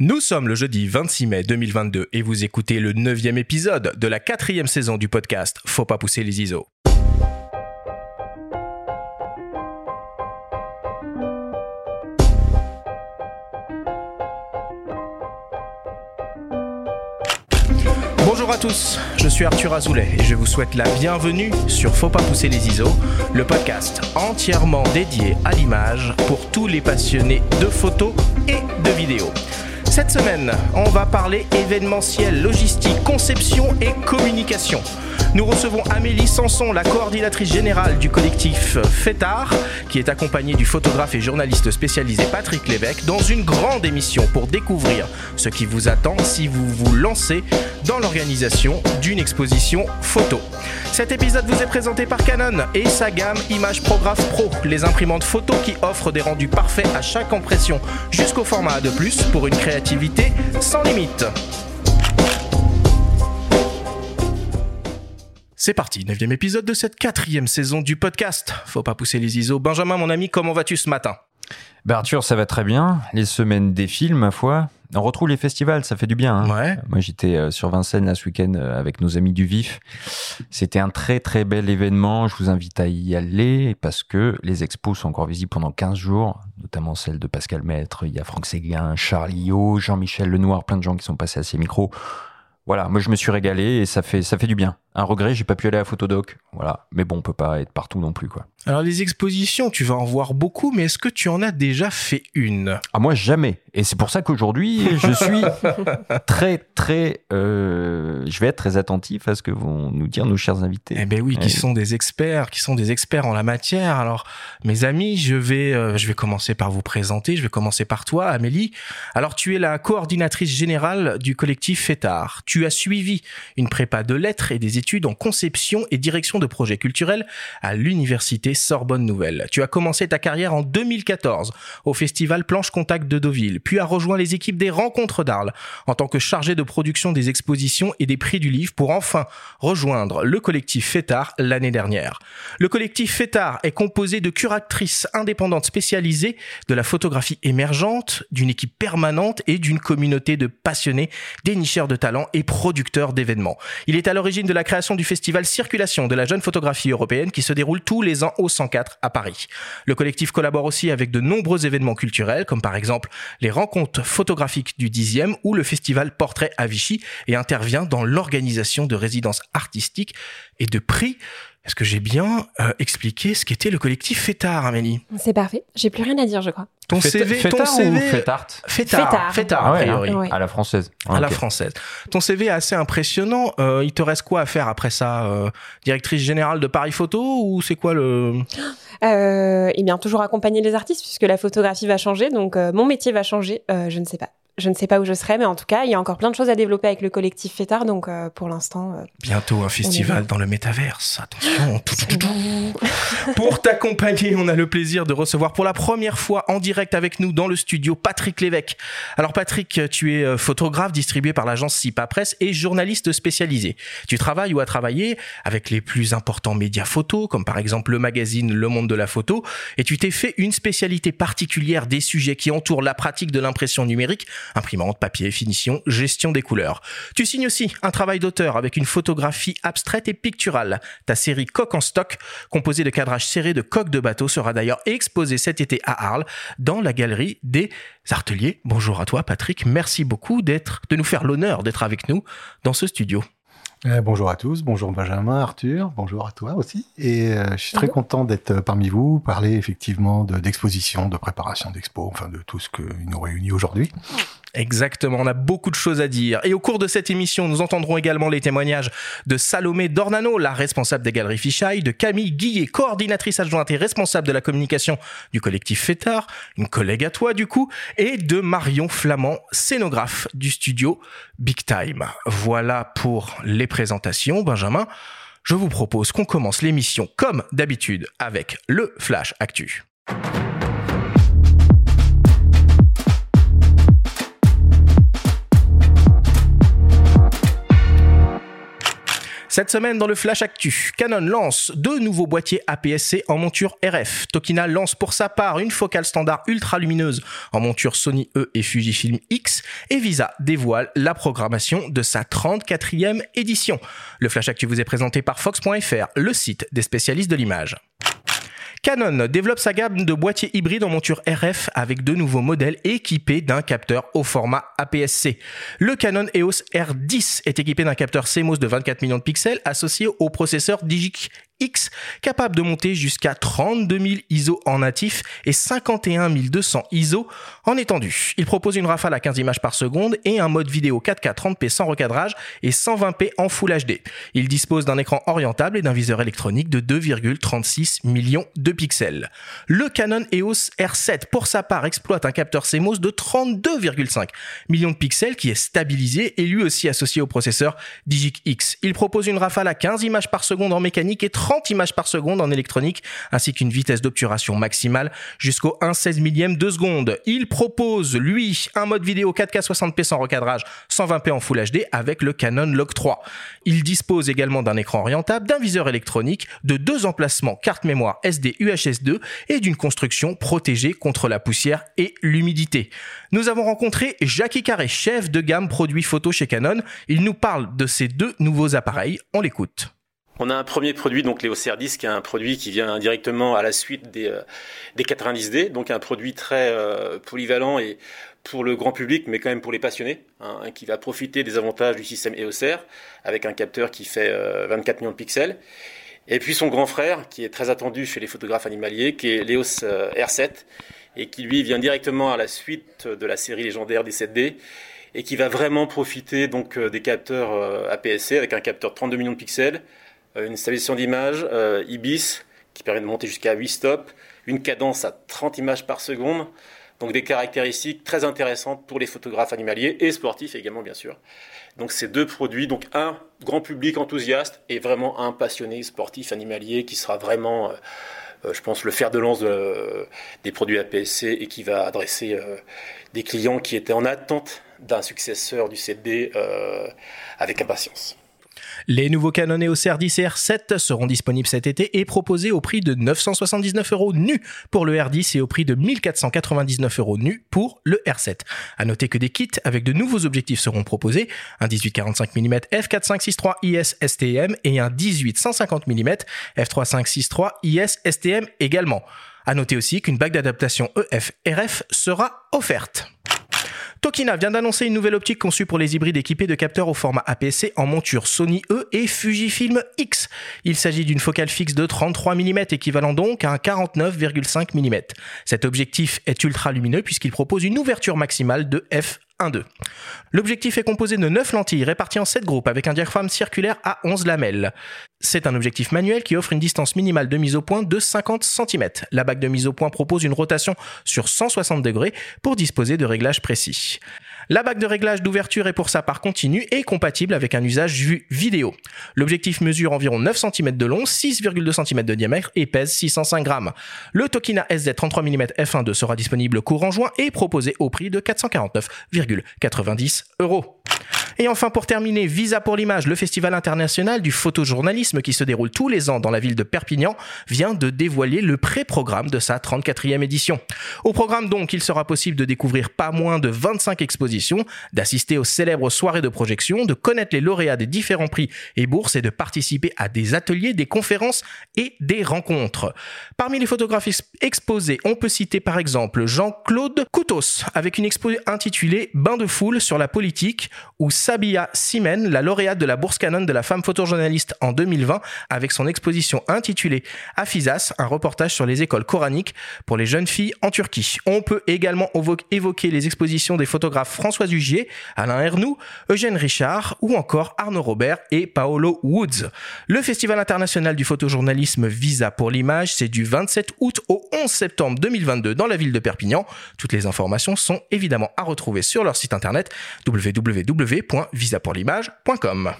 Nous sommes le jeudi 26 mai 2022 et vous écoutez le neuvième épisode de la quatrième saison du podcast Faut pas pousser les ISO. Bonjour à tous, je suis Arthur Azoulay et je vous souhaite la bienvenue sur Faut pas pousser les ISO, le podcast entièrement dédié à l'image pour tous les passionnés de photos et de vidéos. Cette semaine, on va parler événementiel, logistique, conception et communication. Nous recevons Amélie Sanson, la coordinatrice générale du collectif FETAR, qui est accompagnée du photographe et journaliste spécialisé Patrick Lévesque, dans une grande émission pour découvrir ce qui vous attend si vous vous lancez dans l'organisation d'une exposition photo. Cet épisode vous est présenté par Canon et sa gamme Image Prograph Pro, les imprimantes photo qui offrent des rendus parfaits à chaque impression, jusqu'au format A2+, pour une créativité sans limite. C'est parti, neuvième épisode de cette quatrième saison du podcast. Faut pas pousser les ISO. Benjamin, mon ami, comment vas-tu ce matin? Ben Arthur, ça va très bien. Les semaines défilent, ma foi. On retrouve les festivals, ça fait du bien. hein. Ouais. Moi, j'étais euh, sur Vincennes là, ce week-end euh, avec nos amis du Vif. C'était un très très bel événement. Je vous invite à y aller parce que les expos sont encore visibles pendant 15 jours, notamment celle de Pascal Maître. Il y a Franck Séguin, Charlie Ho, Jean-Michel Lenoir, plein de gens qui sont passés à ces micros. Voilà, moi je me suis régalé et ça fait ça fait du bien. Un regret, j'ai pas pu aller à Photodoc. Voilà, mais bon, on peut pas être partout non plus quoi. Alors les expositions, tu vas en voir beaucoup, mais est-ce que tu en as déjà fait une? Ah moi jamais. Et c'est pour ça qu'aujourd'hui je suis très très, euh, je vais être très attentif à ce que vont nous dire nos chers invités. Eh ben oui, qui Ouais. sont des experts, qui sont des experts en la matière. Alors, mes amis, je vais, euh, je vais commencer par vous présenter. Je vais commencer par toi, Amélie. Alors, tu es la coordinatrice générale du collectif FETAR. Tu as suivi une prépa de lettres et des études en conception et direction de projets culturels à l'université Sorbonne Nouvelle. Tu as commencé ta carrière en 2014 au festival Planche Contact de Deauville, puis a rejoint les équipes des Rencontres d'Arles en tant que chargé de production des expositions et des prix du livre pour enfin rejoindre le collectif FETAR l'année dernière. Le collectif FETAR est composé de curatrices indépendantes spécialisées de la photographie émergente, d'une équipe permanente et d'une communauté de passionnés, dénicheurs de talents et producteurs d'événements. Il est à l'origine de la création du festival Circulation de la jeune photographie européenne qui se déroule tous les ans au 104 à Paris. Le collectif collabore aussi avec de nombreux événements culturels, comme par exemple les rencontres photographiques du 10e ou le festival Portrait à Vichy et intervient dans l'organisation de résidences artistiques et de prix. Est-ce que j'ai bien euh, expliqué ce qu'était le collectif FETAR, Amélie? C'est parfait. J'ai plus rien à dire, je crois. Ton CV, ton CV, ou art FETAR, Fêtard. FETAR, Ah a ouais, priori. hein. Ouais. À la française. À la française. Ton CV est assez impressionnant. Euh, il te reste quoi à faire après ça euh, Directrice générale de Paris Photo ou c'est quoi le Euh, et bien, toujours accompagner les artistes, puisque la photographie va changer, donc euh, mon métier va changer. Euh, je ne sais pas. Je ne sais pas où je serai, mais en tout cas, il y a encore plein de choses à développer avec le collectif Fétard, donc euh, pour l'instant. euh, bientôt un festival dans le métaverse Attention. Pour t'accompagner, on a le plaisir de recevoir pour la première fois en direct avec nous dans le studio Patrick Lévesque. Alors Patrick, tu es euh, photographe distribué par l'agence SIPA Presse et journaliste spécialisé. Tu travailles ou as travaillé avec les plus importants médias photos, comme par exemple le magazine Le Monde de la Photo, et tu t'es fait une spécialité particulière des sujets qui entourent la pratique de l'impression numérique, imprimante, papier, finition, gestion des couleurs. Tu signes aussi un travail d'auteur avec une photographie abstraite et picturale. Ta série Coq en stock, composée de cadrages serrés de coques de bateau, sera d'ailleurs exposée cet été à Arles, dans la galerie des Arteliers. Bonjour à toi, Patrick. Merci beaucoup d'être, de nous faire l'honneur d'être avec nous dans ce studio. Euh, bonjour à tous, bonjour Benjamin, Arthur, bonjour à toi aussi. Et euh, je suis très content d'être euh, parmi vous, parler effectivement de- d'exposition, de, préparation d'expo, enfin de tout ce qui nous réunit aujourd'hui. Exactement, on a beaucoup de choses à dire. Et au cours de cette émission, nous entendrons également les témoignages de Salomé Dornano, la responsable des galeries Fichaille, de Camille Guillet, coordinatrice adjointe et responsable de la communication du collectif Fétard, une collègue à toi du coup, et de Marion Flamand, scénographe du studio Big Time. Voilà pour les présentations, Benjamin. Je vous propose qu'on commence l'émission comme d'habitude avec le Flash Actu. Cette semaine, dans le Flash Actu, Canon lance deux nouveaux boîtiers APS-C en monture RF. Tokina lance pour sa part une focale standard ultra lumineuse en monture Sony E et Fujifilm X. Et Visa dévoile la programmation de sa 34e édition. Le Flash Actu vous est présenté par Fox.fr, le site des spécialistes de l'image. Canon développe sa gamme de boîtiers hybrides en monture RF avec deux nouveaux modèles équipés d'un capteur au format APS-C. Le Canon EOS R10 est équipé d'un capteur CMOS de 24 millions de pixels associé au processeur Digic Capable de monter jusqu'à 32 000 ISO en natif et 51 200 ISO en étendu. Il propose une rafale à 15 images par seconde et un mode vidéo 4K 30p sans recadrage et 120p en Full HD. Il dispose d'un écran orientable et d'un viseur électronique de 2,36 millions de pixels. Le Canon EOS R7, pour sa part, exploite un capteur CMOS de 32,5 millions de pixels qui est stabilisé et lui aussi associé au processeur Digic X. Il propose une rafale à 15 images par seconde en mécanique et 30 images par seconde en électronique, ainsi qu'une vitesse d'obturation maximale jusqu'au 1 16 millième de seconde. Il propose, lui, un mode vidéo 4K 60p sans recadrage, 120p en Full HD avec le Canon Log 3. Il dispose également d'un écran orientable, d'un viseur électronique, de deux emplacements carte mémoire SD UHS-2 et d'une construction protégée contre la poussière et l'humidité. Nous avons rencontré Jackie Carré, chef de gamme produits photo chez Canon. Il nous parle de ces deux nouveaux appareils. On l'écoute. On a un premier produit, donc l'EOCR10, qui est un produit qui vient directement à la suite des, euh, des 90D, donc un produit très euh, polyvalent et pour le grand public, mais quand même pour les passionnés, hein, qui va profiter des avantages du système EOS R, avec un capteur qui fait 24 euh, millions de pixels. Et puis son grand frère, qui est très attendu chez les photographes animaliers, qui est l'EOS R7, et qui lui vient directement à la suite de la série légendaire des 7D, et qui va vraiment profiter donc des capteurs APS-C avec un capteur 32 millions de pixels, euh, une stabilisation d'image euh, IBIS qui permet de monter jusqu'à 8 stops, une cadence à 30 images par seconde. Donc des caractéristiques très intéressantes pour les photographes animaliers et sportifs également bien sûr. Donc ces deux produits, donc un grand public enthousiaste et vraiment un passionné sportif animalier qui sera vraiment, euh, je pense, le fer de lance des produits APS-C et qui va adresser des clients qui étaient en attente d'un successeur du CD avec impatience. Les nouveaux Canon EOS R10 et R7 seront disponibles cet été et proposés au prix de 979 euros nu pour le R10 et au prix de 1499 euros nu pour le R7. À noter que des kits avec de nouveaux objectifs seront proposés, un 18-45 mm f4.563 IS STM et un 18-150 mm f3.563 IS STM également. À noter aussi qu'une bague d'adaptation EF RF sera offerte. Tokina vient d'annoncer une nouvelle optique conçue pour les hybrides équipés de capteurs au format APS-C en monture Sony E et Fujifilm X. Il s'agit d'une focale fixe de 33 mm équivalent donc à un 49,5 mm. Cet objectif est ultra lumineux puisqu'il propose une ouverture maximale de f 1-2. L'objectif est composé de 9 lentilles réparties en 7 groupes avec un diaphragme circulaire à 11 lamelles. C'est un objectif manuel qui offre une distance minimale de mise au point de 50 cm. La bague de mise au point propose une rotation sur 160 degrés pour disposer de réglages précis. La bague de réglage d'ouverture est pour sa part continue et compatible avec un usage vidéo. L'objectif mesure environ 9 cm de long, 6,2 cm de diamètre et pèse 605 grammes. Le Tokina SD 33 mm f1.2 sera disponible courant juin et proposé au prix de 449,90 euros. Et enfin, pour terminer, Visa pour l'image, le festival international du photojournalisme qui se déroule tous les ans dans la ville de Perpignan, vient de dévoiler le pré-programme de sa 34e édition. Au programme donc, il sera possible de découvrir pas moins de 25 expositions, d'assister aux célèbres soirées de projection, de connaître les lauréats des différents prix et bourses et de participer à des ateliers, des conférences et des rencontres. Parmi les photographes exposés, on peut citer par exemple Jean-Claude Coutos avec une expo intitulée Bain de foule sur la politique ou Sabia Simen, la lauréate de la bourse Canon de la femme photojournaliste en 2020, avec son exposition intitulée Afizas, un reportage sur les écoles coraniques pour les jeunes filles en Turquie. On peut également évoquer les expositions des photographes François Hugier, Alain Ernoux, Eugène Richard ou encore Arnaud Robert et Paolo Woods. Le Festival international du photojournalisme Visa pour l'image, c'est du 27 août au 11 septembre 2022 dans la ville de Perpignan. Toutes les informations sont évidemment à retrouver sur leur site internet www www.visapourlimage.com.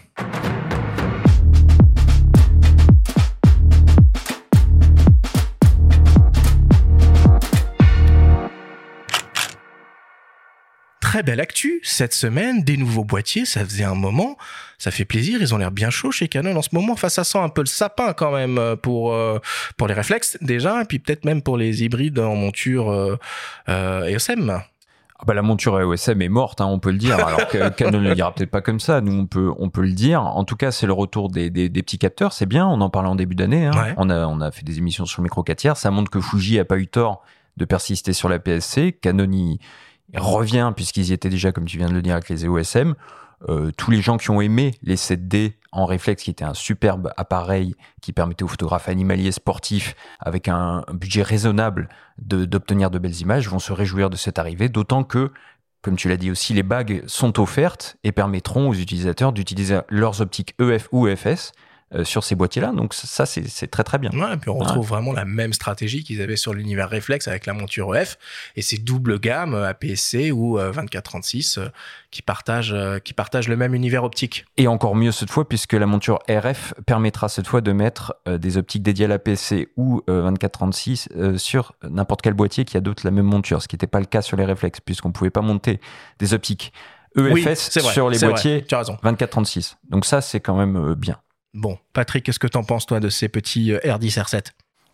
très belle actu cette semaine, des nouveaux boîtiers, ça faisait un moment, ça fait plaisir, ils ont l'air bien chauds chez Canon en ce moment, enfin ça sent un peu le sapin quand même euh, pour euh, pour les réflexes déjà, et puis peut-être même pour les hybrides en monture euh, euh. Ah bah, la monture EOSM est morte, hein, on peut le dire. Alors que Canon ne le dira peut-être pas comme ça. Nous, on peut, on peut le dire. En tout cas, c'est le retour des, des, des petits capteurs. C'est bien. On en parlait en début d'année. Hein. Ouais. On a, on a fait des émissions sur le micro 4 tiers. Ça montre que Fuji a pas eu tort de persister sur la PSC. Canon y y revient puisqu'ils y étaient déjà, comme tu viens de le dire, avec les EOSM. Euh, tous les gens qui ont aimé les 7D en réflexe, qui était un superbe appareil qui permettait aux photographes animaliers sportifs, avec un, budget raisonnable, d'obtenir de, belles images, vont se réjouir de cette arrivée, d'autant que, comme tu l'as dit aussi, les bagues sont offertes et permettront aux utilisateurs d'utiliser leurs optiques EF ou EFS sur ces boîtiers-là. Donc ça, c'est très très bien. Ouais, et puis on retrouve vraiment la même stratégie qu'ils avaient sur l'univers réflexe avec la monture EF et ces doubles gammes euh, APS-C ou euh, 2436 euh, qui partagent euh, qui partagent le même univers optique. Et encore mieux cette fois, puisque la monture RF permettra cette fois de mettre euh, des optiques dédiées à la PC ou euh, 2436 euh, sur n'importe quel boîtier qui adopte la même monture, ce qui n'était pas le cas sur les réflexes, puisqu'on pouvait pas monter des optiques EFS Oui, c'est vrai, sur les boîtiers Tu as raison. 2436. Donc ça, c'est quand même euh, bien. Bon, Patrick, qu'est-ce que t'en penses toi de ces petits euh, R10 R7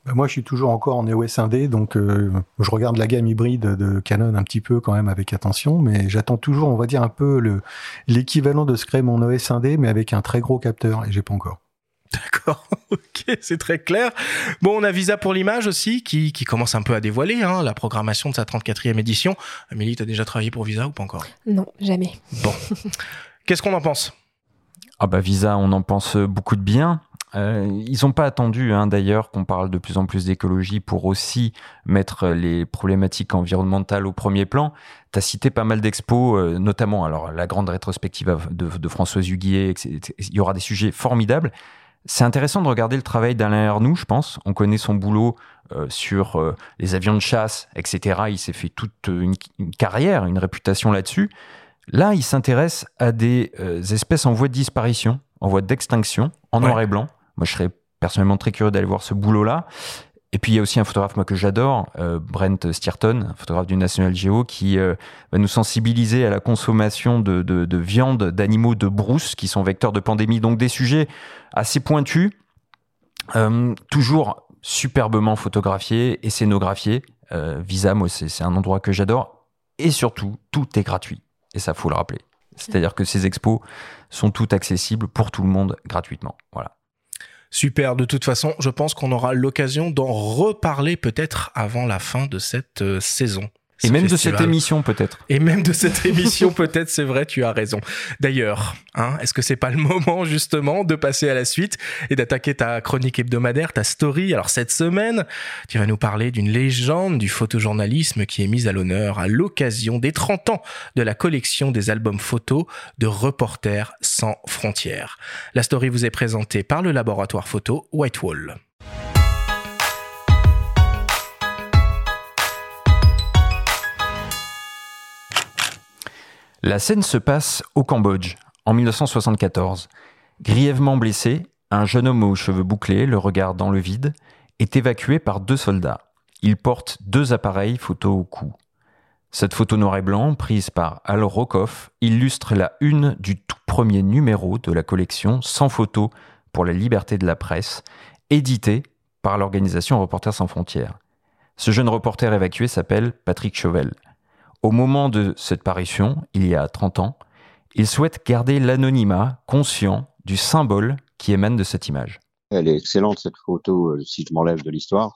Bah, moi, je suis toujours encore en EOS 1D, donc euh, je regarde la gamme hybride de Canon un petit peu quand même avec attention, mais j'attends toujours, on va dire un peu le l'équivalent de ce qu'est mon EOS 1D, mais avec un très gros capteur, et j'ai pas encore. D'accord, ok, c'est très clair. Bon, on a Visa pour l'image aussi, qui, qui commence un peu à dévoiler hein, la programmation de sa 34e édition. Amélie, t'as déjà travaillé pour Visa ou pas encore? Non, jamais. Bon, qu'est-ce qu'on en pense? Ah bah Visa, on en pense beaucoup de bien. Euh, ils n'ont pas attendu hein, d'ailleurs qu'on parle de plus en plus d'écologie pour aussi mettre les problématiques environnementales au premier plan. Tu as cité pas mal d'expos, euh, notamment alors la grande rétrospective de, Françoise Huguier. Il y aura des sujets formidables. C'est intéressant de regarder le travail d'Alain Arnoux, je pense. On connaît son boulot euh, sur euh, les avions de chasse, etc. Il s'est fait toute une carrière, une réputation là-dessus. Là, il s'intéresse à des euh, espèces en voie de disparition, en voie d'extinction, en Ouais. noir et blanc. Moi, je serais personnellement très curieux d'aller voir ce boulot-là. Et puis, il y a aussi un photographe moi, que j'adore, euh, Brent Steerton, un photographe du National Geo, qui euh, va nous sensibiliser à la consommation de, de, de viande d'animaux de brousse qui sont vecteurs de pandémie. Donc, des sujets assez pointus, euh, toujours superbement photographiés et scénographiés. Visa, moi, c'est un endroit que j'adore. Et surtout, tout est gratuit. Et ça, faut le rappeler. C'est-à-dire que ces expos sont toutes accessibles pour tout le monde gratuitement. Voilà. Super, de toute façon, je pense qu'on aura l'occasion d'en reparler peut-être avant la fin de cette euh, saison. Et même de cette émission, peut-être. Et même de cette émission, peut-être, c'est vrai, tu as raison. D'ailleurs, hein, est-ce que c'est pas le moment, justement, de passer à la suite et d'attaquer ta chronique hebdomadaire, ta story? Alors, cette semaine, tu vas nous parler d'une légende du photojournalisme qui est mise à l'honneur à l'occasion des 30 ans de la collection des albums photos de Reporters sans frontières. La story vous est présentée par le laboratoire photo Whitewall. La scène se passe au Cambodge, en 1974. Grièvement blessé, un jeune homme aux cheveux bouclés, le regard dans le vide, est évacué par deux soldats. Il porte deux appareils photo au cou. Cette photo noir et blanc, prise par Al Rokoff, illustre la une du tout premier numéro de la collection Sans photo pour la liberté de la presse, édité par l'organisation Reporters sans frontières. Ce jeune reporter évacué s'appelle Patrick Chauvel. Au moment de cette parution, il y a 30 ans, il souhaite garder l'anonymat conscient du symbole qui émane de cette image. Elle est excellente cette photo, euh, si je m'enlève de l'histoire.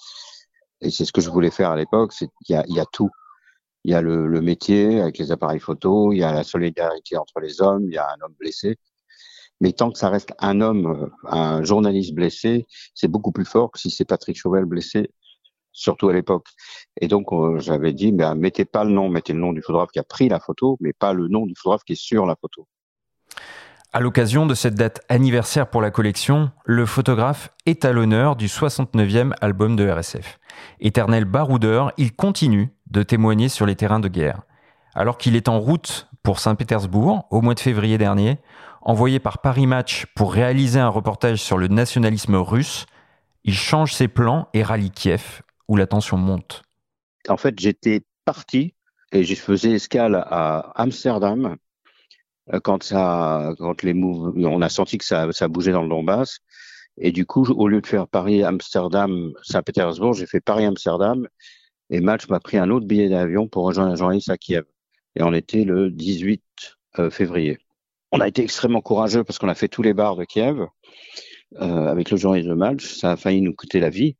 Et c'est ce que je voulais faire à l'époque. C'est il y a, il y a tout. Il y a le, le métier avec les appareils photo, il y a la solidarité entre les hommes, il y a un homme blessé. Mais tant que ça reste un homme, euh, un journaliste blessé, c'est beaucoup plus fort que si c'est Patrick Chauvel blessé, surtout à l'époque. Et donc euh, j'avais dit, ben, mettez pas le nom, mettez le nom du photographe qui a pris la photo, mais pas le nom du photographe qui est sur la photo. À l'occasion de cette date anniversaire pour la collection, le photographe est à l'honneur du 69e album de RSF. Éternel baroudeur, il continue de témoigner sur les terrains de guerre. Alors qu'il est en route pour Saint-Pétersbourg au mois de février dernier, envoyé par Paris Match pour réaliser un reportage sur le nationalisme russe, il change ses plans et rallie Kiev, où la tension monte. En fait, j'étais parti Et je faisais escale à Amsterdam quand ça, quand les on a senti que ça, ça bougeait dans le Donbass. Et du coup, au lieu de faire Paris-Amsterdam, Saint-Pétersbourg, j'ai fait Paris-Amsterdam. Et Match m'a pris un autre billet d'avion pour rejoindre journaliste à Kiev. Et on était le 18 février. On a été extrêmement courageux parce qu'on a fait tous les bars de Kiev euh, avec le journaliste de match. Ça a failli nous coûter la vie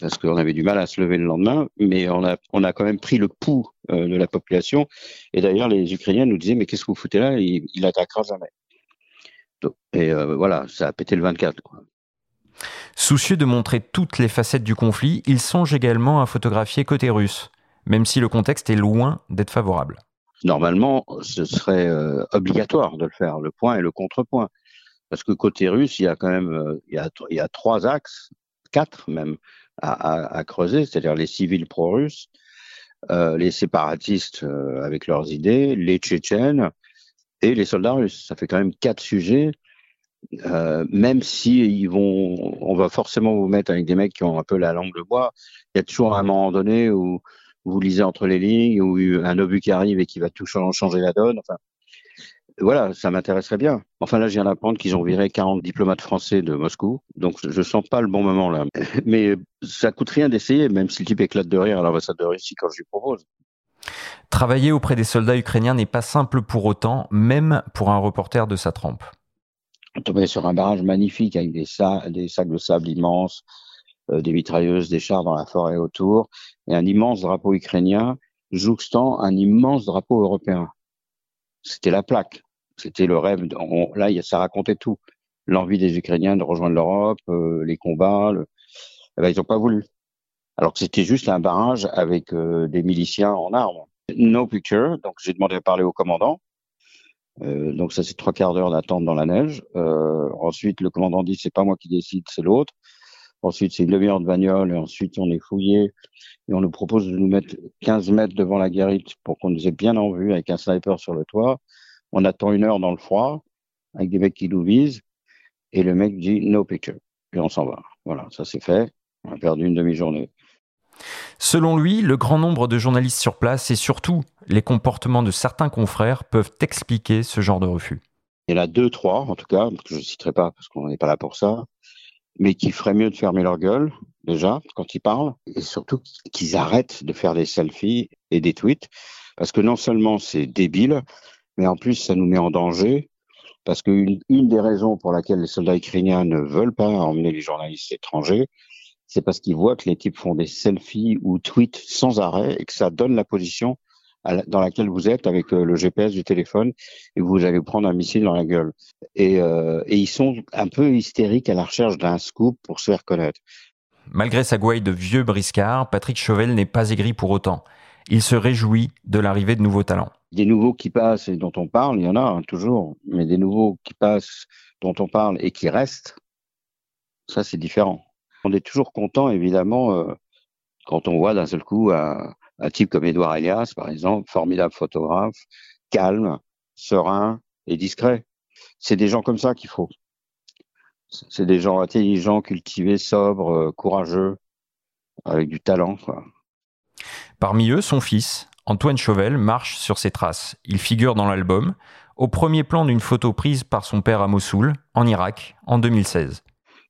parce qu'on avait du mal à se lever le lendemain, mais on a, on a quand même pris le pouls euh, de la population. Et d'ailleurs, les Ukrainiens nous disaient, mais qu'est-ce que vous foutez là? Il, il attaquera jamais. et euh, voilà, ça a pété le 24. Quoi. Soucieux de montrer toutes les facettes du conflit, ils songent également à photographier côté russe, même si le contexte est loin d'être favorable. Normalement, ce serait euh, obligatoire de le faire, le point et le contrepoint. Parce que côté russe, il y a quand même il, y a, il y a trois axes, quatre même, à, à, à creuser, c'est-à-dire les civils pro-russes, euh, les séparatistes euh, avec leurs idées, les Tchétchènes et les soldats russes. Ça fait quand même quatre sujets. Euh, même si ils vont, on va forcément vous mettre avec des mecs qui ont un peu la langue de bois. Il y a toujours un moment donné où vous lisez entre les lignes, ou un obus qui arrive et qui va tout changer la donne. Enfin, voilà, ça m'intéresserait bien. Enfin là, je viens d'apprendre qu'ils ont viré 40 diplomates français de Moscou, donc je sens pas le bon moment là. Mais ça coûte rien d'essayer, même si le type éclate de rire à l'ambassade de Russie quand je lui propose. Travailler auprès des soldats ukrainiens n'est pas simple pour autant, même pour un reporter de sa trempe. On tombait sur un barrage magnifique avec des, sa des sacs de sable immenses, euh, des mitrailleuses, des chars dans la forêt autour, et un immense drapeau ukrainien jouxtant un immense drapeau européen. C'était la plaque. C'était le rêve. Là, ça racontait tout. L'envie des Ukrainiens de rejoindre l'Europe, euh, les combats. Le... Eh ben, ils n'ont pas voulu. Alors que c'était juste un barrage avec euh, des miliciens en armes. No picture. Donc j'ai demandé à parler au commandant. Euh, donc ça c'est trois quarts d'heure d'attente dans la neige. Euh, ensuite le commandant dit c'est pas moi qui décide, c'est l'autre. Ensuite c'est une demi-heure de bagnole et ensuite on est fouillé et on nous propose de nous mettre 15 mètres devant la guérite pour qu'on nous ait bien en vue avec un sniper sur le toit. On attend une heure dans le froid avec des mecs qui nous visent et le mec dit no picture et on s'en va. Voilà, ça c'est fait. On a perdu une demi-journée. Selon lui, le grand nombre de journalistes sur place et surtout les comportements de certains confrères peuvent expliquer ce genre de refus. Il y en a deux, trois en tout cas, que je ne citerai pas parce qu'on n'est pas là pour ça, mais qui feraient mieux de fermer leur gueule déjà quand ils parlent et surtout qu'ils arrêtent de faire des selfies et des tweets parce que non seulement c'est débile, mais en plus ça nous met en danger parce qu'une une des raisons pour laquelle les soldats ukrainiens ne veulent pas emmener les journalistes étrangers, c'est parce qu'ils voient que les types font des selfies ou tweets sans arrêt et que ça donne la position dans laquelle vous êtes avec euh, le GPS du téléphone et vous allez prendre un missile dans la gueule. Et, euh, et ils sont un peu hystériques à la recherche d'un scoop pour se faire connaître. Malgré sa gouaille de vieux briscard, Patrick Chauvel n'est pas aigri pour autant. Il se réjouit de l'arrivée de nouveaux talents. Des nouveaux qui passent et dont on parle, il y en a hein, toujours, mais des nouveaux qui passent, dont on parle et qui restent, ça c'est différent. On est toujours content, évidemment, euh, quand on voit d'un seul coup un, type comme Edouard Elias, par exemple, formidable photographe, calme, serein et discret. C'est des gens comme ça qu'il faut. C'est des gens intelligents, cultivés, sobres, euh, courageux, avec du talent. Quoi. Parmi eux, son fils, Antoine Chauvel, marche sur ses traces. Il figure dans l'album, au premier plan d'une photo prise par son père à Mossoul, en Irak, en 2016.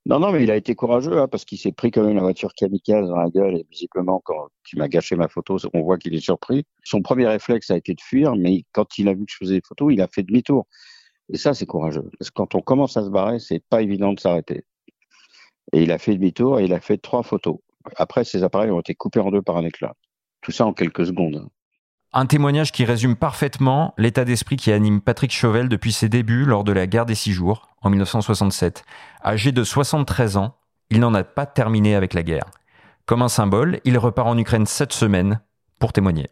Non, non, mais il a été courageux hein, parce qu'il s'est pris quand même la voiture kamikaze dans la gueule et visiblement quand tu m'as gâché ma photo, on voit qu'il est surpris. Son premier réflexe a été de fuir, mais quand il a vu que je faisais des photos, il a fait demi-tour. Et ça, c'est courageux parce que quand on commence à se barrer, c'est pas évident de s'arrêter. Et il a fait demi-tour et il a fait trois photos. Après, ses appareils ont été coupés en deux par un éclat. Tout ça en quelques secondes. Un témoignage qui résume parfaitement l'état d'esprit qui anime Patrick Chauvel depuis ses débuts lors de la guerre des Six Jours, en 1967. Âgé de 73 ans, il n'en a pas terminé avec la guerre. Comme un symbole, il repart en Ukraine cette semaine pour témoigner.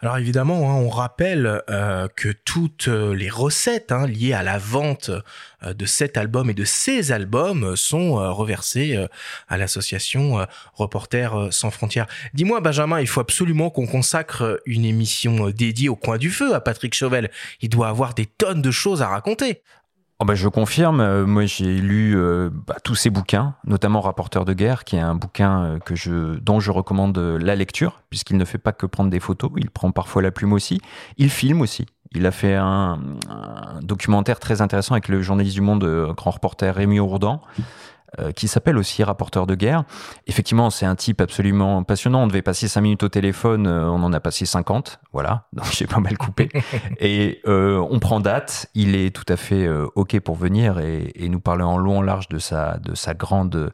Alors évidemment, hein, on rappelle euh, que toutes euh, les recettes hein, liées à la vente euh, de cet album et de ces albums sont reversées à l'association Reporters sans frontières. Dis-moi Benjamin, il faut absolument qu'on consacre une émission dédiée au coin du feu à Patrick Chauvel. Il doit avoir des tonnes de choses à raconter. Oh bah je confirme, euh, moi j'ai lu euh, bah, tous ces bouquins, notamment Rapporteur de guerre, qui est un bouquin euh, que je, dont je recommande la lecture, puisqu'il ne fait pas que prendre des photos, il prend parfois la plume aussi. Il filme aussi. Il a fait un, un documentaire très intéressant avec le journaliste du Monde, grand reporter Rémi Ourdan, euh, qui s'appelle aussi Rapporteur de guerre. Effectivement, c'est un type absolument passionnant. On devait passer 5 minutes au téléphone, euh, on en a passé 50. Voilà, donc j'ai pas mal coupé. et euh, on prend date. Il est tout à fait OK pour venir et, et, nous parler en long en large de sa, de sa grande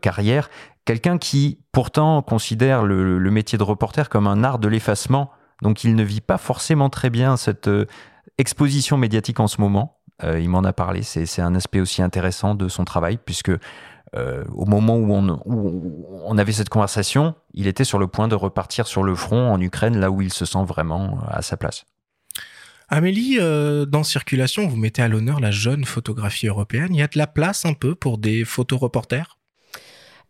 carrière. Quelqu'un qui, pourtant, considère le, le, métier de reporter comme un art de l'effacement. Donc, il ne vit pas forcément très bien cette exposition médiatique en ce moment. Euh, il m'en a parlé. C'est un aspect aussi intéressant de son travail, puisque euh, au moment où on, avait cette conversation, il était sur le point de repartir sur le front en Ukraine, là où il se sent vraiment à sa place. Amélie, euh, dans Circulation, vous mettez à l'honneur la jeune photographie européenne. Y a de la place un peu pour des photoreporters?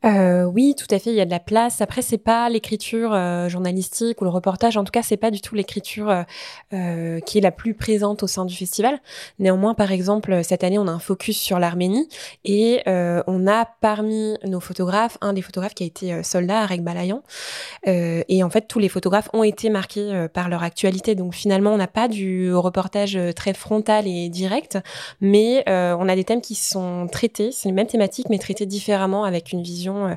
Euh, oui, tout à fait. Il y a de la place. Après, c'est pas l'écriture euh, journalistique ou le reportage. En tout cas, c'est pas du tout l'écriture euh, euh, qui est la plus présente au sein du festival. Néanmoins, par exemple, cette année, on a un focus sur l'Arménie et euh, on a parmi nos photographes un des photographes qui a été soldat, Arek Balayan. et en fait, tous les photographes ont été marqués par leur actualité. Donc, finalement, on n'a pas du reportage très frontal et direct, mais on a des thèmes qui sont traités. C'est les mêmes thématiques, mais traités différemment avec une vision euh,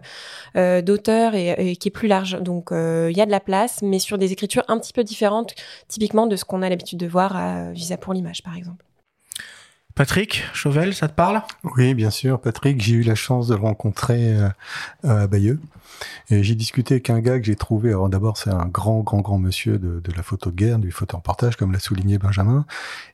euh, d'auteur et, qui est plus large. Donc euh, il y a de la place, mais sur des écritures un petit peu différentes, typiquement de ce qu'on a l'habitude de voir à Visa pour l'image, par exemple. Patrick Chauvel, ça te parle? Oui, bien sûr. Patrick, j'ai eu la chance de le rencontrer à Bayeux. Et j'ai discuté avec un gars que j'ai trouvé. Alors d'abord, c'est un grand, grand, grand monsieur de, de la photo de guerre, du photo-reportage, comme l'a souligné Benjamin.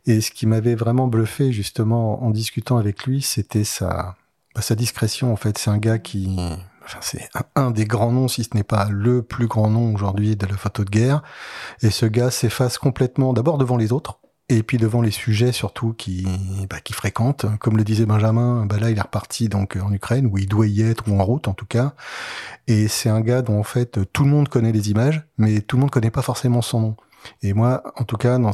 Et ce qui m'avait vraiment bluffé, justement, en discutant avec lui, c'était sa, bah, sa discrétion, en fait, c'est un gars qui, enfin, c'est un, des grands noms, si ce n'est pas le plus grand nom aujourd'hui de la photo de guerre. Et ce gars s'efface complètement, d'abord devant les autres, et puis devant les sujets surtout qui, bah, qui fréquentent. Comme le disait Benjamin, bah là, il est reparti donc en Ukraine, où il doit y être, ou en route en tout cas. Et c'est un gars dont en fait tout le monde connaît les images, mais tout le monde connaît pas forcément son nom. Et moi, en tout cas, dans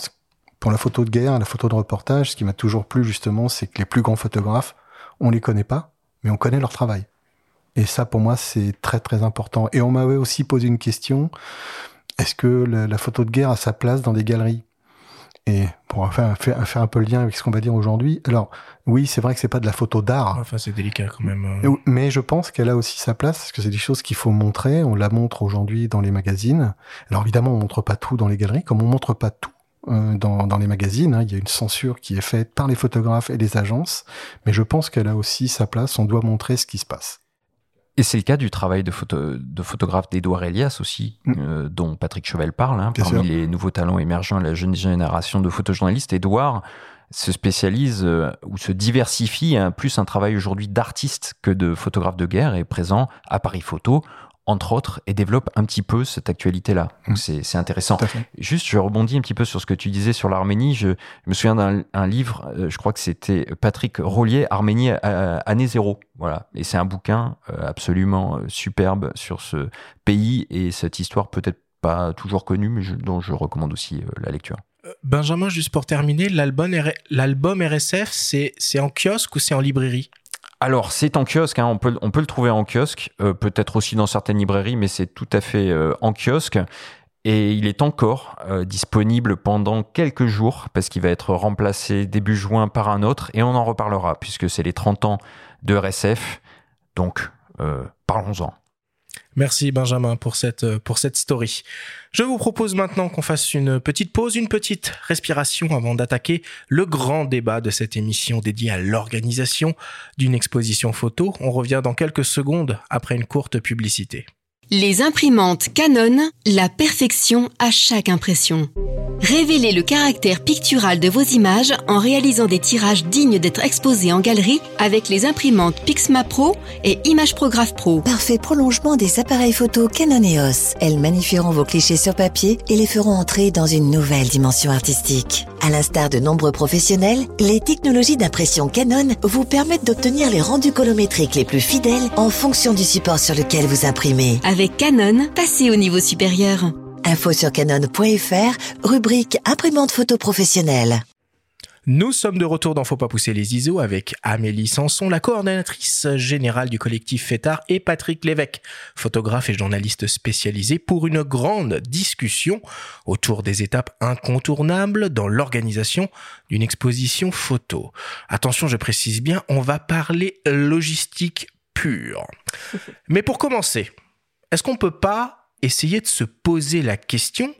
pour la photo de guerre, la photo de reportage, ce qui m'a toujours plu justement, c'est que les plus grands photographes on les connaît pas, mais on connaît leur travail. Et ça, pour moi, c'est très très important. Et on m'avait aussi posé une question est-ce que la, photo de guerre a sa place dans des galeries? Et pour faire, faire, un peu le lien avec ce qu'on va dire aujourd'hui, alors oui, c'est vrai que c'est pas de la photo d'art. Enfin, c'est délicat quand même. Euh. Mais je pense qu'elle a aussi sa place parce que c'est des choses qu'il faut montrer. On la montre aujourd'hui dans les magazines. Alors évidemment, on montre pas tout dans les galeries, comme on montre pas tout dans, dans, les magazines. Hein. Il y a une censure qui est faite par les photographes et les agences, mais je pense qu'elle a aussi sa place. On doit montrer ce qui se passe. Et c'est le cas du travail de, photo, de photographe d'Edouard Elias aussi, mm. euh, dont Patrick Chevel parle. Hein, parmi sûr. les nouveaux talents émergents la jeune génération de photojournalistes, Edouard se spécialise euh, ou se diversifie, hein, plus un travail aujourd'hui d'artiste que de photographe de guerre, est présent à Paris Photo, entre autres, et développe un petit peu cette actualité-là. Donc mmh. c'est intéressant. Juste, je rebondis un petit peu sur ce que tu disais sur l'Arménie. Je, me souviens d'un livre, euh, je crois que c'était Patrick Rollier, Arménie année zéro. Voilà. Et c'est un bouquin euh, absolument euh, superbe sur ce pays et cette histoire peut-être pas toujours connue, mais dont je recommande aussi la lecture. Benjamin, juste pour terminer, l'album RSF, c'est en kiosque ou c'est en librairie? Alors, c'est en kiosque, hein, on, peut, on peut le trouver en kiosque, euh, peut-être aussi dans certaines librairies, mais c'est tout à fait euh, en kiosque. Et il est encore euh, disponible pendant quelques jours, parce qu'il va être remplacé début juin par un autre, et on en reparlera, puisque c'est les 30 ans de RSF. Donc, parlons-en. Merci Benjamin pour cette, euh, pour story. Je vous propose maintenant qu'on fasse une petite pause, une petite respiration avant d'attaquer le grand débat de cette émission dédiée à l'organisation d'une exposition photo. On revient dans quelques secondes après une courte publicité. Les imprimantes Canon, la perfection à chaque impression. Révélez le caractère pictural de vos images en réalisant des tirages dignes d'être exposés en galerie avec les imprimantes Pixma Pro et Image Prograph Pro. Parfait prolongement des appareils photo Canon EOS. Elles magnifieront vos clichés sur papier et les feront entrer dans une nouvelle dimension artistique. À l'instar de nombreux professionnels, les technologies d'impression Canon vous permettent d'obtenir les rendus colométriques les plus fidèles en fonction du support sur lequel vous imprimez. Avec Canon, passez au niveau supérieur. Info sur canon.fr, rubrique imprimante photo professionnelle. Nous sommes de retour dans Faut pas pousser les ISO avec Amélie Sanson, la coordonnatrice générale du collectif FETAR et Patrick Lévesque, photographe et journaliste spécialisé pour une grande discussion autour des étapes incontournables dans l'organisation d'une exposition photo. Attention, je précise bien, on va parler logistique pure. Mais pour commencer, est-ce qu'on peut pas essayer de se poser la question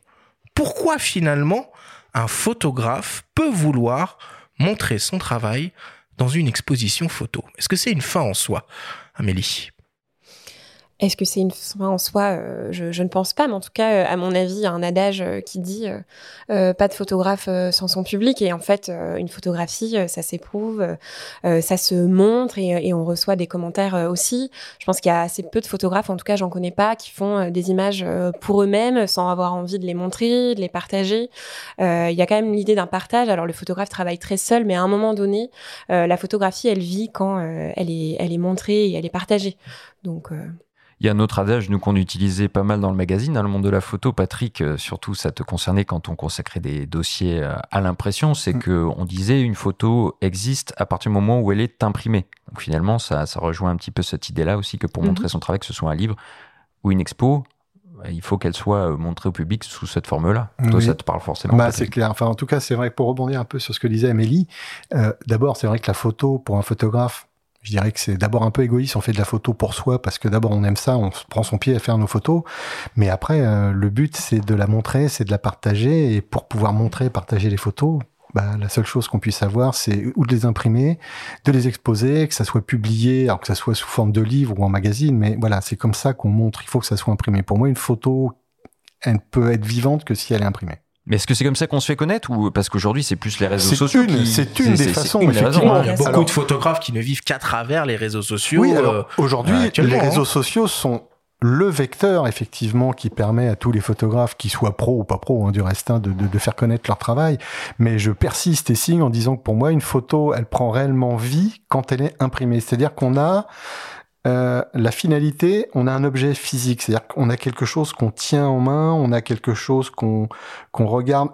pourquoi finalement un photographe peut vouloir montrer son travail dans une exposition photo? Est-ce que c'est une fin en soi, Amélie? Est-ce que c'est une fin en soi euh, je, ne pense pas, mais en tout cas, euh, à mon avis, il y a un adage euh, qui dit pas de photographe sans son public. Et en fait, une photographie, ça s'éprouve, ça se montre et, et, on reçoit des commentaires aussi. Je pense qu'il y a assez peu de photographes, en tout cas, j'en connais pas, qui font des images pour eux-mêmes sans avoir envie de les montrer, de les partager. il y a quand même l'idée d'un partage. Alors, le photographe travaille très seul, mais à un moment donné, la photographie, elle vit quand elle est, elle est montrée et elle est partagée. Donc il y a un autre adage, nous, qu'on utilisait pas mal dans le magazine, dans le monde de la photo. Patrick, euh, surtout, ça te concernait quand on consacrait des dossiers euh, à l'impression, c'est mm. que on disait une photo existe à partir du moment où elle est imprimée. Donc finalement, ça, ça rejoint un petit peu cette idée-là aussi que pour mm-hmm. montrer son travail, que ce soit un livre ou une expo, bah, il faut qu'elle soit euh, montrée au public sous cette forme-là. Toi, ça te parle forcément. Bah, c'est clair. Enfin, en tout cas, c'est vrai que pour rebondir un peu sur ce que disait Amélie, euh, d'abord, c'est vrai que la photo, pour un photographe, je dirais que c'est d'abord un peu égoïste, on fait de la photo pour soi parce que d'abord on aime ça, on prend son pied à faire nos photos, mais après euh, le but c'est de la montrer, c'est de la partager et pour pouvoir montrer, partager les photos, bah, la seule chose qu'on puisse avoir, c'est ou de les imprimer, de les exposer, que ça soit publié, alors que ça soit sous forme de livre ou en magazine, mais voilà, c'est comme ça qu'on montre, il faut que ça soit imprimé. Pour moi, une photo, elle peut être vivante que si elle est imprimée. Mais est-ce que c'est comme ça qu'on se fait connaître ou parce qu'aujourd'hui c'est plus les réseaux sociaux C'est une des façons. effectivement. Il y a beaucoup de photographes qui ne vivent qu'à travers les réseaux sociaux. Oui, euh, aujourd'hui les réseaux hein. sociaux sont le vecteur effectivement qui permet à tous les photographes, qui soient pro ou pas pro hein, du reste, hein, de, de, de, faire connaître leur travail. Mais je persiste et signe en disant que pour moi une photo, elle prend réellement vie quand elle est imprimée. C'est-à-dire qu'on a euh, la finalité, on a un objet physique, c'est-à-dire qu'on a quelque chose qu'on tient en main, on a quelque chose qu'on qu'on regarde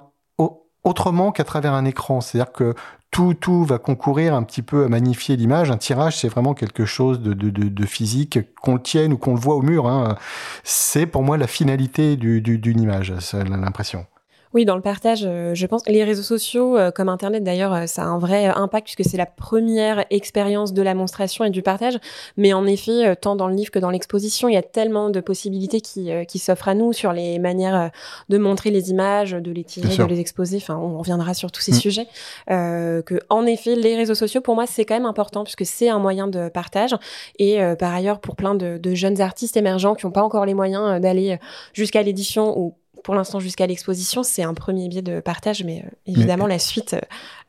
autrement qu'à travers un écran. C'est-à-dire que tout, tout va concourir un petit peu à magnifier l'image. Un tirage, c'est vraiment quelque chose de, de, de, physique, qu'on le tienne ou qu'on le voit au mur. Hein. C'est pour moi la finalité d'une du, image, c'est l'impression. Oui, dans le partage, euh, je pense les réseaux sociaux, euh, comme Internet d'ailleurs, euh, ça a un vrai impact puisque c'est la première expérience de la monstration et du partage. Mais en effet, tant dans le livre que dans l'exposition, il y a tellement de possibilités qui, qui s'offrent à nous sur les manières de montrer les images, de les tirer, de les exposer. Enfin, on reviendra sur tous ces mm. sujets. Euh, que en effet, les réseaux sociaux, pour moi, c'est quand même important puisque c'est un moyen de partage. Et par ailleurs, pour plein de, de jeunes artistes émergents qui n'ont pas encore les moyens d'aller jusqu'à l'édition ou pour l'instant jusqu'à l'exposition, c'est un premier biais de partage, mais euh, évidemment la suite euh,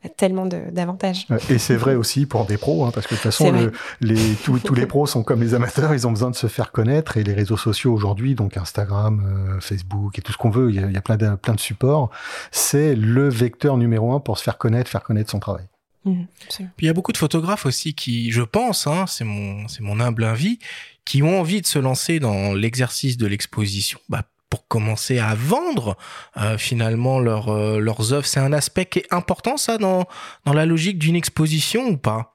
a tellement d'avantages. Et c'est vrai aussi pour des pros, hein, parce que de toute façon, les, tous, les pros sont comme les amateurs, ils ont besoin de se faire connaître, et les réseaux sociaux aujourd'hui, donc Instagram, euh, Facebook et tout ce qu'on veut, il y a, il y a plein, de, plein de supports, c'est le vecteur numéro un pour se faire connaître, faire connaître son travail. Mmh, Puis il y a beaucoup de photographes aussi qui, je pense, hein, c'est mon, c'est mon humble avis, qui ont envie de se lancer dans l'exercice de l'exposition, bah, pour commencer à vendre euh, finalement euh, leurs œuvres. C'est un aspect qui est important ça dans, dans la logique d'une exposition ou pas?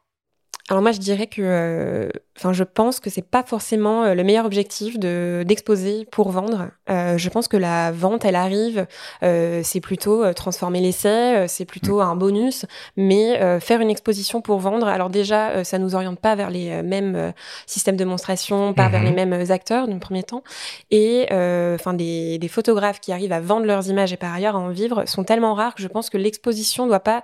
Alors moi je dirais que, euh, enfin je pense que c'est pas forcément euh, le meilleur objectif de d'exposer pour vendre. Euh, je pense que la vente elle arrive, c'est plutôt transformer l'essai, c'est plutôt mm. un bonus. Mais faire une exposition pour vendre, alors déjà ça nous oriente pas vers les mêmes systèmes de monstration, pas vers les mm-hmm. mêmes acteurs d'un premier temps. Et enfin des, des photographes qui arrivent à vendre leurs images et par ailleurs à en vivre sont tellement rares que je pense que l'exposition doit pas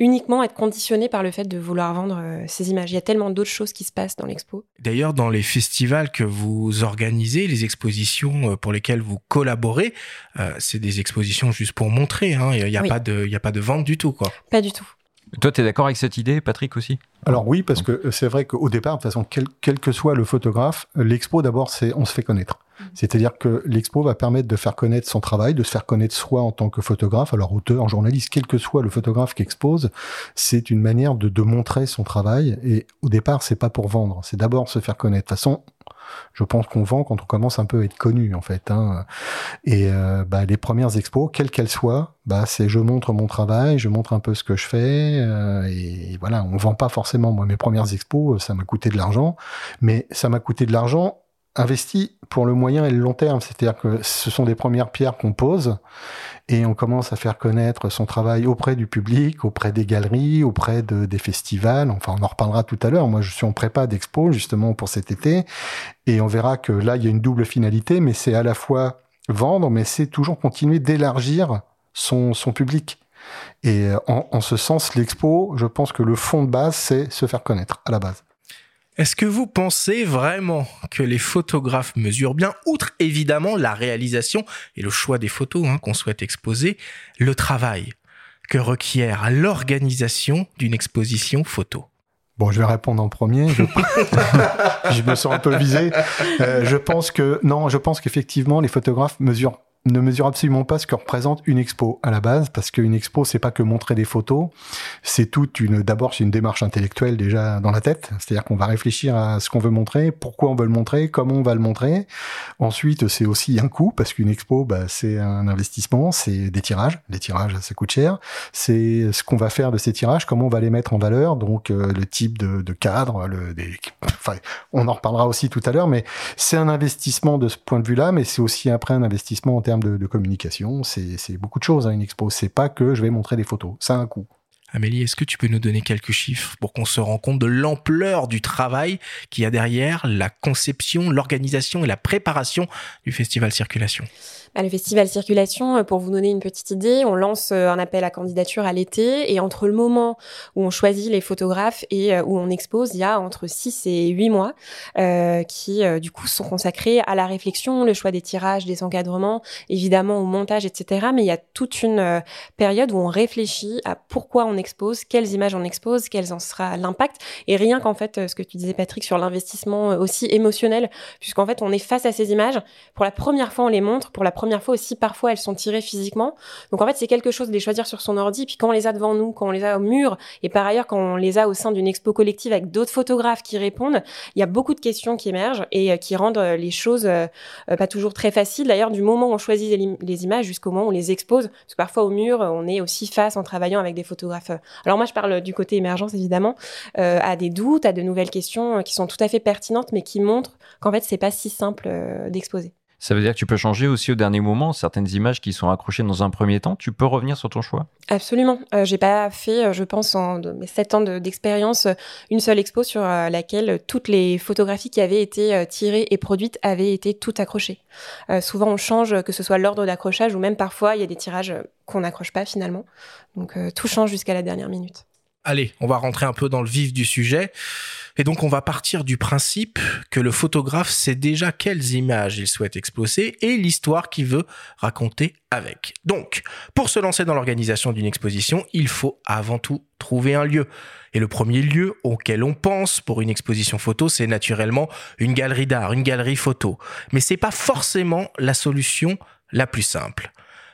uniquement être conditionné par le fait de vouloir vendre euh, ces images. Il y a tellement d'autres choses qui se passent dans l'expo. D'ailleurs, dans les festivals que vous organisez, les expositions euh, pour lesquelles vous collaborez, euh, c'est des expositions juste pour montrer. Hein. Il n'y a, pas de, il a pas de vente du tout, quoi. Pas du tout. Toi, tu es d'accord avec cette idée, Patrick, aussi? Alors oui, parce que c'est vrai qu'au départ, de toute façon, quel, quel que soit le photographe, l'expo, d'abord, c'est on se fait connaître. C'est-à-dire que l'expo va permettre de faire connaître son travail, de se faire connaître soi en tant que photographe, alors auteur, journaliste, quel que soit le photographe qui expose, c'est une manière de, de montrer son travail. Et au départ, c'est pas pour vendre, c'est d'abord se faire connaître. De toute façon, Je pense qu'on vend quand on commence un peu à être connu en fait. Hein. Et euh, bah, les premières expos, quelles qu'elles soient, bah, c'est je montre mon travail, je montre un peu ce que je fais. Euh, et, voilà, on vend pas forcément. Moi, mes premières expos, ça m'a coûté de l'argent, mais ça m'a coûté de l'argent investi pour le moyen et le long terme. C'est-à-dire que ce sont des premières pierres qu'on pose et on commence à faire connaître son travail auprès du public, auprès des galeries, auprès de, des festivals. Enfin, on en reparlera tout à l'heure. Moi, je suis en prépa d'expo justement pour cet été et on verra que là, il y a une double finalité, mais c'est à la fois vendre, mais c'est toujours continuer d'élargir son, son public. Et en, en ce sens, l'expo, je pense que le fond de base, c'est se faire connaître à la base. Est-ce que vous pensez vraiment que les photographes mesurent bien, outre évidemment la réalisation et le choix des photos hein, qu'on souhaite exposer, le travail que requiert l'organisation d'une exposition photo? Bon, je vais répondre en premier. Je, je me sens un peu visé. Euh, je pense que non, je pense qu'effectivement les photographes mesurent ne mesure absolument pas ce que représente une expo à la base, parce qu'une expo, c'est pas que montrer des photos, c'est toute une, d'abord, c'est une démarche intellectuelle déjà dans la tête, c'est-à-dire qu'on va réfléchir à ce qu'on veut montrer, pourquoi on veut le montrer, comment on va le montrer. Ensuite, c'est aussi un coût, parce qu'une expo, bah, c'est un investissement, c'est des tirages, les tirages, ça coûte cher, c'est ce qu'on va faire de ces tirages, comment on va les mettre en valeur, donc euh, le type de, cadre, le, enfin, on en reparlera aussi tout à l'heure, mais c'est un investissement de ce point de vue-là, mais c'est aussi après un investissement en termes de, communication, c'est beaucoup de choses. à hein, une expo, c'est pas que je vais montrer des photos, ça a un coût. Amélie, est-ce que tu peux nous donner quelques chiffres pour qu'on se rende compte de l'ampleur du travail qu'il y a derrière la conception, l'organisation et la préparation du festival Circulation? Bah, le festival Circulation, euh, pour vous donner une petite idée, on lance euh, un appel à candidature à l'été et entre le moment où on choisit les photographes et euh, où on expose, il y a entre 6 et 8 mois qui du coup sont consacrés à la réflexion, le choix des tirages, des encadrements, évidemment au montage, etc. Mais il y a toute une période où on réfléchit à pourquoi on expose, quelles images on expose, quel en sera l'impact. Et rien qu'en fait ce que tu disais Patrick sur l'investissement aussi émotionnel, puisqu'en fait on est face à ces images, pour la première fois on les montre, pour la première fois aussi, parfois elles sont tirées physiquement. Donc en fait, c'est quelque chose de les choisir sur son ordi. Puis quand on les a devant nous, quand on les a au mur, et par ailleurs quand on les a au sein d'une expo collective avec d'autres photographes qui répondent, il y a beaucoup de questions qui émergent et euh, qui rendent euh, les choses euh, pas toujours très faciles. D'ailleurs, du moment où on choisit les, images jusqu'au moment où on les expose, parce que parfois au mur, on est aussi face en travaillant avec des photographes. Alors moi, je parle du côté émergence évidemment, à des doutes, à de nouvelles questions qui sont tout à fait pertinentes, mais qui montrent qu'en fait, c'est pas si simple d'exposer. Ça veut dire que tu peux changer aussi au dernier moment certaines images qui sont accrochées dans un premier temps. Tu peux revenir sur ton choix? Absolument. Euh, j'ai pas fait, euh, je pense, en mes sept ans d'expérience, euh, une seule expo sur euh, laquelle toutes les photographies qui avaient été tirées et produites avaient été toutes accrochées. souvent, on change, que ce soit l'ordre d'accrochage ou même parfois, il y a des tirages qu'on n'accroche pas finalement. Donc, tout change jusqu'à la dernière minute. Allez, on va rentrer un peu dans le vif du sujet. Et donc on va partir du principe que le photographe sait déjà quelles images il souhaite exposer et l'histoire qu'il veut raconter avec. Donc, pour se lancer dans l'organisation d'une exposition, il faut avant tout trouver un lieu. Et le premier lieu auquel on pense pour une exposition photo, c'est naturellement une galerie d'art, une galerie photo. Mais c'est pas forcément la solution la plus simple.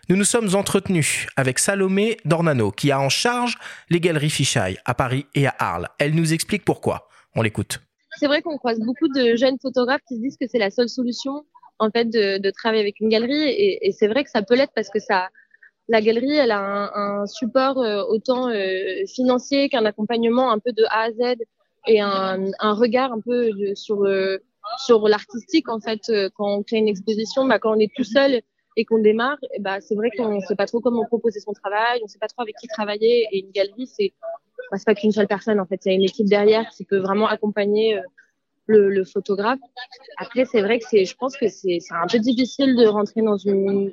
Nous nous sommes entretenus avec Salomé Dornano, qui a en charge les galeries Fichaille à Paris et à Arles. Elle nous explique pourquoi. On l'écoute. C'est vrai qu'on croise beaucoup de jeunes photographes qui se disent que c'est la seule solution en fait de, travailler avec une galerie et, c'est vrai que ça peut l'être parce que ça la galerie elle a un, support euh, autant euh, financier qu'un accompagnement un peu de A à Z et un, regard un peu sur euh, sur l'artistique en fait quand on crée une exposition bah, quand on est tout seul et qu'on démarre, bah, c'est vrai qu'on ne sait pas trop comment proposer son travail, on ne sait pas trop avec qui travailler. Et une galerie, c'est bah, pas qu'une seule personne, en fait. Il y a une équipe derrière qui peut vraiment accompagner euh, le, le, photographe. Après, c'est vrai que c'est, je pense que c'est un peu difficile de rentrer dans une,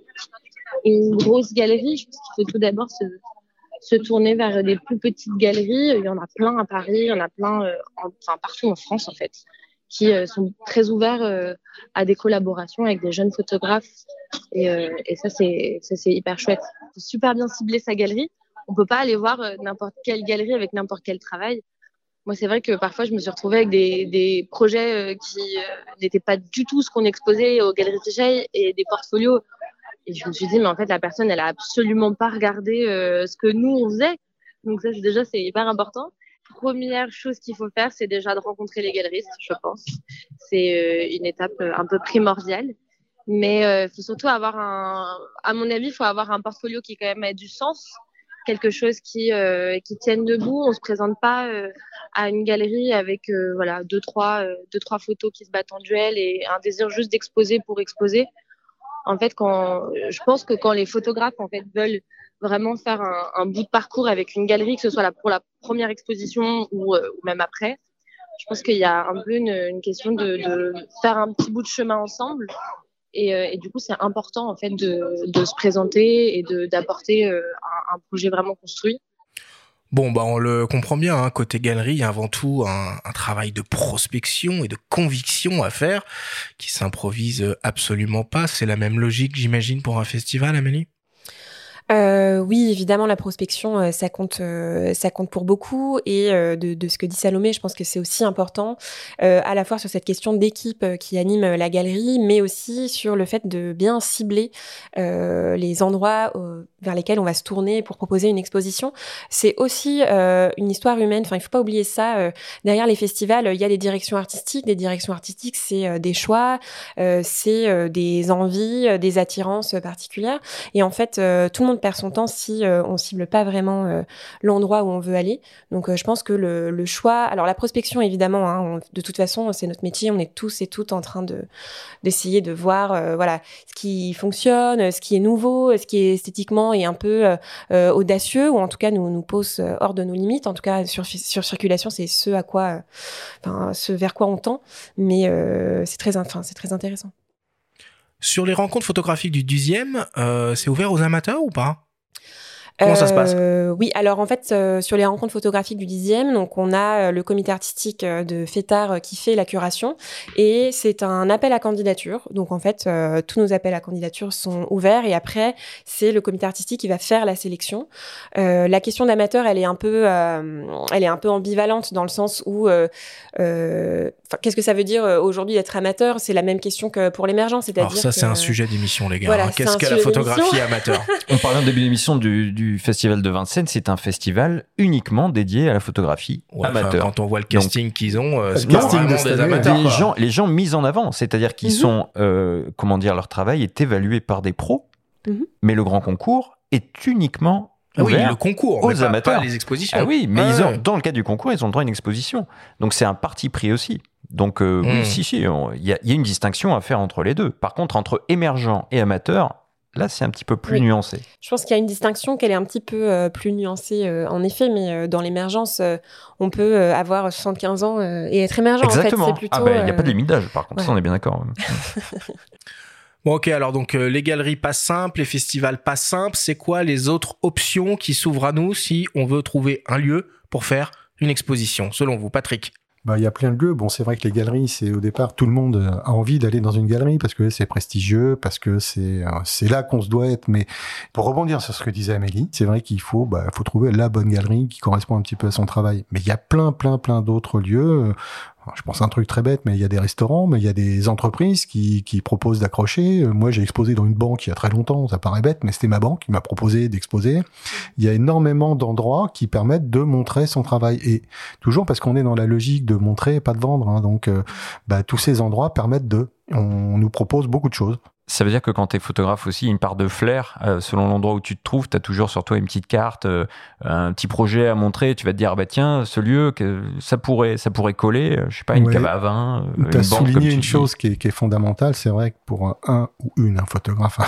une grosse galerie. Je pense qu'il faut tout d'abord se, se tourner vers des plus petites galeries. Il y en a plein à Paris, il y en a plein euh, enfin, partout en France, en fait qui euh, sont très ouverts euh, à des collaborations avec des jeunes photographes. Et, euh, ça, c'est hyper chouette. faut super bien cibler sa galerie. On peut pas aller voir n'importe quelle galerie avec n'importe quel travail. Moi, c'est vrai que parfois, je me suis retrouvée avec des, projets qui n'étaient pas du tout ce qu'on exposait aux galeries Tichet et des portfolios. Et je me suis dit, mais en fait, la personne, elle a absolument pas regardé ce que nous, on faisait. Donc ça, déjà, c'est hyper important. Première chose qu'il faut faire, c'est déjà de rencontrer les galeristes, je pense. C'est une étape un peu primordiale. Mais il faut surtout avoir un, à mon avis, il faut avoir un portfolio qui quand même ait du sens quelque chose qui euh, qui tienne debout. On se présente pas euh, à une galerie avec euh, voilà deux trois deux trois photos qui se battent en duel et un désir juste d'exposer pour exposer. En fait, quand je pense que quand les photographes en fait veulent vraiment faire un, bout de parcours avec une galerie, que ce soit là pour la première exposition ou, ou même après, je pense qu'il y a un peu une, question de, faire un petit bout de chemin ensemble et, euh, du coup, c'est important en fait de, se présenter et d'apporter euh, un, un, projet vraiment construit. Bon, bah on le comprend bien, hein, côté galerie, il y a avant tout un, un, travail de prospection et de conviction à faire qui s'improvise absolument pas. C'est la même logique, j'imagine, pour un festival, Amélie? Euh, oui, évidemment, la prospection, euh, ça compte, euh, ça compte pour beaucoup. Et de, de, ce que dit Salomé, je pense que c'est aussi important, à la fois sur cette question d'équipe qui anime la galerie, mais aussi sur le fait de bien cibler les endroits vers lesquels on va se tourner pour proposer une exposition. C'est aussi une histoire humaine. Enfin, il faut pas oublier ça. derrière les festivals, il y a des directions artistiques. Des directions artistiques, c'est des choix, c'est des envies, des attirances particulières. Et en fait, tout le monde perd son temps si euh, on cible pas vraiment euh, l'endroit où on veut aller. Donc euh, je pense que le, le, choix, alors la prospection évidemment, hein, de toute façon c'est notre métier, on est tous et toutes en train de d'essayer de voir voilà ce qui fonctionne, ce qui est nouveau, ce qui est esthétiquement et un peu audacieux ou en tout cas nous nous pose hors de nos limites. En tout cas sur sur circulation c'est ce à quoi, ce vers quoi on tend, mais c'est très enfin c'est très intéressant. Sur les rencontres photographiques du dixième, euh, c'est ouvert aux amateurs ou pas? Comment ça se passe euh, Oui, alors en fait, euh, sur les rencontres photographiques du dixième, donc on a euh, le comité artistique de FETAR qui fait la curation et c'est un appel à candidature. Donc en fait, tous nos appels à candidature sont ouverts et après, c'est le comité artistique qui va faire la sélection. la question d'amateur, elle est un peu, elle est un peu ambivalente dans le sens où, qu'est-ce que ça veut dire aujourd'hui d'être amateur? C'est la même question que pour l'émergent, c'est-à-dire. Alors ça, c'est un sujet d'émission, les gars. Voilà, qu'est-ce que la photographie amateur? On parlait en début d'émission du, du festival de Vincennes, c'est un festival uniquement dédié à la photographie amateur. Quand on voit le casting qu'ils ont, euh, c'est casting des amateurs. Les gens, les gens mis en avant, c'est-à-dire qu'ils mhm. sont, euh, comment dire, leur travail est évalué par des pros, mhm. mais le grand concours est uniquement ah oui, le concours, aux amateurs. les expositions. Ah oui, mais ils ont, dans le cadre du concours, ils ont le droit à une exposition. Donc c'est un parti pris aussi. Donc euh, oui, mhm. si, si, il y, y, a une distinction à faire entre les deux. Par contre, entre émergent et amateur, Là, c'est un petit peu plus nuancé. Je pense qu'il y a une distinction qu'elle est un petit peu euh, plus nuancée, euh, en effet, mais euh, dans l'émergence, on peut avoir 75 ans et être émergent. Exactement. En fait. plutôt, ah ben, il n'y a pas de limite d'âge, par contre, ça, on est bien d'accord. bon, ok, alors donc les galeries pas simples, les festivals pas simples, c'est quoi les autres options qui s'ouvrent à nous si on veut trouver un lieu pour faire une exposition, selon vous, Patrick? Bah, il y a plein de lieux. Bon, c'est vrai que les galeries, c'est au départ, tout le monde a envie d'aller dans une galerie parce que c'est prestigieux, parce que c'est euh, c'est là qu'on se doit être. Mais pour rebondir sur ce que disait Amélie, c'est vrai qu'il faut bah, faut trouver la bonne galerie qui correspond un petit peu à son travail. Mais il y a plein, plein, plein d'autres lieux je pense à un truc très bête, mais il y a des restaurants, mais il y a des entreprises qui, proposent d'accrocher. Euh, moi, j'ai exposé dans une banque il y a très longtemps, ça paraît bête, mais c'était ma banque qui m'a proposé d'exposer. Il y a énormément d'endroits qui permettent de montrer son travail. Et toujours parce qu'on est dans la logique de montrer, pas de vendre. Hein, donc, euh, bah, tous ces endroits permettent de... On nous propose beaucoup de choses. Ça veut dire que quand tu es photographe aussi, une part de flair, euh, selon l'endroit où tu te trouves, tu as toujours sur toi une petite carte, euh, un petit projet à montrer, tu vas te dire, bah tiens, ce lieu, que ça pourrait, ça pourrait coller, euh, je sais pas, une cave à vin. Tu as souligné une chose qui est, qui est fondamentale, c'est vrai que pour un, ou une, un photographe,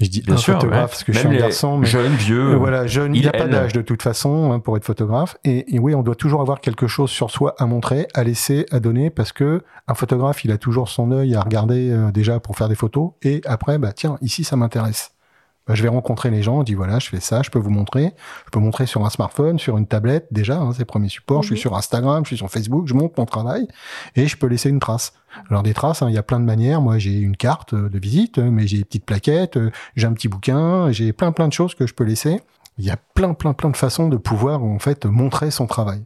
je dis Bien un sûr, photographe parce que je suis un garçon, mais jeune, vieux, voilà, jeune, il n'y a pas d'âge de toute façon hein, pour être photographe. Et, et, oui, on doit toujours avoir quelque chose sur soi à montrer, à laisser, à donner, parce que un photographe, il a toujours son œil à regarder euh, déjà pour faire des photos, et après, bah tiens, ici ça m'intéresse. Bah, je vais rencontrer les gens, on dit voilà, je fais ça, je peux vous montrer. Je peux montrer sur un smartphone, sur une tablette déjà, hein, c'est le premier support. Je suis mhm. sur Instagram, je suis sur Facebook, je montre mon travail et je peux laisser une trace. Alors des traces, hein, il y a plein de manières. Moi, j'ai une carte de visite, mais j'ai des petites plaquettes, j'ai un petit bouquin, j'ai plein plein de choses que je peux laisser. Il y a plein plein plein de façons de pouvoir en fait montrer son travail.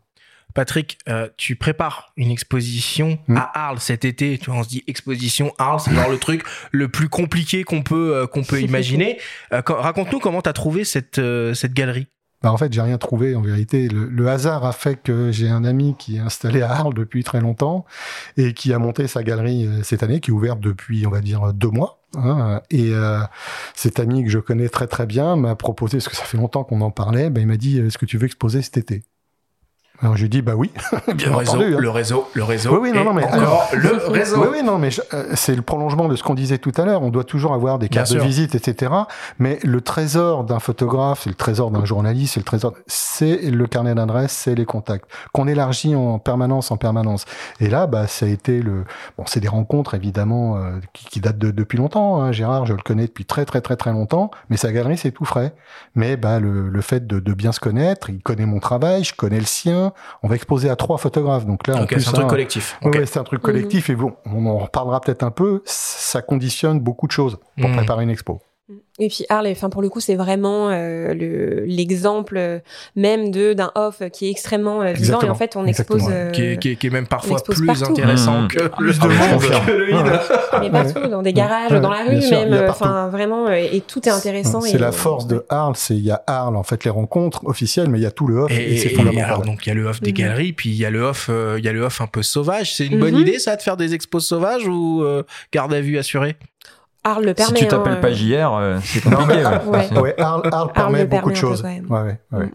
Patrick, euh, tu prépares une exposition hmm. à Arles cet été. Tu vois, on se dit exposition Arles, c'est genre le truc le plus compliqué qu'on peut euh, qu'on peut imaginer. Euh, raconte-nous comment tu as trouvé cette cette galerie. Bah, en fait, j'ai rien trouvé en vérité. Le, hasard a fait que j'ai un ami qui est installé à Arles depuis très longtemps et qui a monté sa galerie euh, cette année, qui est ouverte depuis, on va dire, deux mois. Hein. et euh, cet ami que je connais très très bien m'a proposé, parce que ça fait longtemps qu'on en parlait, bah, il m'a dit, est-ce que tu veux exposer cet été? Alors je lui dis bah oui. Bien le, réseau, hein. le réseau, le réseau, oui, oui, non, non, mais encore le réseau. Oui, oui, non, mais euh, c'est le prolongement de ce qu'on disait tout à l'heure. On doit toujours avoir des cartes de visite, etc. Mais le trésor d'un photographe, c'est le trésor d'un journaliste, c'est le trésor, c'est le carnet d'adresse, c'est les contacts qu'on élargit en permanence, en permanence. Et là, bah, ça a été le, bon, c'est des rencontres évidemment euh, qui, qui, datent de, depuis longtemps. Hein. Gérard, je le connais depuis très très très très longtemps, mais sa galerie c'est tout frais. Mais bah le, le fait de, de bien se connaître, il connaît mon travail, je connais le sien on va exposer à trois photographes. Donc là, c'est un truc collectif. c'est un truc collectif et bon, on en reparlera peut-être un peu. Ça conditionne beaucoup de choses pour mmh. préparer une expo. Et puis Arles, enfin pour le coup, c'est vraiment euh, le l'exemple euh, même de d'un off qui est extrêmement euh, vivant et en fait on expose euh, qui, est, qui, est, qui, est, même parfois plus intéressant mmh. que plus de monde que le. Mais partout, dans des garages, dans la rue même, enfin vraiment et tout est intéressant. C'est la force de Arles, c'est il y a Arles en fait les rencontres officielles, mais il y a tout le off et, c'est fondamental. donc il y a le off des mmh. galeries, puis il y a le off, il y a le off un peu sauvage. C'est une bonne mmh. idée ça de faire des expos sauvages ou garde à vue assurée? Arles le permet. Si tu t'appelles hein, pas JR, euh, c'est compliqué. ouais. ouais. Arles, Arles permet beaucoup de choses. Ouais, ouais, mm.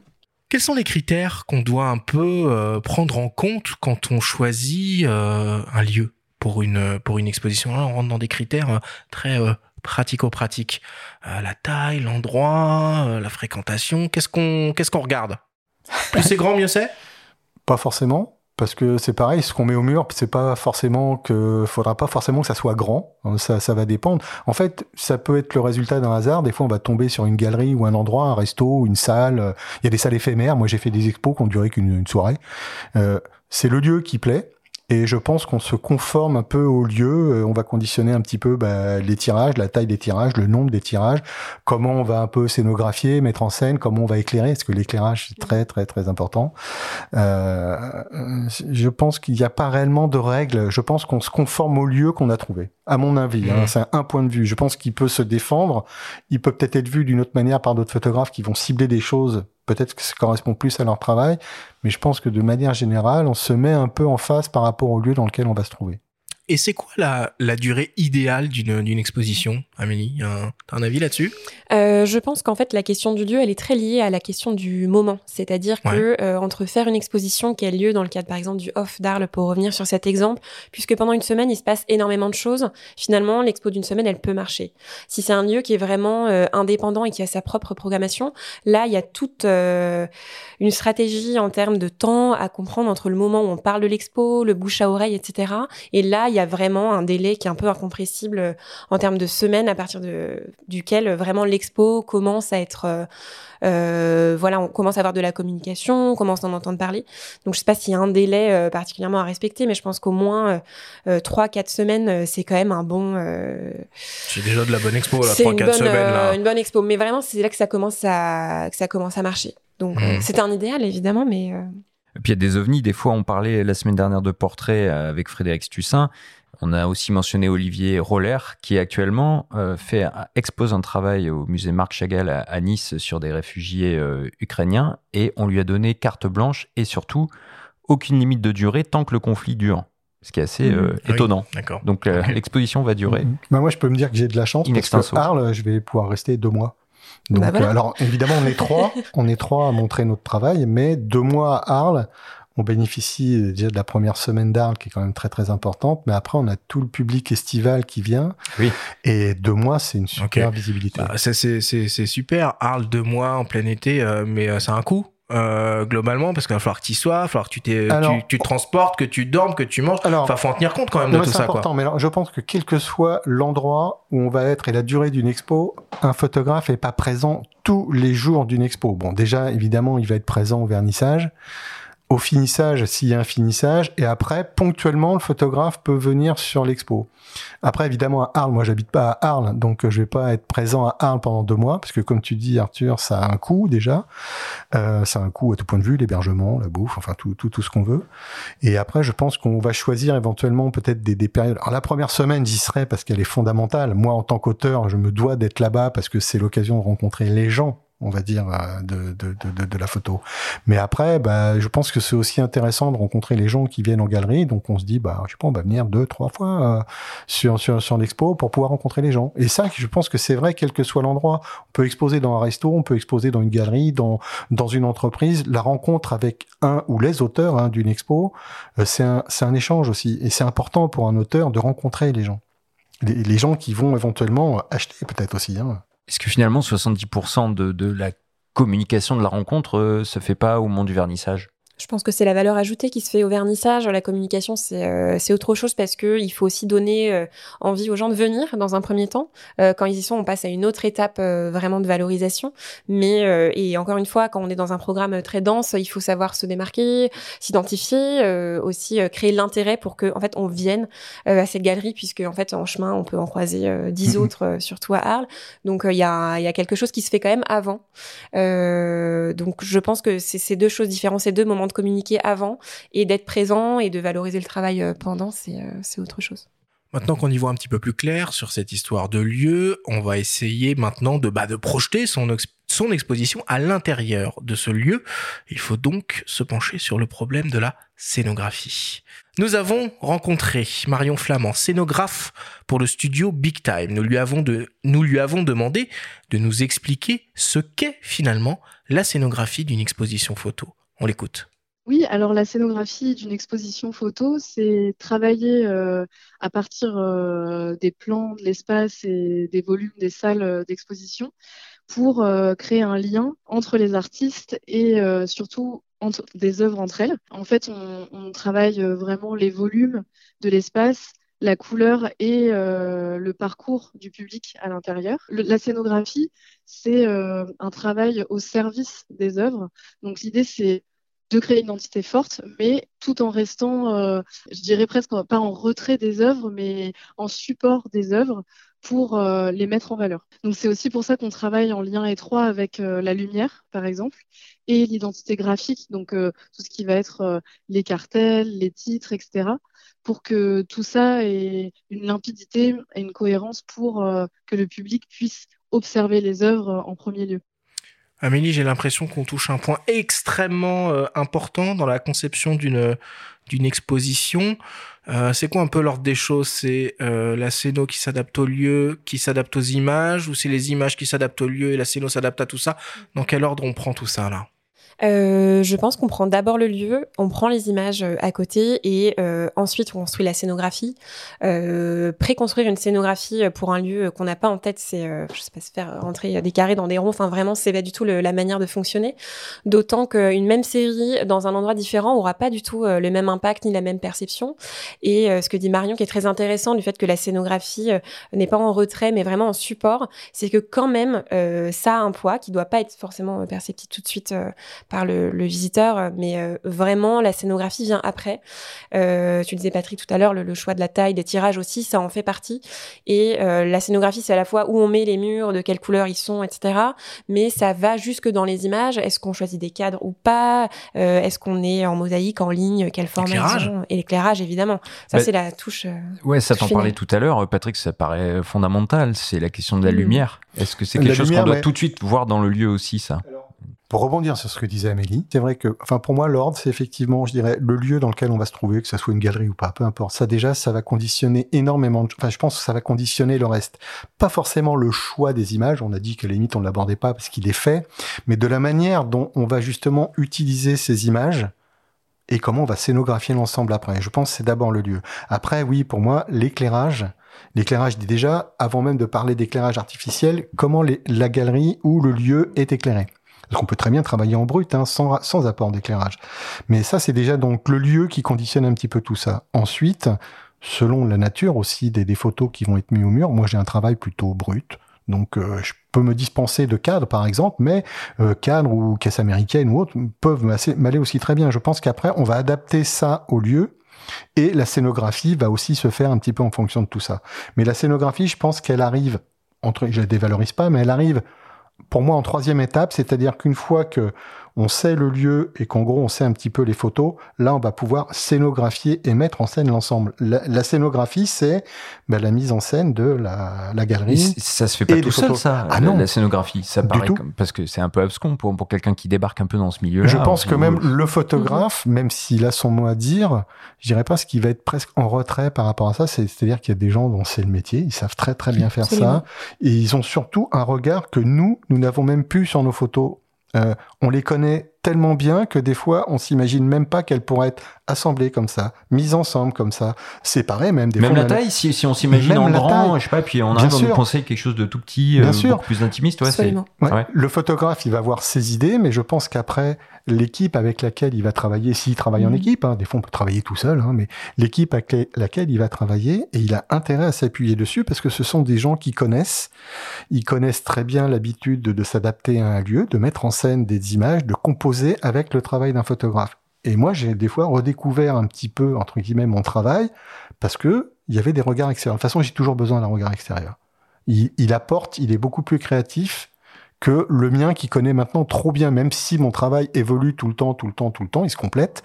Quels sont les critères qu'on doit un peu euh, prendre en compte quand on choisit euh, un lieu pour une pour une exposition? Là, on rentre dans des critères très pratico-pratiques. la taille, l'endroit, la fréquentation. Qu'est-ce qu'on qu'est-ce qu'on regarde? Plus c'est grand, mieux c'est? Pas forcément parce que c'est pareil, ce qu'on met au mur, c'est pas forcément que, faudra pas forcément que ça soit grand. Ça, ça va dépendre. En fait, ça peut être le résultat d'un hasard. Des fois, on va tomber sur une galerie ou un endroit, un resto, une salle. Il y a des salles éphémères. Moi, j'ai fait des expos qui ont duré qu'une soirée. Euh, c'est le lieu qui plaît. Et je pense qu'on se conforme un peu au lieu. Euh, on va conditionner un petit peu bah, les tirages, la taille des tirages, le nombre des tirages, comment on va un peu scénographier, mettre en scène, comment on va éclairer, parce que l'éclairage c'est très très très important. Euh, je pense qu'il n'y a pas réellement de règles. Je pense qu'on se conforme au lieu qu'on a trouvé. À mon avis, hein, mmh. c'est un point de vue. Je pense qu'il peut se défendre. Il peut peut-être être vu d'une autre manière par d'autres photographes qui vont cibler des choses peut-être que ça correspond plus à leur travail, mais je pense que de manière générale, on se met un peu en face par rapport au lieu dans lequel on va se trouver. Et c'est quoi la, la, durée idéale d'une exposition, Amélie? T'as un avis là-dessus? Euh, Je pense qu'en fait, la question du lieu, elle est très liée à la question du moment. C'est-à-dire que euh, entre faire une exposition qui a lieu dans le cadre, par exemple, du Off d'Arles, pour revenir sur cet exemple, puisque pendant une semaine, il se passe énormément de choses, finalement, l'expo d'une semaine, elle peut marcher. Si c'est un lieu qui est vraiment euh, indépendant et qui a sa propre programmation, là, il y a toute une stratégie en termes de temps à comprendre entre le moment où on parle de l'expo, le bouche à oreille, etc. Et là, il y a vraiment un délai qui est un peu incompressible euh, en termes de semaines à partir de, duquel euh, vraiment l'expo commence à être euh, euh, voilà, on commence à avoir de la communication, on commence à en entendre parler. Donc je sais pas s'il y a un délai particulièrement à respecter, mais je pense qu'au moins trois, quatre semaines, c'est quand même un bon. c'est déjà de la bonne expo, là, trois, quatre semaines. Là. une bonne expo, mais vraiment c'est là que ça commence à que ça commence à marcher. Donc mmh. c'est un idéal évidemment, mais. Et puis il y a des ovnis. Des fois, on parlait la semaine dernière de portraits avec Frédéric Stussin. On a aussi mentionné Olivier Roller, qui actuellement euh, fait, expose un travail au musée Marc Chagall à, Nice sur des réfugiés euh, ukrainiens, et on lui a donné carte blanche et surtout aucune limite de durée tant que le conflit dure. Ce qui est assez euh, mmh. étonnant. Donc l'exposition va durer. Mmh. Bah, moi, je peux me dire que j'ai de la chance parce que Arles, je vais pouvoir rester deux mois. Donc, bah, alors évidemment, on est trois, on est trois à montrer notre travail, mais deux mois à Arles, on bénéficie déjà de la première semaine d'Arles qui est quand même très très importante, mais après on a tout le public estival qui vient. Oui. Et deux mois, c'est une super visibilité. Bah, c'est super. Arles deux mois en plein été, euh, mais euh, c'est un coût. Euh, globalement parce qu'il va falloir que tu sois, il va falloir que tu, tu, tu, te transportes, que tu dormes, que tu manges. Alors, enfin, faut en tenir compte quand même de tout ça. C'est important, mais alors, je pense que quel que soit l'endroit où on va être et la durée d'une expo, un photographe est pas présent tous les jours d'une expo. Bon, déjà, évidemment, il va être présent au vernissage au finissage s'il y a un finissage et après ponctuellement le photographe peut venir sur l'expo. Après évidemment à Arles, moi j'habite pas à Arles donc je vais pas être présent à Arles pendant deux mois parce que comme tu dis Arthur ça a un coût déjà, euh, ça a un coût à tout point de vue l'hébergement, la bouffe, enfin tout tout tout ce qu'on veut. Et après je pense qu'on va choisir éventuellement peut-être des, des périodes. Alors la première semaine j'y serai parce qu'elle est fondamentale. Moi en tant qu'auteur je me dois d'être là-bas parce que c'est l'occasion de rencontrer les gens on va dire, euh, de, de, de, de, la photo. Mais après, bah, je pense que c'est aussi intéressant de rencontrer les gens qui viennent en galerie. Donc on se dit, bah, je sais pas, on va venir deux, trois fois euh, sur, sur, sur l'expo pour pouvoir rencontrer les gens. Et ça, je pense que c'est vrai, quel que soit l'endroit. On peut exposer dans un resto, on peut exposer dans une galerie, dans, dans une entreprise. La rencontre avec un ou les auteurs hein, d'une expo, euh, c'est un, un échange aussi. Et c'est important pour un auteur de rencontrer les gens. Les, les gens qui vont éventuellement acheter peut-être aussi. Hein. Est-ce que finalement 70% de, de, la communication de la rencontre euh, se fait pas au moment du vernissage? Je pense que c'est la valeur ajoutée qui se fait au vernissage. La communication, c'est euh, autre chose parce que il faut aussi donner euh, envie aux gens de venir dans un premier temps. Euh, quand ils y sont, on passe à une autre étape euh, vraiment de valorisation. Mais et encore une fois, quand on est dans un programme très dense, il faut savoir se démarquer, s'identifier, aussi créer l'intérêt pour que en fait on vienne à cette galerie puisque en fait en chemin on peut en croiser dix mm-hmm. autres, surtout à Arles. Donc il y a y a quelque chose qui se fait quand même avant. donc je pense que c'est ces deux choses différentes, ces deux moments de communiquer avant et d'être présent et de valoriser le travail euh, pendant, euh, c'est autre chose. Maintenant qu'on y voit un petit peu plus clair sur cette histoire de lieu, on va essayer maintenant de, bah, projeter son, exposition à l'intérieur de ce lieu. Il faut donc se pencher sur le problème de la scénographie. Nous avons rencontré Marion Flamand, scénographe pour le studio Big Time. Nous lui avons demandé de nous expliquer ce qu'est finalement la scénographie d'une exposition photo. On l'écoute. Oui, alors la scénographie d'une exposition photo, c'est travailler euh, à partir euh, des plans de l'espace et des volumes des salles euh, d'exposition pour créer un lien entre les artistes et surtout des œuvres entre elles. En fait, on travaille vraiment les volumes de l'espace, la couleur et le parcours du public à l'intérieur. La scénographie, c'est un travail au service des œuvres. Donc l'idée, c'est de créer une identité forte, mais tout en restant, euh, je dirais presque pas en retrait des œuvres, mais en support des œuvres pour euh, les mettre en valeur. Donc c'est aussi pour ça qu'on travaille en lien étroit avec euh, la lumière, par exemple, et l'identité graphique, donc tout ce qui va être les cartels, les titres, etc., pour que tout ça ait une limpidité et une cohérence pour que le public puisse observer les œuvres en premier lieu. Amélie, j'ai l'impression qu'on touche un point extrêmement euh, important dans la conception d'une d'une exposition. Euh, c'est quoi un peu l'ordre des choses? C'est euh, la scéno qui s'adapte au lieu, qui s'adapte aux images, ou c'est les images qui s'adaptent au lieu et la scéno s'adapte à tout ça? Dans quel ordre on prend tout ça là? Euh, je pense qu'on prend d'abord le lieu, on prend les images euh, à côté et euh, ensuite on construit la scénographie. Euh, préconstruire une scénographie pour un lieu qu'on n'a pas en tête, c'est, je sais pas, se faire rentrer des carrés dans des ronds. Enfin, vraiment, c'est pas du tout la manière de fonctionner. D'autant qu'une même série dans un endroit différent aura pas du tout le même impact ni la même perception. Et ce que dit Marion, qui est très intéressant, du fait que la scénographie n'est pas en retrait, mais vraiment en support, c'est que quand même, ça a un poids qui doit pas être forcément perceptible tout de suite par le, le visiteur, mais euh, vraiment la scénographie vient après. Euh, tu disais Patrick tout à l'heure, le, choix de la taille, des tirages aussi, ça en fait partie. Et euh, la scénographie, c'est à la fois où on met les murs, de quelle couleur ils sont, etc. Mais ça va jusque dans les images. Est-ce qu'on choisit des cadres ou pas? Est-ce qu'on est en mosaïque, en ligne? Quelle forme Et l'éclairage, évidemment. Ça, bah, c'est la touche. ouais, ça t'en parlait tout à l'heure, Patrick. Ça paraît fondamental. C'est la question de la mm. lumière. Est-ce que c'est quelque chose qu'on doit tout de suite voir dans le lieu aussi, ça? Pour rebondir sur ce que disait Amélie, c'est vrai que, enfin, pour moi, l'ordre, c'est effectivement, je dirais, le lieu dans lequel on va se trouver, que ça soit une galerie ou pas, peu importe. Ça, déjà, ça va conditionner énormément de, enfin, je pense que ça va conditionner le reste. Pas forcément le choix des images. On a dit que les limites, on ne l'abordait pas parce qu'il est fait, mais de la manière dont on va justement utiliser ces images et comment on va scénographier l'ensemble après. Je pense que c'est d'abord le lieu. Après, oui, pour moi, l'éclairage, L'éclairage dit déjà, avant même de parler d'éclairage artificiel, comment la galerie ou le lieu est éclairé. Parce qu'on peut très bien travailler en brut, hein, sans, sans apport d'éclairage. Mais ça, c'est déjà donc le lieu qui conditionne un petit peu tout ça. Ensuite, selon la nature aussi des, des photos qui vont être mises au mur, moi j'ai un travail plutôt brut. Donc euh, je peux me dispenser de cadres par exemple, mais euh, cadres ou caisse américaine ou autres peuvent m'aller aussi très bien. Je pense qu'après on va adapter ça au lieu et la scénographie va aussi se faire un petit peu en fonction de tout ça. Mais la scénographie, je pense qu'elle arrive entre, je la dévalorise pas, mais elle arrive pour moi en troisième étape, c'est-à-dire qu'une fois que on sait le lieu et qu'en gros on sait un petit peu les photos, là on va pouvoir scénographier et mettre en scène l'ensemble. La, scénographie, c'est ben, la mise en scène de la, la galerie. ça se fait pas tout seul, ça. Ah non. la scénographie, ça Du paraît tout. comme- parce que c'est un peu abscon pour, pour quelqu'un qui débarque un peu dans ce milieu. Je pense que même le photographe, Mhm. même s'il a son mot à dire, je dirais pas ce qui va être presque en retrait par rapport à ça. c'est- C'est-à-dire qu'il y a des gens dont c'est le métier, ils savent très très bien faire Absolument. ça, et ils ont surtout un regard que nous, nous n'avons même plus sur nos photos. Euh, on les connaît tellement bien que des fois, on s'imagine même pas qu'elles pourraient être assemblées comme ça, mises ensemble comme ça, séparées même. Des Même fois, la a- taille, si, si on s'imagine en grand, taille. je sais pas, puis on Bien arrive à sûr. nous penser quelque chose de tout petit, Bien euh, sûr. beaucoup plus intimiste. Ouais. Ouais. Ouais. Le photographe, il va avoir ses idées, mais je pense qu'après, l'équipe avec laquelle il va travailler, s'il travaille en Mhm. équipe, hein, des fois on peut travailler tout seul, hein, mais l'équipe avec la- laquelle il va travailler, et il a intérêt à s'appuyer dessus parce que ce sont des gens qui connaissent, ils connaissent très bien l'habitude de, de s'adapter à un lieu, de mettre en scène des images, de composer avec le travail d'un photographe. Et moi, j'ai des fois redécouvert un petit peu, entre guillemets, mon travail parce que il y avait des regards extérieurs. De toute façon, j'ai toujours besoin d'un regard extérieur. Il, il apporte, il est beaucoup plus créatif que le mien qui connaît maintenant trop bien, même si mon travail évolue tout le temps, tout le temps, tout le temps, il se complète.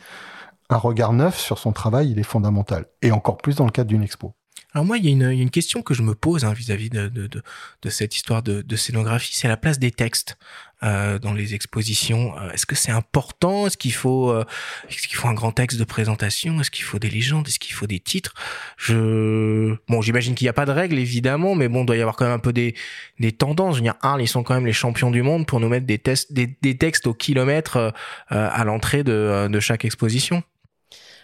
Un regard neuf sur son travail, il est fondamental. Et encore plus dans le cadre d'une expo. Alors moi, il y, a une, y a une question que je me pose hein, vis-à-vis de, de, de, de cette histoire de, de scénographie, c'est la place des textes euh, dans les expositions. Euh, Est-ce que c'est important? Est-ce qu'il faut, euh, est-ce qu'il faut un grand texte de présentation? Est-ce qu'il faut des légendes? Est-ce qu'il faut des titres? Je, bon, j'imagine qu'il n'y a pas de règles évidemment, mais bon, il doit y avoir quand même un peu des, des tendances. Je veux dire, Arles, ils sont quand même les champions du monde pour nous mettre des, tests, des, des textes au kilomètre euh, à l'entrée de, euh, de chaque exposition.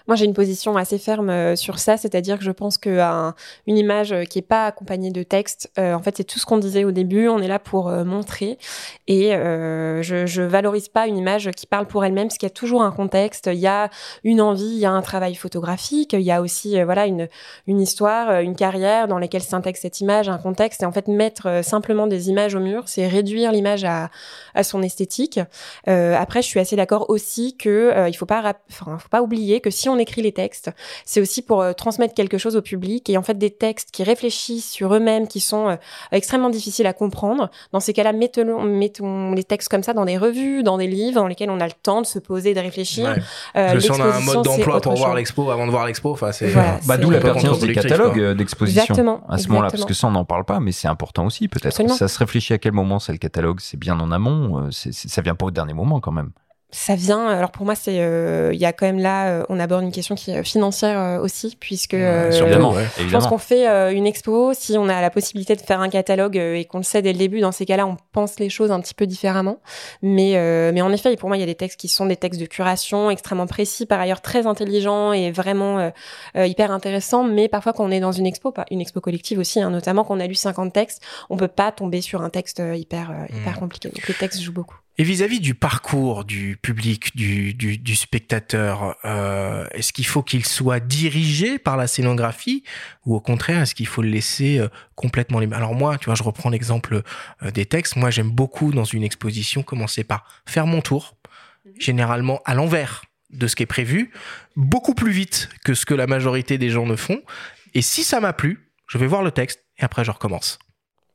Moi, j'ai une position assez ferme euh, sur ça, c'est-à-dire que je pense qu'une image euh, qui est pas accompagnée de texte, euh, en fait, c'est tout ce qu'on disait au début. On est là pour montrer, et je, je valorise pas une image qui parle pour elle-même, parce qu'il y a toujours un contexte. Il y a une envie, il y a un travail photographique, il y a aussi, voilà, une une histoire, une carrière dans laquelle s'intègre cette image, un contexte. Et en fait, mettre simplement des images au mur, c'est réduire l'image à à son esthétique. Après, je suis assez d'accord aussi que euh, il faut pas, enfin, faut pas oublier que si on écrit les textes, c'est aussi pour euh, transmettre quelque chose au public et en fait des textes qui réfléchissent sur eux-mêmes, qui sont euh, extrêmement difficiles à comprendre. Dans ces cas-là, mettons, mettons les textes comme ça dans des revues, dans des livres dans lesquels on a le temps de se poser, de réfléchir. Ouais. Euh, Parce que si on a un mode d'emploi pour voir l'expo avant de voir l'expo, enfin c'est. Voilà, Bah, d'où la pertinence des catalogues euh, d'exposition Exactement, à ce moment-là, parce que ça on n'en parle pas, mais c'est important aussi peut-être. Ça se réfléchit à quel moment c'est le catalogue, c'est bien en amont, c'est- c'est- ça vient pas au dernier moment quand même. Ça vient. Alors pour moi, c'est euh, il y a quand même là, euh, on aborde une question qui est financière euh, aussi, puisque euh, ouais. Je pense qu'on fait euh, une expo, si on a la possibilité de faire un catalogue euh, et qu'on le sait dès le début, dans ces cas-là, on pense les choses un petit peu différemment. Mais, euh, mais en effet, pour moi, il y a des textes qui sont des textes de curation extrêmement précis, par ailleurs très intelligents et vraiment euh, euh, hyper intéressants. Mais parfois, quand on est dans une expo, pas une expo collective aussi, hein, notamment quand on a lu 50 textes, on peut pas tomber sur un texte euh, hyper euh, hyper Mm. compliqué. Donc le texte joue beaucoup. Et vis-à-vis du parcours du public, du, du, du spectateur, euh, est-ce qu'il faut qu'il soit dirigé par la scénographie ou au contraire, est-ce qu'il faut le laisser euh, complètement libre? Alors moi, tu vois, je reprends l'exemple euh, des textes. Moi, j'aime beaucoup dans une exposition commencer par faire mon tour, généralement à l'envers de ce qui est prévu, beaucoup plus vite que ce que la majorité des gens ne font. Et si ça m'a plu, je vais voir le texte et après je recommence.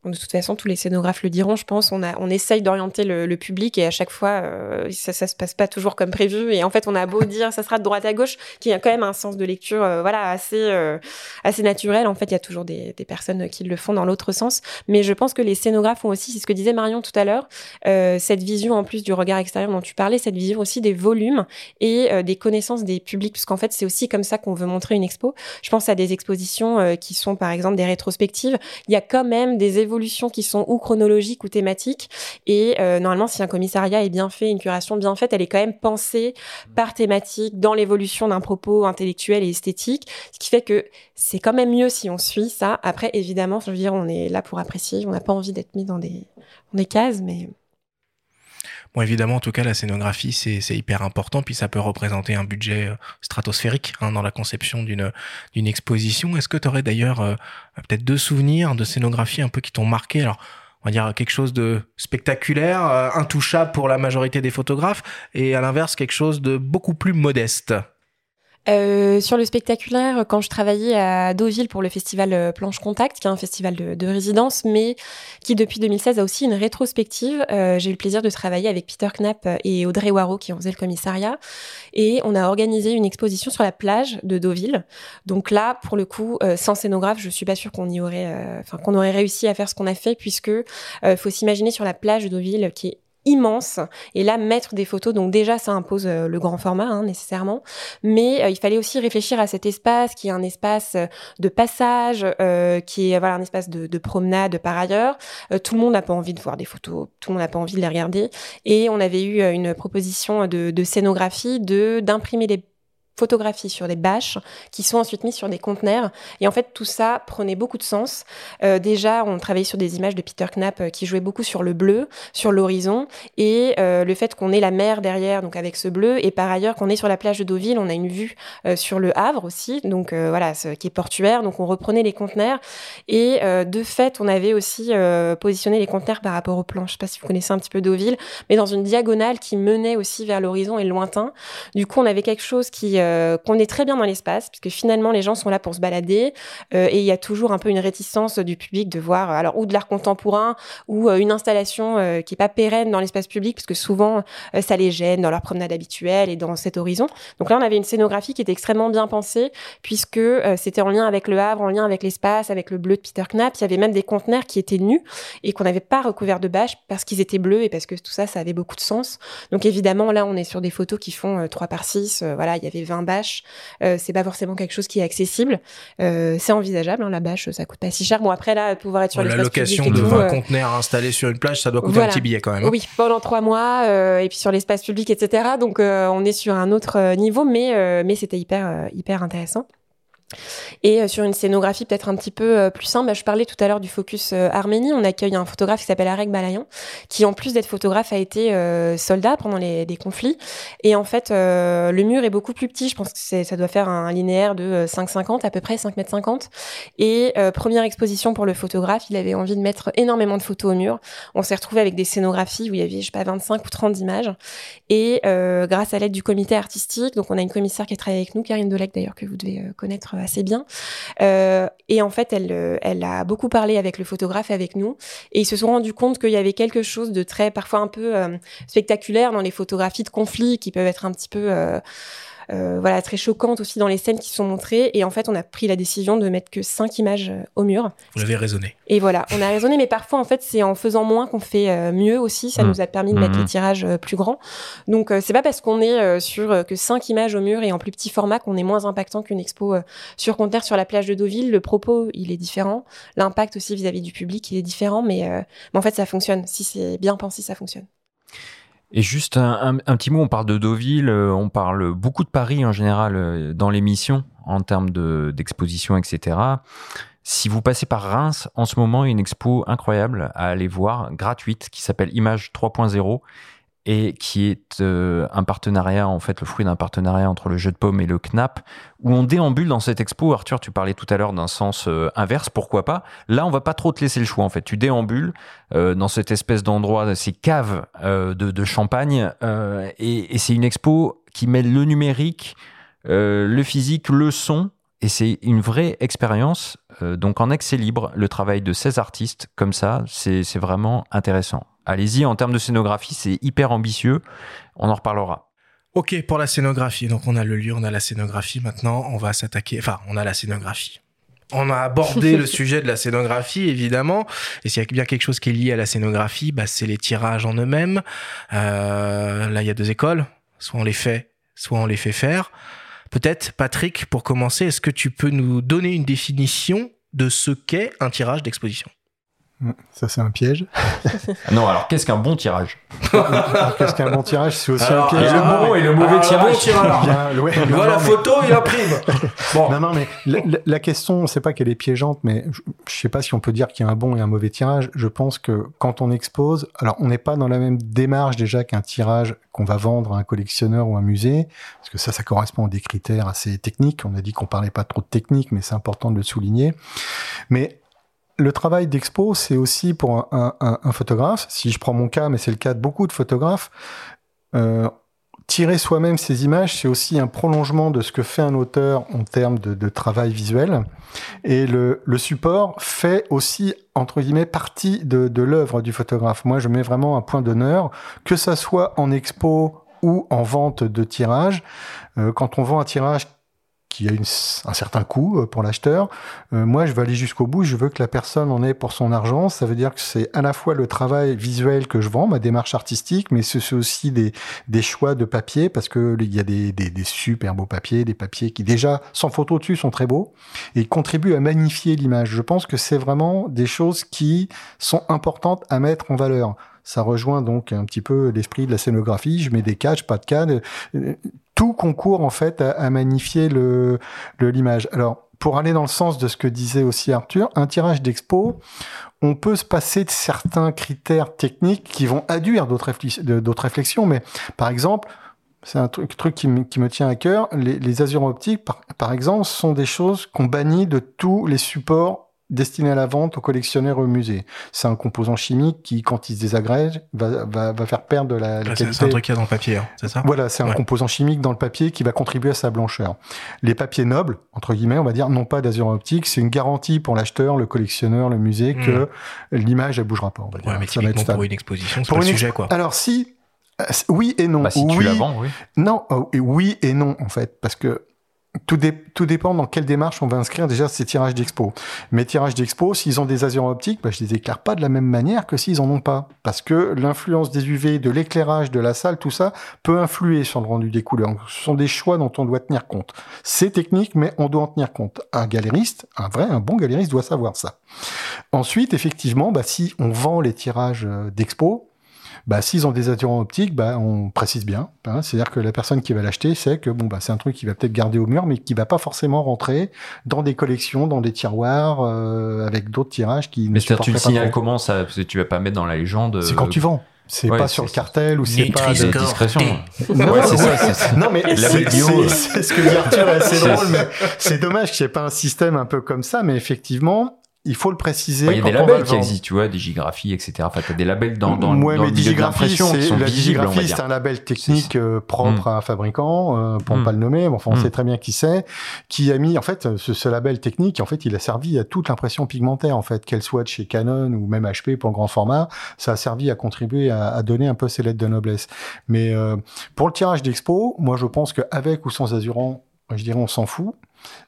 De toute façon, tous les scénographes le diront, je pense. On, a, on essaye d'orienter le, le public et à chaque fois, euh, ça, ça se passe pas toujours comme prévu. Et en fait, on a beau dire ça sera de droite à gauche, qui a quand même un sens de lecture, euh, voilà, assez, euh, assez naturel. En fait, il y a toujours des, des personnes qui le font dans l'autre sens. Mais je pense que les scénographes ont aussi, c'est ce que disait Marion tout à l'heure, cette vision en plus du regard extérieur dont tu parlais, cette vision aussi des volumes et des connaissances des publics, puisqu'en fait, c'est aussi comme ça qu'on veut montrer une expo. Je pense à des expositions qui sont par exemple des rétrospectives. Il y a quand même des évolutions qui sont ou chronologiques ou thématiques. Et euh, normalement, si un commissariat est bien fait, une curation bien faite, elle est quand même pensée par thématique dans l'évolution d'un propos intellectuel et esthétique. Ce qui fait que c'est quand même mieux si on suit ça. Après, évidemment, je veux dire, on est là pour apprécier. On n'a pas envie d'être mis dans des, dans des cases, mais Bon, évidemment, en tout cas, la scénographie, c'est hyper important, puis ça peut représenter un budget euh, stratosphérique hein, dans la conception d'une d'une exposition. Est-ce que tu aurais d'ailleurs euh, peut-être deux souvenirs de scénographie un peu qui t'ont marqué? Alors, on va dire quelque chose de spectaculaire, euh, intouchable pour la majorité des photographes, et à l'inverse, quelque chose de beaucoup plus modeste. Euh, sur le spectaculaire, quand je travaillais à Deauville pour le festival euh, Planche Contact, qui est un festival de, de résidence, mais qui depuis 2016 a aussi une rétrospective, euh, j'ai eu le plaisir de travailler avec Peter Knapp et Audrey Waro qui ont fait le commissariat, et on a organisé une exposition sur la plage de Deauville. Donc là, pour le coup, sans scénographe, je suis pas sûre qu'on y aurait, enfin qu'on aurait réussi à faire ce qu'on a fait, puisque faut s'imaginer sur la plage de Deauville qui est immense. Et là mettre des photos donc déjà ça impose euh, le grand format hein, nécessairement. Mais euh, il fallait aussi réfléchir à cet espace qui est un espace euh, de passage qui est voilà un espace de, de promenade par ailleurs. Tout le monde n'a pas envie de voir des photos. Tout le monde n'a pas envie de les regarder. Et on avait eu une proposition de, de scénographie de d'imprimer des photographies sur des bâches qui sont ensuite mises sur des conteneurs. Et en fait, tout ça prenait beaucoup de sens. Euh, déjà, on travaillait sur des images de Peter Knapp euh, qui jouait beaucoup sur le bleu, sur l'horizon, et euh, le fait qu'on ait la mer derrière, donc avec ce bleu, et par ailleurs qu'on est sur la plage de Deauville, on a une vue sur le Havre aussi, donc voilà, qui est portuaire. Donc on reprenait les conteneurs, et de fait, on avait aussi positionné les conteneurs par rapport au plan. Je sais pas si vous connaissez un petit peu Deauville, mais dans une diagonale qui menait aussi vers l'horizon et lointain. Du coup, on avait quelque chose qui euh, qu'on est très bien dans l'espace, puisque finalement les gens sont là pour se balader, euh, et il y a toujours un peu une réticence du public de voir, alors ou de l'art contemporain, ou euh, une installation qui est pas pérenne dans l'espace public, parce que souvent ça les gêne dans leur promenade habituelle et dans cet horizon. Donc là, on avait une scénographie qui était extrêmement bien pensée, puisque c'était en lien avec le Havre, en lien avec l'espace, avec le bleu de Peter Knapp. Il y avait même des conteneurs qui étaient nus et qu'on n'avait pas recouverts de bâches parce qu'ils étaient bleus et parce que tout ça, ça avait beaucoup de sens. Donc évidemment, là, on est sur des photos qui font 3 par 6. voilà, il y avait 20 bâche. Euh, c'est pas forcément quelque chose qui est accessible. Euh, c'est envisageable, hein, la bâche, ça coûte pas si cher. Bon, après, là, pouvoir être sur Bon, la location de tout, 20 euh, conteneurs installés sur une plage, ça doit coûter Voilà. un petit billet quand même. hein. Oui, pendant trois mois, et puis sur l'espace public, etc. Donc, on est sur un autre niveau, mais, mais c'était hyper, hyper intéressant. Et euh, sur une scénographie peut-être un petit peu euh, plus simple, bah, je parlais tout à l'heure du focus euh, Arménie. On accueille un photographe qui s'appelle Arek Balayan, qui en plus d'être photographe a été soldat pendant les, des conflits. Et en fait, le mur est beaucoup plus petit. Je pense que ça doit faire un linéaire de euh, 5,50 à peu près, 5 mètres 50. Et première exposition pour le photographe, il avait envie de mettre énormément de photos au mur. On s'est retrouvé avec des scénographies où il y avait, je sais pas, 25 ou 30 images. Et grâce à l'aide du comité artistique, donc on a une commissaire qui a travaillé avec nous, Karine Delec d'ailleurs, que vous devez connaître assez bien. Euh, et en fait, elle, euh, elle a beaucoup parlé avec le photographe et avec nous. Et ils se sont rendus compte qu'il y avait quelque chose de très, parfois un peu euh, spectaculaire dans les photographies de conflits qui peuvent être un petit peu... euh, voilà, très choquantes aussi dans les scènes qui sont montrées. Et en fait, on a pris la décision de mettre que cinq images euh, au mur. Vous l'avez raisonné. Et voilà, on a raisonné, mais parfois, en fait, c'est en faisant moins qu'on fait euh, mieux aussi. Ça Mm. nous a permis de mettre Mhm. les tirages euh, plus grands. Donc, euh, c'est pas parce qu'on est euh, sur que cinq images au mur et en plus petit format qu'on est moins impactant qu'une expo euh, sur conteneur sur la plage de Deauville. Le propos, il est différent. L'impact aussi vis-à-vis du public, il est différent. Mais, euh, mais en fait, ça fonctionne. Si c'est bien pensé, ça fonctionne. Et juste un, petit mot, on parle de Deauville, euh, on parle beaucoup de Paris en général euh, dans l'émission en termes de- d'exposition, etc. Si vous passez par Reims, en ce moment, il y a une expo incroyable à aller voir, gratuite, qui s'appelle Image 3.0 et qui est euh, un partenariat, en fait, le fruit d'un partenariat entre le jeu de paume et le CNAP, où on déambule dans cette expo. Arthur, tu parlais tout à l'heure d'un sens euh, inverse, pourquoi pas Là, on va pas trop te laisser le choix, en fait. Tu déambules euh, dans cette espèce d'endroit, ces caves de, champagne, et, et c'est une expo qui mêle le numérique, le physique, le son, et c'est une vraie expérience. Donc en accès libre, le travail de 16 artistes comme ça, c'est vraiment intéressant. Allez-y, en termes de scénographie, c'est hyper ambitieux. On en reparlera. Ok, pour la scénographie. Donc on a le lieu, on a la scénographie. Maintenant, on va s'attaquer. Enfin, on a la scénographie. On a abordé le sujet de la scénographie, évidemment. Et s'il y a bien quelque chose qui est lié à la scénographie, bah, c'est les tirages en eux-mêmes. Euh, là, il y a deux écoles. Soit on les fait, soit on les fait faire. Peut-être, Patrick, pour commencer, est-ce que tu peux nous donner une définition de ce qu'est un tirage d'exposition? Ça, c'est un piège. Ah Non, alors qu'est-ce qu'un bon tirage? Qu'est-ce qu'un bon tirage? C'est aussi Alors, un piège. et le Ah, bon et le mauvais Ah, tirage. Il voit la photo, il imprime. Bon, Non, non, mais la, la- la question, c'est pas qu'elle est piégeante, mais je, je sais pas si on peut dire qu'il y a un bon et un mauvais tirage. Je pense que quand on expose, alors on n'est pas dans la même démarche déjà qu'un tirage qu'on va vendre à un collectionneur ou un musée, parce que ça, ça correspond à des critères assez techniques. On a dit qu'on parlait pas trop de technique, mais c'est important de le souligner. Mais le travail d'expo, c'est aussi pour un, photographe. Si je prends mon cas, mais c'est le cas de beaucoup de photographes, euh, tirer soi-même ces images, c'est aussi un prolongement de ce que fait un auteur en termes de, travail visuel. Et le, support fait aussi, entre guillemets, partie de, de l'œuvre du photographe. Moi, je mets vraiment un point d'honneur, que ça soit en expo ou en vente de tirage. Euh, quand on vend un tirage qui a une, un certain coût euh, pour l'acheteur. Euh, moi, je veux aller jusqu'au bout. Je veux que la personne en ait pour son argent. Ça veut dire que c'est à la fois le travail visuel que je vends, ma démarche artistique, mais c'est aussi des, des choix de papier parce que il y a des, des, des, super beaux papiers, des papiers qui déjà sans photo dessus sont très beaux et contribuent à magnifier l'image. Je pense que c'est vraiment des choses qui sont importantes à mettre en valeur. Ça rejoint donc un petit peu l'esprit de la scénographie. Je mets des caches, pas de cadres. Tout concourt en fait à, à magnifier le l'image. Alors pour aller dans le sens de ce que disait aussi Arthur, un tirage d'expo, on peut se passer de certains critères techniques qui vont adduire d'autres réflexions, mais par exemple, c'est un truc, truc qui, me, qui, me, tient à cœur, les, les optiques, par, par exemple, sont des choses qu'on bannit de tous les supports destiné à la vente aux collectionneurs et au musée. C'est un composant chimique qui, quand il se désagrège, va, va, va faire perdre la, la qualité. C'est un truc qu'il y a dans le papier, hein, c'est ça? Voilà, c'est un ouais. composant chimique dans le papier qui va contribuer à sa blancheur. Les papiers nobles, entre guillemets, on va dire, non pas d'azur optique, c'est une garantie pour l'acheteur, le collectionneur, le musée, mmh. que l'image, elle bougera pas. On va dire. Ouais, mais typiquement pour une exposition, c'est pas le sujet, quoi. Alors si, oui et non. Bah, si oui, tu la vends, oui. Non, oh, et oui et non, en fait, parce que tout, dé tout, dépend dans quelle démarche on va inscrire déjà ces tirages d'expo. Mes tirages d'expo, s'ils ont des azurons optiques, bah, je les éclaire pas de la même manière que s'ils en ont pas. Parce que l'influence des UV, de l'éclairage, de la salle, tout ça peut influer sur le rendu des couleurs. Ce sont des choix dont on doit tenir compte. C'est technique, mais on doit en tenir compte. Un galériste, un vrai, un bon galériste doit savoir ça. Ensuite, effectivement, bah, si on vend les tirages euh, d'expo, bah, s'ils ont des attirants optiques, bah, on précise bien. Hein, C'est-à-dire que la personne qui va l'acheter sait que bon, bah, c'est un truc qui va peut-être garder au mur, mais qui va pas forcément rentrer dans des collections, dans des tiroirs, euh, avec d'autres tirages qui. Mais c'est-à-dire, tu le signales comment ça? Parce que tu vas pas mettre dans la légende. C'est quand tu vends. C'est ouais, pas sur le cartel ou c'est pas de discrétion. Non, ouais, c'est ça. Non, mais c'est ce que dit Arthur est assez drôle, mais c'est dommage qu'il n'y ait pas un système un peu comme ça, mais effectivement, il faut le préciser. Il y a des labels qui existent, tu vois, digigraphie, etc. Enfin, t'as des labels dans, dans, ouais, dans mais sont la digigraphie, c'est un label technique euh, propre Mm. à un fabricant, euh, pour ne Mm. pas le nommer, mais enfin, on Mm. sait très bien qui c'est, qui a mis, en fait, ce, ce label technique, en fait, il a servi à toute l'impression pigmentaire, en fait, qu'elle soit de chez Canon ou même HP pour le grand format, ça a servi à contribuer à, à donner un peu ces lettres de noblesse. Mais euh, pour le tirage d'expo, moi, je pense qu'avec ou sans Azurant, je dirais, on s'en fout.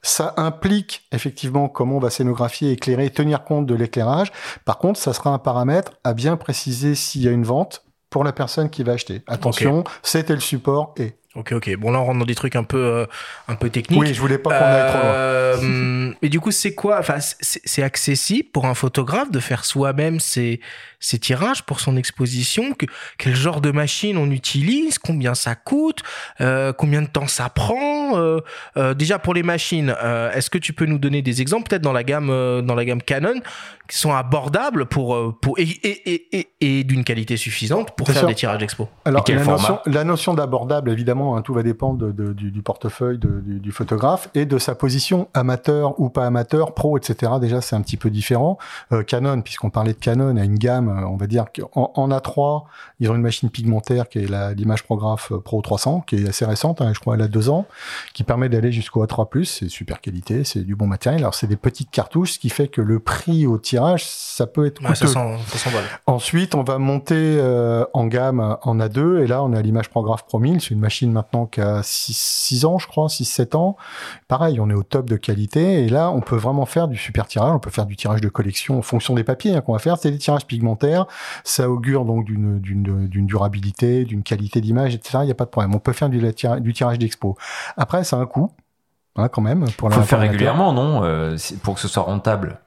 Ça implique effectivement comment on va scénographier, éclairer, tenir compte de l'éclairage. Par contre, ça sera un paramètre à bien préciser s'il y a une vente pour la personne qui va acheter. Attention, okay. c'était le support et. Ok, ok. Bon, là, on rentre dans des trucs un peu, euh, un peu techniques. Oui, je voulais pas qu'on aille trop loin. Euh, et du coup, c'est quoi Enfin, c'est accessible pour un photographe de faire soi-même ses, ses tirages pour son exposition que, Quel genre de machine on utilise Combien ça coûte euh, Combien de temps ça prend euh, Déjà pour les machines, euh, est-ce que tu peux nous donner des exemples peut-être dans la gamme, euh, dans la gamme Canon qui sont abordables pour, pour et, et, et, et, et d'une qualité suffisante pour faire sûr. des tirages d'expo Alors la notion, la notion d'abordable, évidemment, hein, tout va dépendre de, de, du, du, portefeuille de, du, du, photographe et de sa position amateur ou pas amateur, pro, etc. Déjà, c'est un petit peu différent. Euh, Canon, puisqu'on parlait de Canon, a une gamme, on va dire qu'en en A3, ils ont une machine pigmentaire qui est l'image prographe Pro 300, qui est assez récente, hein, je crois, elle a deux ans, qui permet d'aller jusqu'au A3+. C'est super qualité, c'est du bon matériel. Alors c'est des petites cartouches, ce qui fait que le prix au tirage, ça peut être coûteux. Ouais, ça sent, ça sent Ensuite, on va monter euh, en gamme en A2, et là, on a l'image prographe Pro 1000. C'est une machine maintenant qui a 6, ans, je crois, 6-7 ans. Pareil, on est au top de qualité, et là, on peut vraiment faire du super tirage. On peut faire du tirage de collection en fonction des papiers hein, qu'on va faire. C'est des tirages pigmentaires. Ça augure donc d'une d'une durabilité, d'une qualité d'image, etc. Il n'y a pas de problème. On peut faire du, du tirage d'expo. Après, ça a un coût. Hein, quand même pour faut le faire régulièrement non euh, pour que ce soit rentable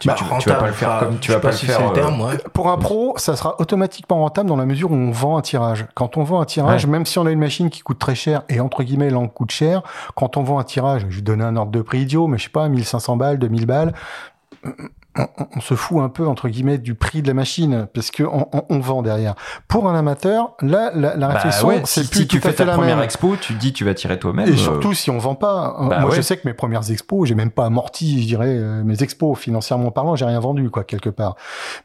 tu, bah, tu, rentable, tu vas pas le faire comme tu vas pas le si faire le terme, ouais. pour un pro ça sera automatiquement rentable dans la mesure où on vend un tirage quand on vend un tirage ouais. même si on a une machine qui coûte très cher et entre guillemets l'en coûte cher quand on vend un tirage je vais donner un ordre de prix idiot mais je sais pas 1500 balles 2000 balles on, se fout un peu entre guillemets du prix de la machine parce que on, on, vend derrière. Pour un amateur, là, la, la bah réflexion, c'est si, plus si tu à fais fait ta la première même. expo, tu te dis tu vas tirer toi-même. Et euh, surtout si on vend pas. bah Moi, ouais. je sais que mes premières expos, j'ai même pas amorti, je dirais, euh, mes expos financièrement parlant, j'ai rien vendu quoi quelque part.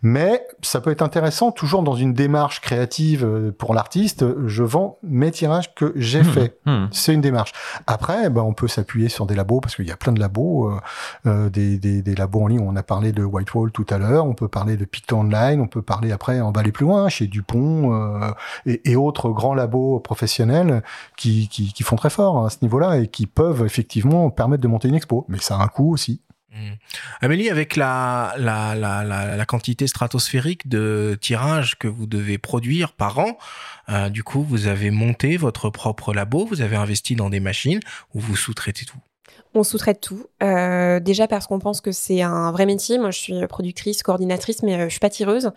Mais ça peut être intéressant, toujours dans une démarche créative euh, pour l'artiste. Je vends mes tirages que j'ai hmm, faits. hmm. C'est une démarche. Après, ben, on peut s'appuyer sur des labos parce qu'il y a plein de labos, euh, euh, des, des, des labos en ligne. On a parlé de Whitewall tout à l'heure. On peut parler de Picto Online. On peut parler après, va aller plus loin chez Dupont euh, et, autres grands labos professionnels qui, font très fort à ce niveau-là et qui peuvent effectivement permettre de monter une expo. Mais ça a un coût aussi. Hmm. Amélie, avec la, la, la, la, quantité stratosphérique de tirages que vous devez produire par an, euh, du coup, vous avez monté votre propre labo, vous avez investi dans des machines où vous sous-traitez tout? On sous-traite tout. Euh, déjà parce qu'on pense que c'est un vrai métier. Moi, je suis productrice, coordinatrice, mais euh, je suis pas tireuse.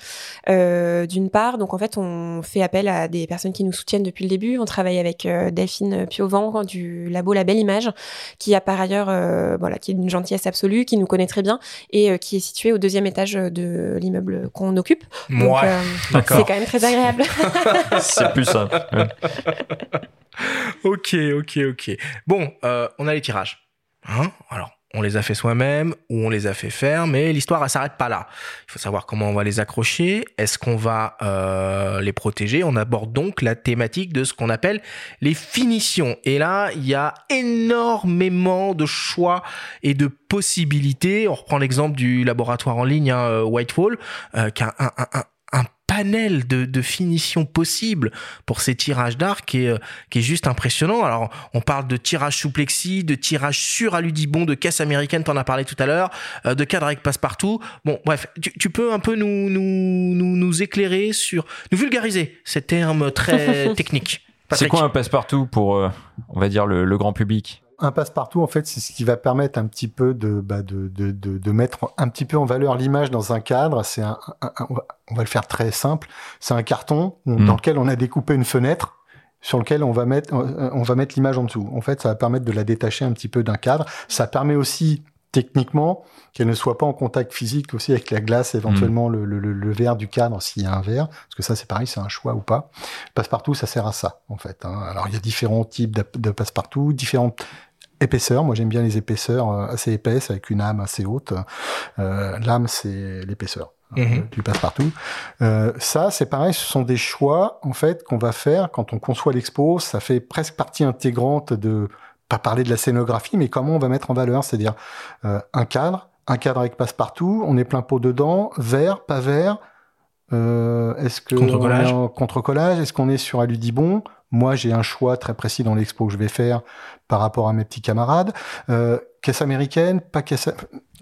Euh, D'une part, donc en fait, on fait appel à des personnes qui nous soutiennent depuis le début. On travaille avec euh, Delphine Piovent du labo La Belle Image, qui a par ailleurs, euh, voilà, qui est d'une gentillesse absolue, qui nous connaît très bien et euh, qui est situé au deuxième étage de l'immeuble qu'on occupe. Donc, Ouais, euh, d'accord. c'est quand même très agréable. C'est plus simple. Ok, ok, ok. Bon, euh, on a les tirages. Hein? Alors, on les a fait soi-même ou on les a fait faire, mais l'histoire, elle s'arrête pas là. Il faut savoir comment on va les accrocher. Est-ce qu'on va euh, les protéger? On aborde donc la thématique de ce qu'on appelle les finitions. Et là, il y a énormément de choix et de possibilités. On reprend l'exemple du laboratoire en ligne, hein, euh, Whitewall, euh, qui a un, un, un panel de, de finitions possibles pour ces tirages d'art qui est, euh, qui est juste impressionnant. Alors, on parle de tirage sous plexi, de tirage sur aludibon, de caisse américaine, t'en as parlé tout à l'heure, euh, de cadre avec passe-partout. Bon, bref, tu, tu peux un peu nous, nous, nous, nous éclairer sur, nous vulgariser ces termes très techniques. C'est quoi un passe-partout pour, euh, on va dire, le, le grand public? Un passe-partout, en fait, c'est ce qui va permettre un petit peu de, bah, de, de, de, de mettre un petit peu en valeur l'image dans un cadre. C'est un, un- un- on, va, le faire très simple. C'est un carton Mm. dans lequel on a découpé une fenêtre sur lequel on va mettre, euh, on va mettre l'image en dessous. En fait, ça va permettre de la détacher un petit peu d'un cadre. Ça permet aussi techniquement qu'elle ne soit pas en contact physique aussi avec la glace, éventuellement le, le, le, le verre du cadre s'il y a un verre, parce que ça c'est pareil, c'est un choix ou pas. Passe-partout, ça sert à ça en fait. hein. Alors il y a différents types de, de passe-partout, différentes épaisseurs. Moi, j'aime bien les épaisseurs euh, assez épaisses avec une âme assez haute. Euh, L'âme, c'est l'épaisseur euh, Mhm. du passe-partout. Euh, ça, c'est pareil. Ce sont des choix en fait qu'on va faire quand on conçoit l'expo. Ça fait presque partie intégrante de pas parler de la scénographie, mais comment on va mettre en valeur, c'est-à-dire euh, un cadre, un cadre avec passe-partout. On est plein pot dedans, vert, pas vert. Euh, Est-ce que Contre-collage. on est contre-collage? Est-ce qu'on est sur Aludibon Moi, j'ai un choix très précis dans l'expo que je vais faire par rapport à mes petits camarades. Euh, caisse américaine, pas caisse.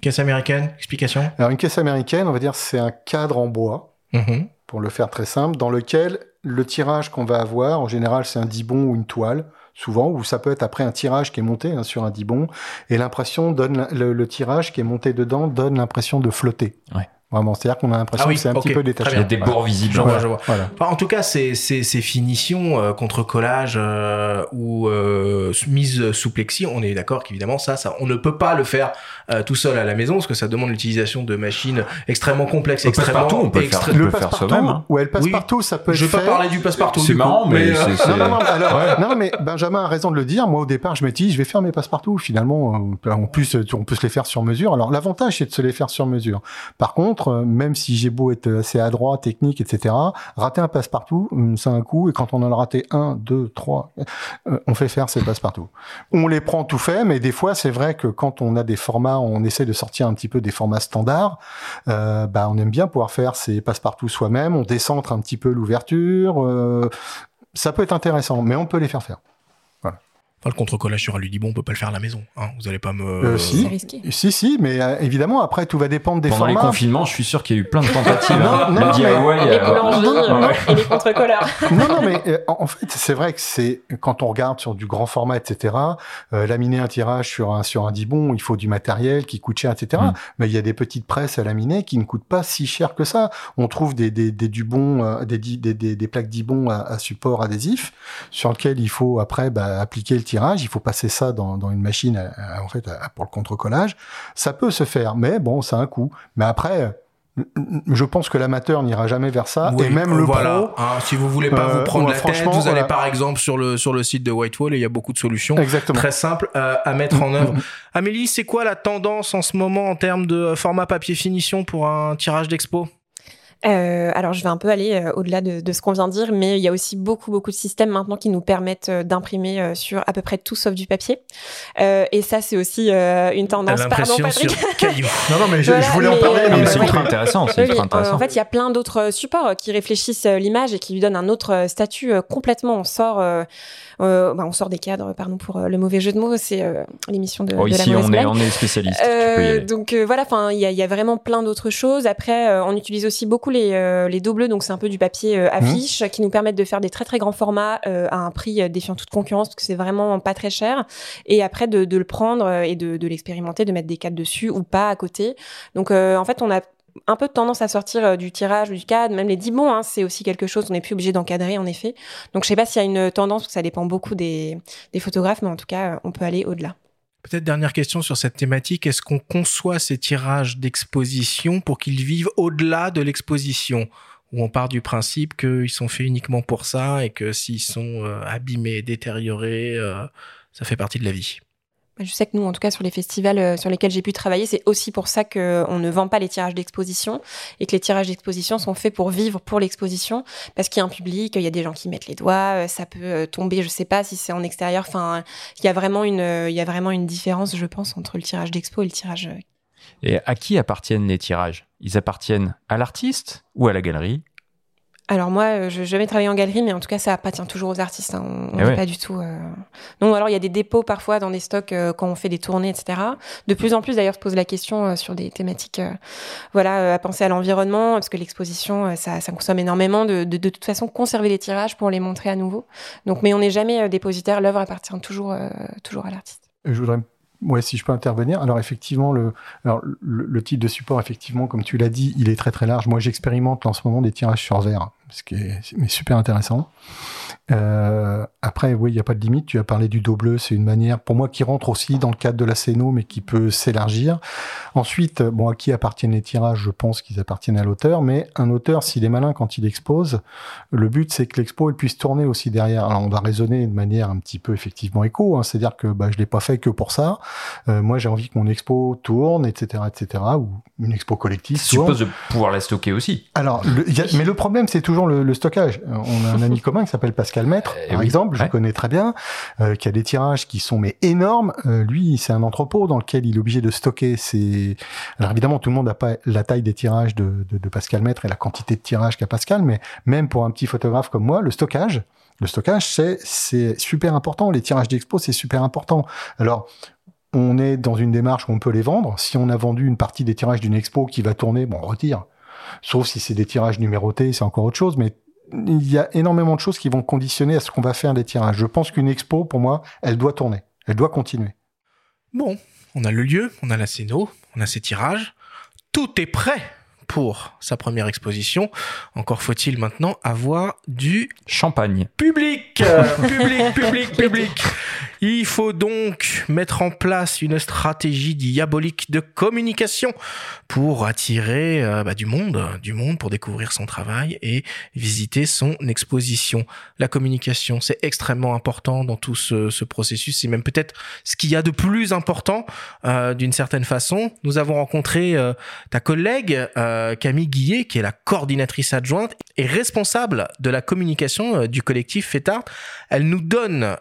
Caisse américaine, explication Alors une caisse américaine, on va dire, c'est un cadre en bois, Mhm. pour le faire très simple, dans lequel le tirage qu'on va avoir, en général, c'est un dibon ou une toile, souvent, ou ça peut être après un tirage qui est monté hein, sur un dibon, et l'impression donne le, le tirage qui est monté dedans donne l'impression de flotter. Ouais. Vraiment, c'est-à-dire qu'on a l'impression Ah oui, que c'est un petit peu détaché. Il y a des Voilà. bords visibles. Je vois, je vois. Voilà. Enfin, en tout cas, ces, ces, ces finitions euh, contre collage euh, ou euh, mise sous plexi, on est d'accord qu'évidemment ça, ça, on ne peut pas le faire euh, tout seul à la maison parce que ça demande l'utilisation de machines extrêmement complexes, Le extrêmement passe-partout, on peut le faire. On peut Le faire passe-partout, soi-même, hein. ouais, le Oui. passe-partout, ça peut Je être vais pas parler du passe-partout. C'est du coup, marrant, mais euh, c'est- c'est- Non, non, non, alors, Ouais. non, mais Benjamin a raison de le dire. Moi, au départ, je m'étais dit, je vais faire mes passe-partout. Finalement, euh, en plus, euh, on peut se les faire sur mesure. Alors, l'avantage, c'est de se les faire sur mesure. Par contre, euh, même si j'ai beau être assez adroit, technique, etc., rater un passe-partout, hum, c'est un coup. Et quand on en a raté un, deux, trois, euh, on fait faire ces passe-partout. On les prend tout fait, mais des fois, c'est vrai que quand on a des formats, on essaie de sortir un petit peu des formats standards. Euh, bah, on aime bien pouvoir faire ces passe-partout soi-même. On décentre un petit peu l'ouverture. ça peut être intéressant, mais on peut les faire faire. Enfin, le contre-collage sur Aludibon, on peut pas le faire à la maison. Hein. Vous allez pas me. Euh, si. C'est risqué. Si, si, mais euh, évidemment, après, tout va dépendre des Pendant les formats. confinements, je suis sûr qu'il y a eu plein de tentatives. hein. Non, non, Le DIY, mais- Les euh, boulangeries euh, et les contre-colleurs. non, non, mais euh, en fait, c'est vrai que c'est quand on regarde sur du grand format, etc. Euh, laminer un tirage sur un sur un dibon, il faut du matériel qui coûte cher, etc. Mm. Mais il y a des petites presses à laminer qui ne coûtent pas si cher que ça. On trouve des des des dubons, euh, des, des des des plaques dibon à, à support adhésif sur lequel il faut après bah, appliquer le tirage, il faut passer ça dans, dans une machine en fait pour le contre-collage. Ça peut se faire, mais bon, ça a un coût. Mais après, je pense que l'amateur n'ira jamais vers ça et même le voilà. pro Hein, si vous voulez pas euh, vous prendre la tête vous allez par exemple sur le sur le site de Whitewall et il y a beaucoup de solutions Exactement. très simples euh, à mettre en Mm, œuvre mm, Amélie c'est quoi la tendance en ce moment en termes de format papier finition pour un tirage d'expo? Euh, alors, je vais un peu aller euh, au-delà de, de ce qu'on vient de dire, mais il y a aussi beaucoup, beaucoup de systèmes maintenant qui nous permettent euh, d'imprimer euh, sur à peu près tout sauf du papier. Euh, et ça, c'est aussi euh, une tendance. Pardon, Patrick. sur Non, non, mais je, Voilà, je voulais en parler. euh, Non, mais mais c'est ultra intéressant, c'est Oui, ultra euh, intéressant. en fait, il y a plein d'autres supports qui réfléchissent l'image et qui lui donnent un autre statut euh, complètement. On sort, bah, on sort des cadres, pardon pour euh, le mauvais jeu de mots. C'est euh, l'émission de, Oh, de la ici, mauvaise on est, on est spécialiste. Euh, donc euh, voilà, enfin il y a, il y a vraiment plein d'autres choses. Après, euh, on utilise aussi beaucoup les euh, les dos bleus, donc c'est un peu du papier Mmh. euh, affiche qui nous permettent de faire des très très grands formats euh, à un prix euh, défiant toute concurrence parce que c'est vraiment pas très cher. Et après de, de le prendre euh, et de, de l'expérimenter, de mettre des cadres dessus ou pas à côté. Donc euh, en fait, on a un peu de tendance à sortir euh, du tirage ou du cadre, même les 10 bons, hein, c'est aussi quelque chose, on n'est plus obligé d'encadrer en effet. Donc je sais pas s'il y a une tendance, parce que ça dépend beaucoup des, photographes, mais en tout cas, euh, on peut aller au-delà. Peut-être dernière question sur cette thématique. Est-ce qu'on conçoit ces tirages d'exposition pour qu'ils vivent au-delà de l'exposition? Ou on part du principe qu'ils sont faits uniquement pour ça et que s'ils sont euh, abîmés, détériorés, ça fait partie de la vie? Je sais que nous, en tout cas, sur les festivals euh, sur lesquels j'ai pu travailler, c'est aussi pour ça qu'on ne vend pas les tirages d'exposition et que les tirages d'exposition sont faits pour vivre pour l'exposition parce qu'il y a un public, il y a des gens qui mettent les doigts, euh, ça peut euh, tomber, je sais pas si c'est en extérieur. Il y a vraiment une, euh, il y a vraiment une différence, je pense, entre le tirage d'expo et le tirage. euh, Et à qui appartiennent les tirages? Ils appartiennent à l'artiste ou à la galerie? Alors moi, euh, je n'ai jamais travaillé en galerie, mais en tout cas, ça appartient toujours aux artistes. hein. On Eh n'est ouais. pas du tout. euh, Non, alors il y a des dépôts parfois dans des stocks euh, quand on fait des tournées, etc. De plus en plus, d'ailleurs, se pose la question euh, sur des thématiques, euh, voilà, euh, à penser à l'environnement, parce que l'exposition, euh, ça, ça consomme énormément de, de, de toute façon conserver les tirages pour les montrer à nouveau. Donc, mais on n'est jamais euh, dépositaire. L'œuvre appartient toujours, euh, toujours à l'artiste. Je voudrais, ouais, si je peux intervenir. Alors effectivement, le, alors, le, le type de support, effectivement, comme tu l'as dit, il est très très large. Moi, j'expérimente en ce moment des tirages sur verre, ce qui est mais super intéressant. Euh, après, oui, il n'y a pas de limite. Tu as parlé du dos bleu, c'est une manière, pour moi, qui rentre aussi dans le cadre de la scéno, mais qui peut s'élargir. Ensuite, bon, à qui appartiennent les tirages? Je pense qu'ils appartiennent à l'auteur, mais un auteur, s'il est malin quand il expose, le but, c'est que l'expo elle puisse tourner aussi derrière. Alors, on va raisonner de manière un petit peu effectivement éco, hein, c'est-à-dire que bah, je l'ai pas fait que pour ça. Euh, moi, j'ai envie que mon expo tourne, etc., etc., ou une expo collective. Je tourne. suppose de pouvoir la stocker aussi. Alors, le- a- mais le problème, c'est toujours le, le stockage. Euh, On a un ami commun qui s'appelle Pascal Maître, Eh par oui. exemple, je Ouais. connais très bien, euh, qui a des tirages qui sont mais énormes. Euh, lui, c'est un entrepôt dans lequel il est obligé de stocker ses. Alors évidemment, tout le monde n'a pas la taille des tirages de, de, de Pascal Maître et la quantité de tirages qu'a Pascal, mais même pour un petit photographe comme moi, le stockage, le stockage, c'est c'est super important. Les tirages d'expo, c'est super important. Alors on est dans une démarche où on peut les vendre. Si on a vendu une partie des tirages d'une expo qui va tourner, bon, on retire. Sauf si c'est des tirages numérotés, c'est encore autre chose. Mais il y a énormément de choses qui vont conditionner à ce qu'on va faire des tirages. Je pense qu'une expo, pour moi, elle doit tourner. Elle doit continuer. Bon, on a le lieu, on a la scéno, on a ses tirages. Tout est prêt pour sa première exposition. Encore faut-il maintenant avoir du Champagne. public, euh, public, public, public. Il faut donc mettre en place une stratégie diabolique de communication pour attirer euh, bah, du monde, du monde pour découvrir son travail et visiter son exposition. La communication, c'est extrêmement important dans tout ce, ce processus. C'est même peut-être ce qu'il y a de plus important euh, d'une certaine façon. Nous avons rencontré euh, ta collègue euh, Camille Guillet, qui est la coordinatrice adjointe et responsable de la communication euh, du collectif FETART. Elle nous donne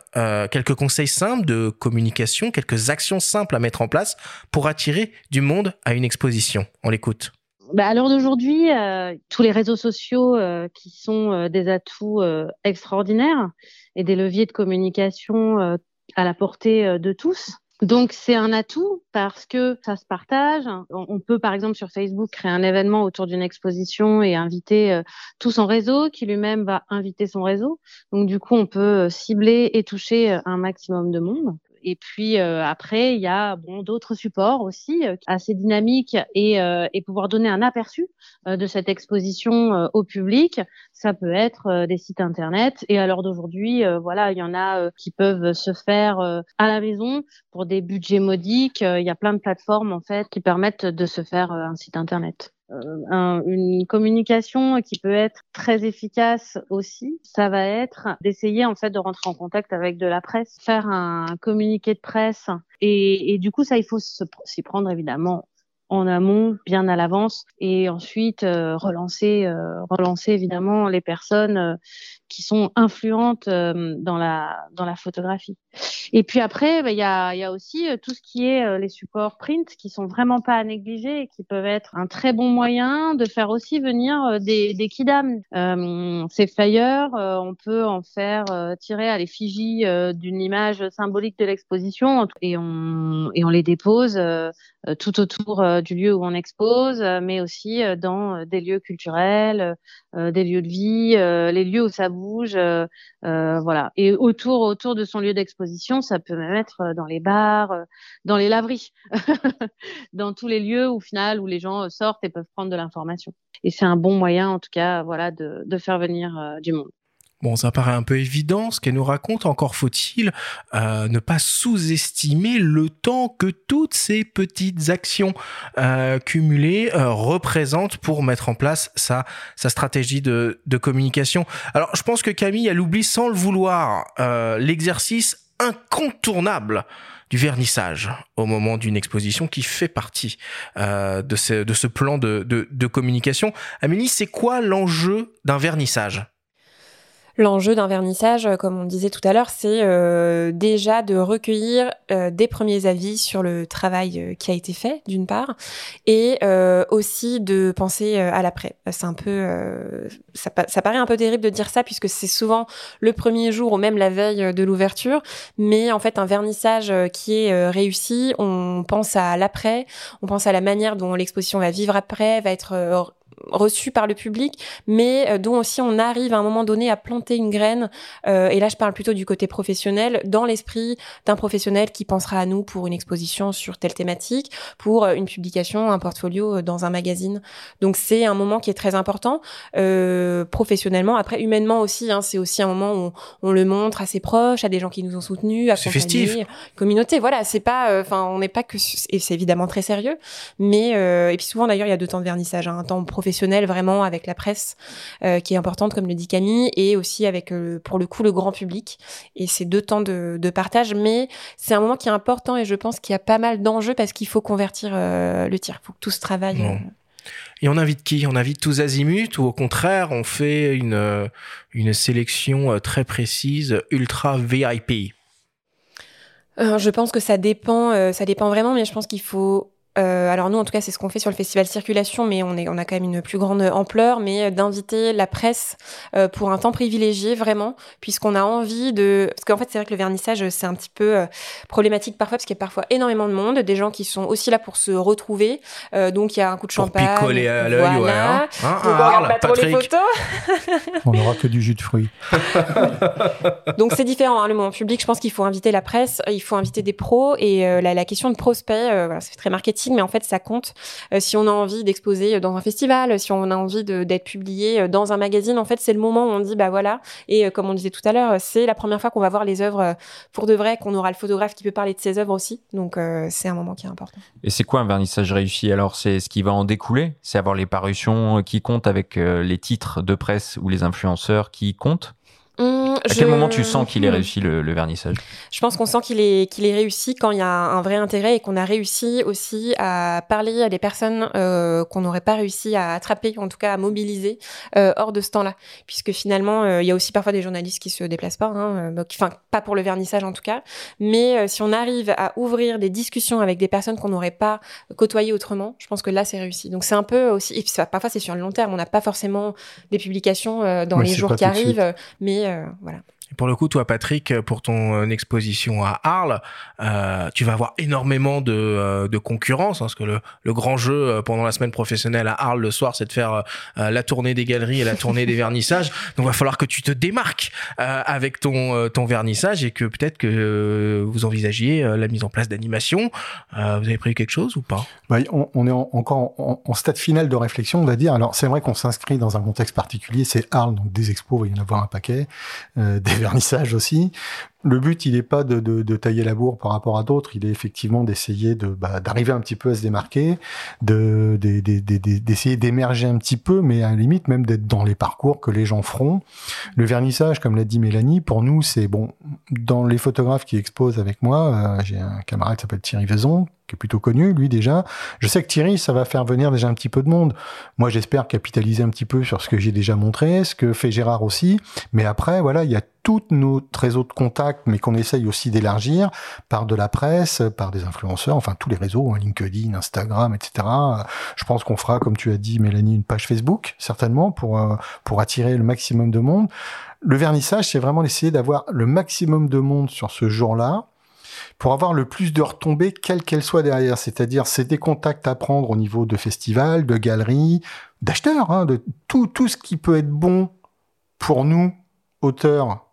quelques conseils simples de communication, quelques actions simples à mettre en place pour attirer du monde à une exposition. On l'écoute. Bah, à l'heure d'aujourd'hui, euh, tous les réseaux sociaux euh, qui sont euh, des atouts extraordinaires et des leviers de communication à la portée de tous. Donc c'est un atout parce que ça se partage. On, peut par exemple sur Facebook créer un événement autour d'une exposition et inviter euh, tout son réseau qui lui-même va inviter son réseau. Donc du coup on peut euh, cibler et toucher euh, un maximum de monde. Et puis après, il y a d'autres supports aussi assez dynamiques et, et pouvoir donner un aperçu de cette exposition au public. Ça peut être des sites internet et à l'heure d'aujourd'hui, voilà, il y en a qui peuvent se faire à la maison pour des budgets modiques. Il y a plein de plateformes en fait qui permettent de se faire un site internet. Euh, une communication qui peut être très efficace aussi, ça va être d'essayer en fait de rentrer en contact avec de la presse, faire un communiqué de presse. Et, et du coup ça il faut s'y prendre évidemment en amont, bien à l'avance, et ensuite euh, relancer, euh, relancer évidemment les personnes qui sont influentes euh, dans la dans la photographie. Et puis après, bah, il y, a, y a aussi euh, tout ce qui est euh, les supports print qui sont vraiment pas à négliger et qui peuvent être un très bon moyen de faire aussi venir des, des kidam. ces flyers, on peut en faire tirer à l'effigie d'une image symbolique de l'exposition et on et on les dépose tout autour du lieu où on expose, mais aussi dans des lieux culturels, des lieux de vie, les lieux où ça bouge, euh, euh, voilà. Et autour, autour de son lieu d'exposition, ça peut même être euh, dans les bars, dans les laveries, dans tous les lieux au final, où les gens sortent et peuvent prendre de l'information. Et c'est un bon moyen, en tout cas, voilà, de faire venir du monde. Bon, ça paraît un peu évident ce qu'elle nous raconte, encore faut-il euh, ne pas sous-estimer le temps que toutes ces petites actions euh, cumulées euh, représentent pour mettre en place sa, stratégie de, communication. Alors, je pense que Camille, elle oublie sans le vouloir l'exercice incontournable du vernissage au moment d'une exposition qui fait partie de, ce, de ce plan de, de, de communication. Amélie, c'est quoi l'enjeu d'un vernissage? L'enjeu d'un vernissage, euh, comme on disait tout à l'heure, c'est euh, déjà de recueillir euh, des premiers avis sur le travail qui a été fait, d'une part, et aussi de penser à l'après. C'est un peu, ça, ça, paraît un peu terrible de dire ça puisque c'est souvent le premier jour ou même la veille de l'ouverture, mais en fait un vernissage qui est réussi, on pense à l'après, on pense à la manière dont l'exposition va vivre après, va être reçu par le public, mais euh, dont aussi on arrive à un moment donné à planter une graine, euh, et là je parle plutôt du côté professionnel, dans l'esprit d'un professionnel qui pensera à nous pour une exposition sur telle thématique, pour euh, une publication, un portfolio dans un magazine. Donc c'est un moment qui est très important, euh, professionnellement, après humainement aussi, hein, c'est aussi un moment où on le montre à ses proches, à des gens qui nous ont soutenus, à festif. communauté, voilà, c'est pas, enfin on n'est pas que, et c'est évidemment très sérieux, mais, et puis souvent d'ailleurs il y a deux temps de vernissage, hein, un temps professionnel professionnel vraiment avec la presse euh, qui est importante comme le dit Camille et aussi avec euh, pour le coup le grand public. Et c'est deux temps de, de partage mais c'est un moment qui est important et je pense qu'il y a pas mal d'enjeux parce qu'il faut convertir euh, le tir. Il faut que tout se travaille Et on invite qui? On invite tous azimuts ou au contraire, on fait une, une sélection très précise, ultra VIP Je pense que ça dépend, ça dépend vraiment, mais je pense qu'il faut euh, alors nous, en tout cas, c'est ce qu'on fait sur le festival Circulation, mais on, est, on a quand même une plus grande ampleur, mais euh, d'inviter la presse euh, pour un temps privilégié, vraiment, puisqu'on a envie de... Parce qu'en fait, c'est vrai que le vernissage, c'est un petit peu problématique parfois, parce qu'il y a parfois énormément de monde, des gens qui sont aussi là pour se retrouver, donc il y a un coup de pour champagne. picoler à l'œil, ouais. Hein. Hein, on regarde pas trop les photos. on n'aura que du jus de fruits. donc c'est différent, hein, le moment public, je pense qu'il faut inviter la presse, il faut inviter des pros, et la, la, question de prospect, voilà, c'est très marketing mais en fait, ça compte. Euh, si on a envie d'exposer dans un festival, si on a envie d'être publié euh, dans un magazine, en fait, c'est le moment où on dit, bah voilà. Et euh, comme on disait tout à l'heure, c'est la première fois qu'on va voir les œuvres pour de vrai, qu'on aura le photographe qui peut parler de ses œuvres aussi. Donc, c'est un moment qui est important. Et c'est quoi un vernissage réussi? Alors, c'est ce qui va en découler? C'est avoir les parutions qui comptent avec les titres de presse ou les influenceurs qui comptent? Hum, à quel moment tu sens qu'il est réussi le, le vernissage? Je pense qu'on sent qu'il est qu'il est réussi quand il y a un vrai intérêt et qu'on a réussi aussi à parler à des personnes euh, qu'on n'aurait pas réussi à attraper, en tout cas à mobiliser euh, hors de ce temps-là, puisque finalement euh, il y a aussi parfois des journalistes qui se déplacent pas, hein, enfin pas pour le vernissage en tout cas, mais euh, si on arrive à ouvrir des discussions avec des personnes qu'on n'aurait pas côtoyées autrement, je pense que là c'est réussi. Donc c'est un peu aussi, et puis ça, parfois c'est sur le long terme, on n'a pas forcément des publications dans les jours qui arriarrivent, mais euh, voilà. Pour le coup, toi, Patrick, pour ton euh, exposition à Arles, euh, tu vas avoir énormément de, euh, de concurrence, hein, parce que le, le, grand jeu euh, pendant la semaine professionnelle à Arles le soir, c'est de faire la tournée des galeries et la tournée des vernissages. Donc, il va falloir que tu te démarques avec ton, ton vernissage et que peut-être que vous envisagiez la mise en place d'animation. vous avez prévu quelque chose ou pas? Bah, on, on, est encore en, en, stade final de réflexion, on va dire. Alors, c'est vrai qu'on s'inscrit dans un contexte particulier, c'est Arles, donc des expos, il va y en avoir un paquet, vernissage aussi. Le but, il n'est pas de, tailler la bourre par rapport à d'autres, il est effectivement d'essayer de bah, d'arriver un petit peu à se démarquer, de d'essayer d'émerger un petit peu, mais à la limite même d'être dans les parcours que les gens feront. Le vernissage, comme l'a dit Mélanie, pour nous, c'est bon. Dans les photographes qui exposent avec moi, euh, j'ai un camarade qui s'appelle Thierry Vaison, qui est plutôt connu, lui déjà. Je sais que Thierry, ça va faire venir déjà un petit peu de monde. Moi, j'espère capitaliser un petit peu sur ce que j'ai déjà montré, ce que fait Gérard aussi. Mais après, voilà, il y a tout notre réseau de contacts, mais qu'on essaye aussi d'élargir par de la presse, par des influenceurs, enfin tous les réseaux, hein, LinkedIn, Instagram, etc. Je pense qu'on fera, comme tu as dit, Mélanie, une page Facebook, certainement, pour, euh, pour attirer le maximum de monde. Le vernissage, c'est vraiment d'essayer d'avoir le maximum de monde sur ce jour-là, pour avoir le plus de retombées, quelles qu'elles soient derrière. C'est-à-dire, c'est des contacts à prendre au niveau de festivals, de galeries, d'acheteurs, hein, de tout, tout ce qui peut être bon pour nous, auteurs,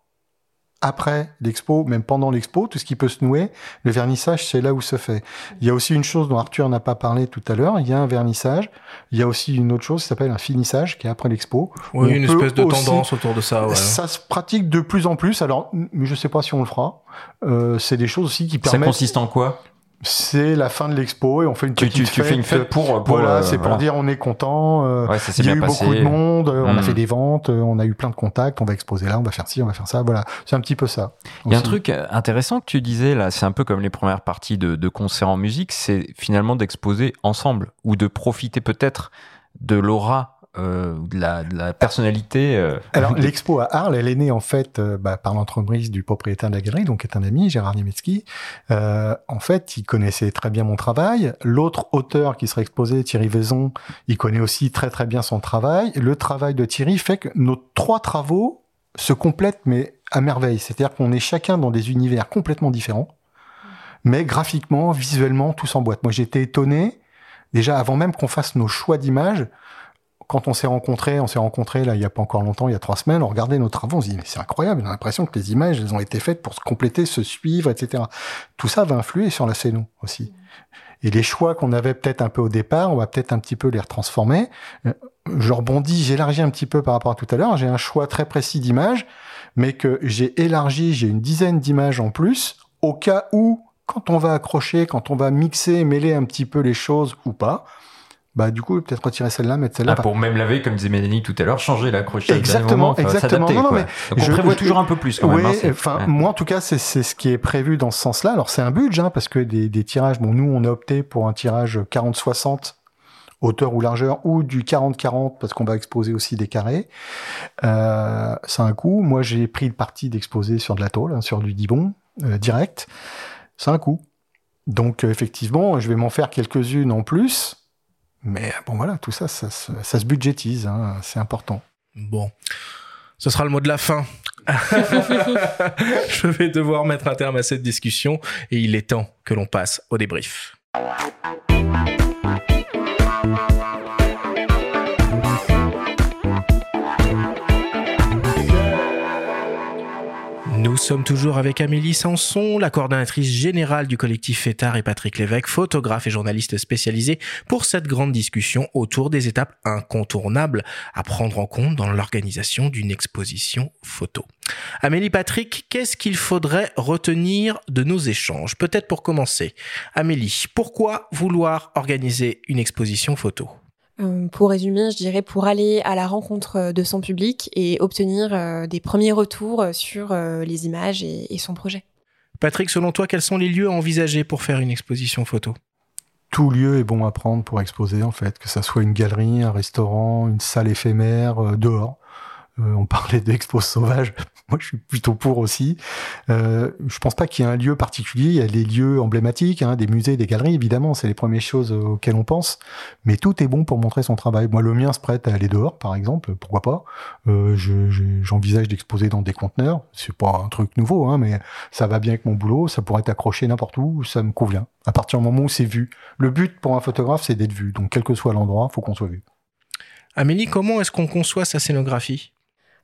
après l'expo, même pendant l'expo, tout ce qui peut se nouer, le vernissage, c'est là où se fait. Il y a aussi une chose dont Arthur n'a pas parlé tout à l'heure, il y a un vernissage, il y a aussi une autre chose qui s'appelle un finissage, qui est après l'expo. Oui, une espèce de tendance autour de ça. Ouais. Ça se pratique de plus en plus, alors je sais pas si on le fera. Euh, c'est des choses aussi qui permettent... Ça consiste en quoi? C'est la fin de l'expo et on fait une petite tu, fête. Tu fais une fête pour, voilà, c'est pour dire on est content. Euh, ouais, ça il y a eu passé. beaucoup de monde, on a fait des ventes, on a eu plein de contacts, on va exposer là, on va faire ci, on va faire ça. Voilà, c'est un petit peu ça. Il y a un truc intéressant que tu disais là, c'est un peu comme les premières parties de, de concerts en musique, c'est finalement d'exposer ensemble ou de profiter peut-être de l'aura euh, de, la, de, la, personnalité. Euh... Alors l'expo à Arles, elle est née en fait euh, bah, par l'entreprise du propriétaire de la galerie, donc est un ami, Gérard Niemiecki. Euh, en fait, il connaissait très bien mon travail. L'autre auteur qui sera exposé, Thierry Vaison, il connaît aussi très très bien son travail. Le travail de Thierry fait que nos trois travaux se complètent mais à merveille. C'est-à-dire qu'on est chacun dans des univers complètement différents, mais graphiquement, visuellement, tous en boîte. Moi, j'étais étonné déjà avant même qu'on fasse nos choix d'images quand on s'est rencontrés, on s'est rencontrés là il y a pas encore longtemps, il y a trois semaines, on regardait nos travaux, on se dit mais c'est incroyable, on a l'impression que les images elles ont été faites pour se compléter, se suivre, etc. Tout ça va influer sur la scène aussi. Et les choix qu'on avait peut-être un peu au départ, on va peut-être un petit peu les retransformer. Je rebondis, j'élargis un petit peu par rapport à tout à l'heure. J'ai un choix très précis d'images, mais que j'ai élargi, j'ai une dizaine d'images en plus, au cas où, quand on va accrocher, quand on va mixer, mêler un petit peu les choses ou pas, bah du coup peut-être retirer celle-là, mettre celle-là. Ah, pour même laver, comme disait Mélanie tout à l'heure, changer l'accrochage. Exactement, moment, exactement. Non, non, mais Donc on prévoit toujours un peu plus. Quand oui, même, hein, enfin ouais. moi en tout cas c'est c'est ce qui est prévu dans ce sens-là. Alors c'est un budget hein, parce que des, des tirages, bon nous on a opté pour un tirage 40-60 hauteur ou largeur ou du 40-40 parce qu'on va exposer aussi des carrés. Euh, c'est un coût. Moi j'ai pris le parti d'exposer sur de la tôle, hein, sur du dibon euh, direct. C'est un coût. Donc euh, effectivement je vais m'en faire quelques-unes en plus. Mais bon, voilà, tout ça, ça, ça, ça se budgétise, hein, c'est important. Bon, ce sera le mot de la fin. Je vais devoir mettre un terme à cette discussion et il est temps que l'on passe au débrief. Sommes toujours avec Amélie Sanson, la coordonnatrice générale du collectif FETAR et Patrick Lévesque, photographe et journaliste spécialisé pour cette grande discussion autour des étapes incontournables à prendre en compte dans l'organisation d'une exposition photo. Amélie Patrick, qu'est-ce qu'il faudrait retenir de nos échanges? Peut-être pour commencer. Amélie, pourquoi vouloir organiser une exposition photo? Euh, pour résumer, je dirais pour aller à la rencontre de son public et obtenir euh, des premiers retours sur euh, les images et, et, son projet. Patrick, selon toi, quels sont les lieux à envisager pour faire une exposition photo? Tout lieu est bon à prendre pour exposer, en fait, que ça soit une galerie, un restaurant, une salle éphémère, dehors. Euh, on parlait d'expos sauvages. Moi, je suis plutôt pour aussi. Euh, je pense pas qu'il y ait un lieu particulier. Il y a les lieux emblématiques, hein, des musées, des galeries, évidemment. C'est les premières choses auxquelles on pense. Mais tout est bon pour montrer son travail. Moi, le mien se prête à aller dehors, par exemple. Pourquoi pas? Euh, J'envisage d'exposer dans des conteneurs. C'est pas un truc nouveau, hein, mais ça va bien avec mon boulot. Ça pourrait être accroché n'importe où. Ça me convient. À partir du moment où c'est vu. Le but pour un photographe, c'est d'être vu. Donc, quel que soit l'endroit, faut qu'on soit vu. Amélie, comment est-ce qu'on conçoit sa scénographie?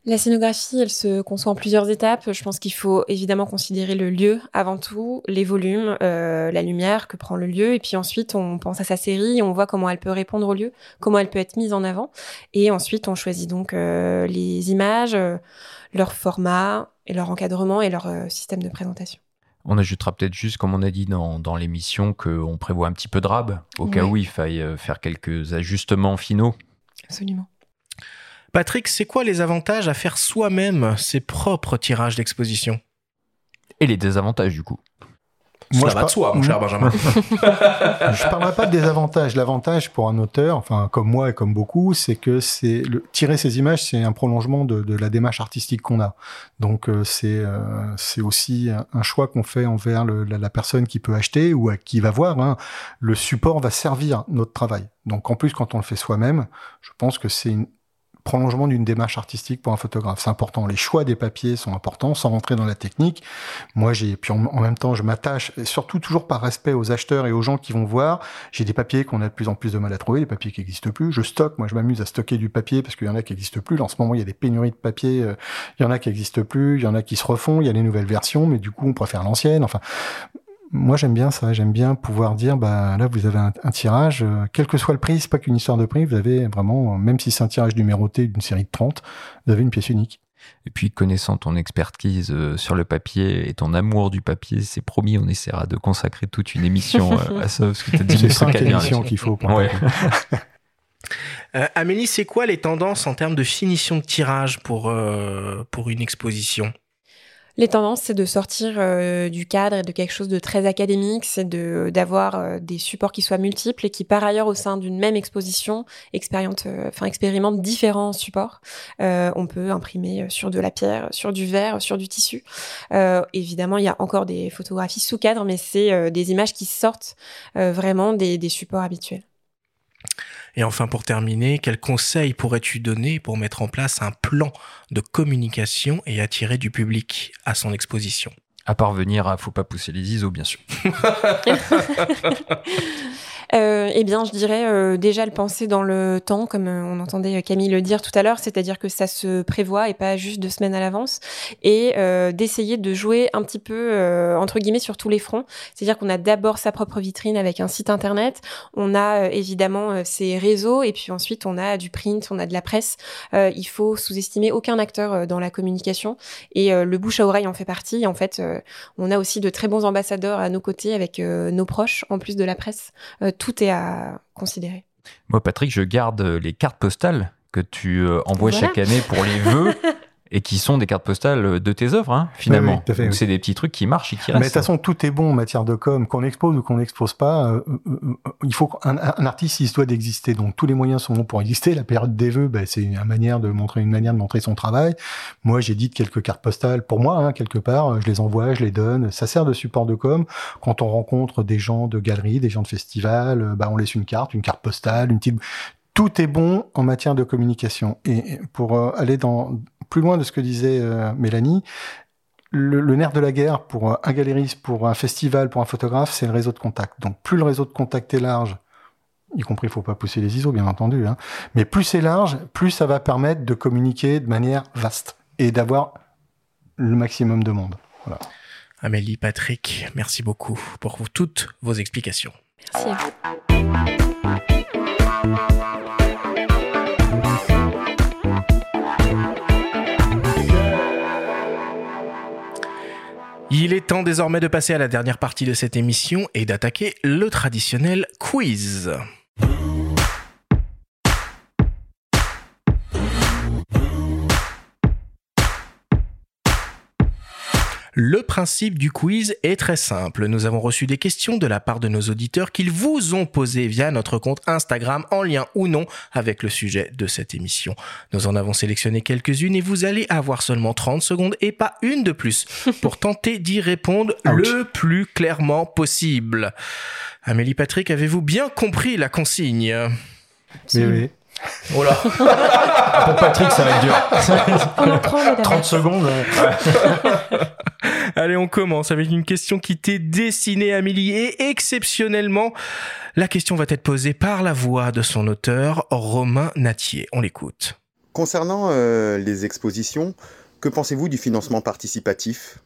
La scénographie, elle se conçoit en plusieurs étapes. Je pense qu'il faut évidemment considérer le lieu avant tout, les volumes, euh, la lumière que prend le lieu, et puis ensuite on pense à sa série, on voit comment elle peut répondre au lieu, comment elle peut être mise en avant, et ensuite on choisit donc euh, les images, euh, leur format et leur encadrement et leur système de présentation. On ajoutera peut-être juste, comme on a dit dans, dans l'émission, qu'on prévoit un petit peu de rab, au cas où il faille faire quelques ajustements finaux. Absolument. Patrick, c'est quoi les avantages à faire soi-même ses propres tirages d'exposition? Et les désavantages du coup moi, je pas de soi, mon cher Benjamin. je parlerai pas de désavantages. L'avantage pour un auteur, enfin comme moi et comme beaucoup, c'est que c'est le tirer ces images, c'est un prolongement de, de, la démarche artistique qu'on a. Donc euh, c'est euh, c'est aussi un choix qu'on fait envers le, la, personne qui peut acheter ou à qui va voir. Hein. Le support va servir notre travail. Donc en plus, quand on le fait soi-même, je pense que c'est une prolongement d'une démarche artistique pour un photographe. C'est important. Les choix des papiers sont importants, sans rentrer dans la technique. Moi, j'ai, puis en, même temps, je m'attache, surtout toujours par respect aux acheteurs et aux gens qui vont voir. J'ai des papiers qu'on a de plus en plus de mal à trouver, des papiers qui n'existent plus. Je stocke. Moi, je m'amuse à stocker du papier parce qu'il y en a qui n'existent plus. En ce moment, il y a des pénuries de papier. Euh, il y en a qui n'existent plus. Il y en a qui se refont. Il y a les nouvelles versions, mais du coup, on préfère l'ancienne. Enfin, moi j'aime bien ça, j'aime bien pouvoir dire bah là vous avez un, tirage, euh, quel que soit le prix, c'est pas qu'une histoire de prix, vous avez vraiment, même si c'est un tirage numéroté d'une série de 30, vous avez une pièce unique. Et puis connaissant ton expertise euh, sur le papier et ton amour du papier, c'est promis, on essaiera de consacrer toute une émission euh, à ça, parce que tu as dit c'est cinq émissions qu'il faut. Ouais. Amélie, c'est quoi les tendances en termes de finition de tirage pour, pour une exposition? Les tendances, c'est de sortir euh, du cadre et de quelque chose de très académique, c'est d'avoir euh, des supports qui soient multiples et qui, par ailleurs, au sein d'une même exposition, expérimente, euh, expérimentent différents supports. on peut imprimer sur de la pierre, sur du verre, sur du tissu. évidemment, il y a encore des photographies sous cadre, mais c'est des images qui sortent vraiment des supports habituels. Et enfin, pour terminer, quels conseils pourrais-tu donner pour mettre en place un plan de communication et attirer du public à son exposition? À parvenir à faut pas pousser les ISO, bien sûr. euh, Eh bien, je dirais euh, déjà le penser dans le temps, comme euh, on entendait Camille le dire tout à l'heure, c'est-à-dire que ça se prévoit et pas juste deux semaines à l'avance, et d'essayer de jouer un petit peu entre guillemets sur tous les fronts. C'est-à-dire qu'on a d'abord sa propre vitrine avec un site internet, on a évidemment ses réseaux, et puis ensuite on a du print, on a de la presse. il faut sous-estimer aucun acteur dans la communication, et le bouche à oreille en fait partie. En fait, on a aussi de très bons ambassadeurs à nos côtés avec nos proches, en plus de la presse tout est à considérer. Moi, Patrick, je garde les cartes postales que tu euh, envoies chaque année pour les vœux. et qui sont des cartes postales de tes œuvres, hein, finalement. Donc c'est des petits trucs qui marchent et qui restent. Mais de toute façon, tout est bon en matière de com, qu'on expose ou qu'on n'expose pas. Euh, euh, euh, il faut qu'un un artiste, il se doit d'exister. Donc tous les moyens sont bons pour exister. La période des vœux, ben, c'est une manière de montrer une manière de montrer son travail. Moi, j'ai dit quelques cartes postales pour moi, hein, quelque part. Je les envoie, je les donne. Ça sert de support de com. Quand on rencontre des gens de galeries, des gens de festivals, ben, on laisse une carte, une carte postale, une petite tout est bon en matière de communication. Et pour aller dans plus loin de ce que disait euh, Mélanie, le, nerf de la guerre pour un galériste, pour un festival, pour un photographe, c'est le réseau de contact. Donc plus le réseau de contact est large, y compris il faut pas pousser les ISO bien entendu, hein, mais plus c'est large, plus ça va permettre de communiquer de manière vaste et d'avoir le maximum de monde. Voilà. Amélie, Patrick, merci beaucoup pour toutes vos explications. Merci. Il est temps désormais de passer à la dernière partie de cette émission et d'attaquer le traditionnel quiz. Le principe du quiz est très simple. Nous avons reçu des questions de la part de nos auditeurs qu'ils vous ont posées via notre compte Instagram en lien ou non avec le sujet de cette émission. Nous en avons sélectionné quelques-unes et vous allez avoir seulement 30 secondes et pas une de plus pour tenter d'y répondre le plus clairement possible. Amélie Patrick, avez-vous bien compris la consigne? Oui, oui. Oh là Pour Patrick, ça va être dur. On en prend, madame. 30 secondes. Allez, on commence avec une question qui t'est destinée, Amélie, et exceptionnellement, la question va être posée par la voix de son auteur, Romain Natier. On l'écoute. Concernant euh, les expositions, que pensez-vous du financement participatif?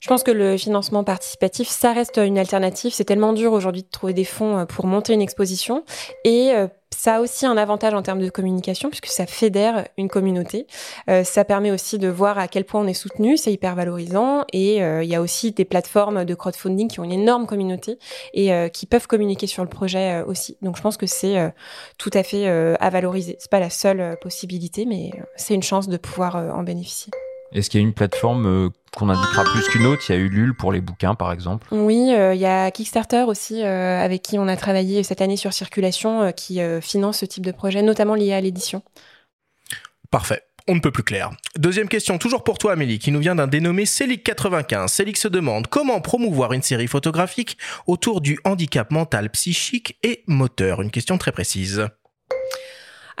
Je pense que le financement participatif, ça reste une alternative. C'est tellement dur aujourd'hui de trouver des fonds euh, pour monter une exposition. Et euh, ça a aussi un avantage en termes de communication, puisque ça fédère une communauté. Euh, ça permet aussi de voir à quel point on est soutenu, c'est hyper valorisant. Et euh, il y a aussi des plateformes de crowdfunding qui ont une énorme communauté et euh, qui peuvent communiquer sur le projet aussi. Donc je pense que c'est tout à fait à valoriser. C'est pas la seule possibilité, mais c'est une chance de pouvoir en bénéficier. Est-ce qu'il y a une plateforme euh, qu'on indiquera plus qu'une autre? Il y a Ulule pour les bouquins, par exemple. Oui, euh, il y a Kickstarter aussi, euh, avec qui on a travaillé cette année sur Circulation, euh, qui euh, finance ce type de projet, notamment lié à l'édition. Parfait. On ne peut plus clair. Deuxième question, toujours pour toi Amélie, qui nous vient d'un dénommé Célic95. Célic se demande comment promouvoir une série photographique autour du handicap mental, psychique et moteur? Une question très précise.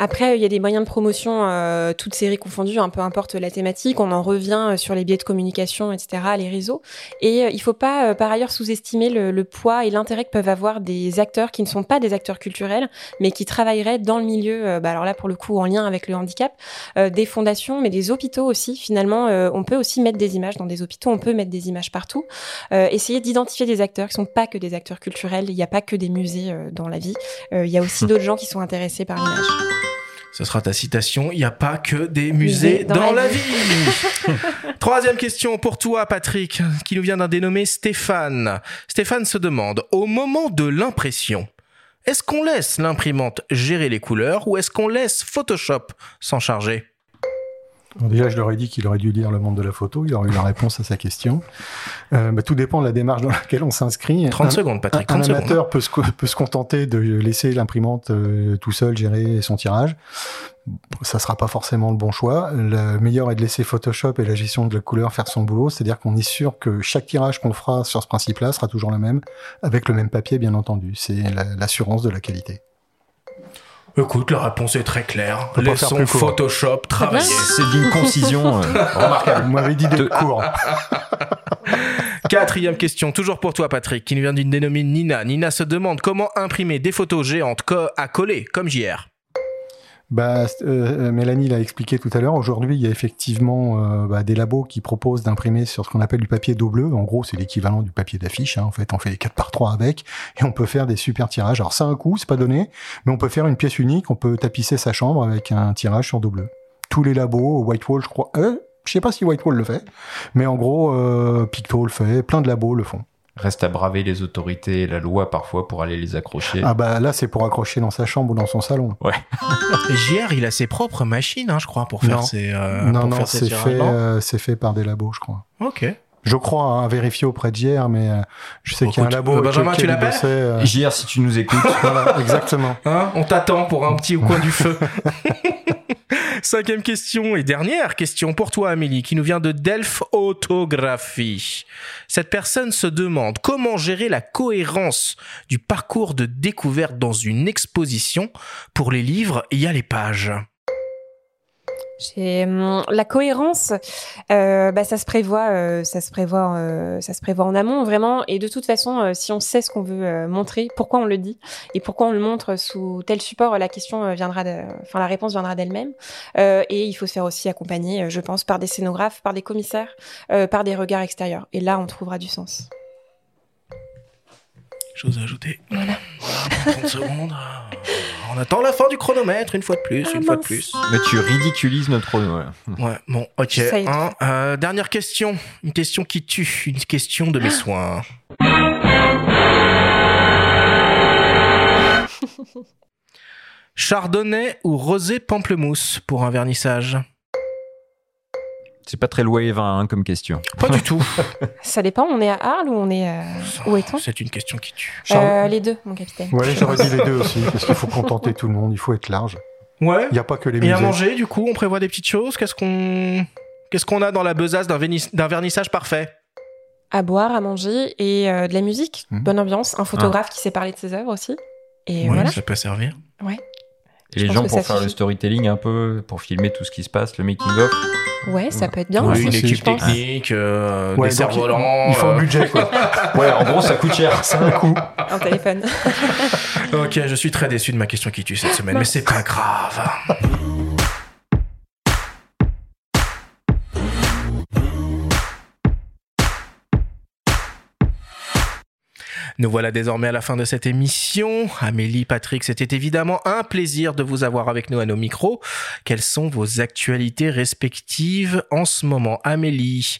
Après, il y a des moyens de promotion, euh, toutes séries confondues, un peu importe la thématique. On en revient euh, sur les biais de communication, etc., les réseaux. Et euh, il faut pas, euh, par ailleurs, sous-estimer le, le poids et l'intérêt que peuvent avoir des acteurs qui ne sont pas des acteurs culturels, mais qui travailleraient dans le milieu, bah, alors là, pour le coup, en lien avec le handicap, euh, des fondations, mais des hôpitaux aussi. Finalement, euh, on peut aussi mettre des images dans des hôpitaux, on peut mettre des images partout. Euh, essayer d'identifier des acteurs qui sont pas que des acteurs culturels. Il n'y a pas que des musées euh, dans la vie. Euh, Il y a aussi d'autres gens qui sont intéressés par l'image. Ce sera ta citation. Il n'y a pas que des musées dans, la vie. Troisième question pour toi, Patrick, qui nous vient d'un dénommé Stéphane. Stéphane se demande, au moment de l'impression, est-ce qu'on laisse l'imprimante gérer les couleurs ou est-ce qu'on laisse Photoshop s'en charger? Bon, déjà, je leur ai dit qu'il aurait dû lire Le Monde de la photo. Il aurait eu la réponse à sa question. Euh, bah, tout dépend de la démarche dans laquelle on s'inscrit. 30 Un- secondes, Patrick, Un, 30 un secondes. amateur peut se, co- peut se contenter de laisser l'imprimante euh, tout seul gérer son tirage. Ça sera pas forcément le bon choix. Le meilleur est de laisser Photoshop et la gestion de la couleur faire son boulot. C'est-à-dire qu'on est sûr que chaque tirage qu'on fera sur ce principe-là sera toujours le même, avec le même papier, bien entendu. C'est la- l'assurance de la qualité. Écoute, la réponse est très claire. peut pas faire Laissons plus court. Photoshop travailler. C'est d'une concision euh, remarquable. Vous m'avez dit de cours. Quatrième question, toujours pour toi, Patrick, qui nous vient d'une dénommée Nina. Nina se demande comment imprimer des photos géantes co- à coller, comme JR. Bah, euh, Mélanie l'a expliqué tout à l'heure. Aujourd'hui, il y a effectivement euh, bah, des labos qui proposent d'imprimer sur ce qu'on appelle du papier dos bleu. En gros, c'est l'équivalent du papier d'affiche. hein. En fait, on fait 4 par 3 avec et on peut faire des super tirages. Alors, ça a un coût, c'est pas donné, mais on peut faire une pièce unique. On peut tapisser sa chambre avec un tirage sur dos bleu. Tous les labos, Whitewall, je crois. Euh, je sais pas si Whitewall le fait, mais en gros, euh, Picto le fait. Plein de labos le font. Reste à braver les autorités et la loi parfois pour aller les accrocher. Ah bah là, c'est pour accrocher dans sa chambre ou dans son salon. Ouais. JR, il a ses propres machines, hein, je crois, pour faire Non. ses. euh, non, pour non, c'est fait, euh, c'est fait par des labos, je crois. Ok. Je crois, hein, à vérifier auprès de JR, mais euh, je sais qu'il y a un labo. euh, Benjamin, lequel tu l'appelles euh, JR, si tu nous écoutes. voilà, exactement. Hein On t'attend pour un petit au coin du feu. Cinquième question et dernière question pour toi, Amélie, qui nous vient de Delph Autographie. Cette personne se demande comment gérer la cohérence du parcours de découverte dans une exposition. Pour les livres, il y a les pages. Hum, la cohérence, euh, bah, ça se prévoit, euh, ça se prévoit, euh, ça se prévoit en amont vraiment. Et de toute façon, si on sait ce qu'on veut montrer, pourquoi on le dit et pourquoi on le montre sous tel support, la question viendra, enfin la réponse viendra d'elle-même. Et il faut se faire aussi accompagner, je pense, par des scénographes, par des commissaires, par des regards extérieurs. Et là, on trouvera du sens. Chose à ajouter. Voilà. 30 secondes. On attend la fin du chronomètre, une fois de plus, Ah, une fois de plus. Mais tu ridiculises notre chrono. voilà. Ouais, bon, ok. Hein. Euh, dernière question. Une question qui tue. Une question de mes soins. Chardonnay ou rosé pamplemousse pour un vernissage? C'est pas très loi et vin hein, comme question. Pas du tout. Ça dépend, on est à Arles ou on est. euh, Où est-on? C'est une question qui tue. Euh, Les deux, mon capitaine. Ouais, j'aurais dit les deux aussi, parce qu'il faut contenter tout le monde, il faut être large. Ouais. Il n'y a pas que les Et musées. à manger, du coup, on prévoit des petites choses? Qu'est-ce qu'on qu'est-ce qu'on a dans la besace d'un vernis- d'un vernissage parfait? À boire, à manger et euh, de la musique, Mhm. bonne ambiance, un photographe qui sait parler de ses œuvres aussi. Et Ouais, voilà. ça peut servir. Ouais. Et les gens pour ça faire le storytelling un peu, pour filmer tout ce qui se passe, le making of. Ouais, ça peut être bien. Oui, aussi, une je équipe pense. technique, euh, Ouais, des cerfs-volants. Il faut un euh, budget, quoi. Ouais, en gros, ça coûte cher. C'est un coup. Un téléphone. Ok, je suis très déçu de ma question qui tue cette semaine, mais c'est pas grave. Nous voilà désormais à la fin de cette émission. Amélie, Patrick, c'était évidemment un plaisir de vous avoir avec nous à nos micros. Quelles sont vos actualités respectives en ce moment Amélie,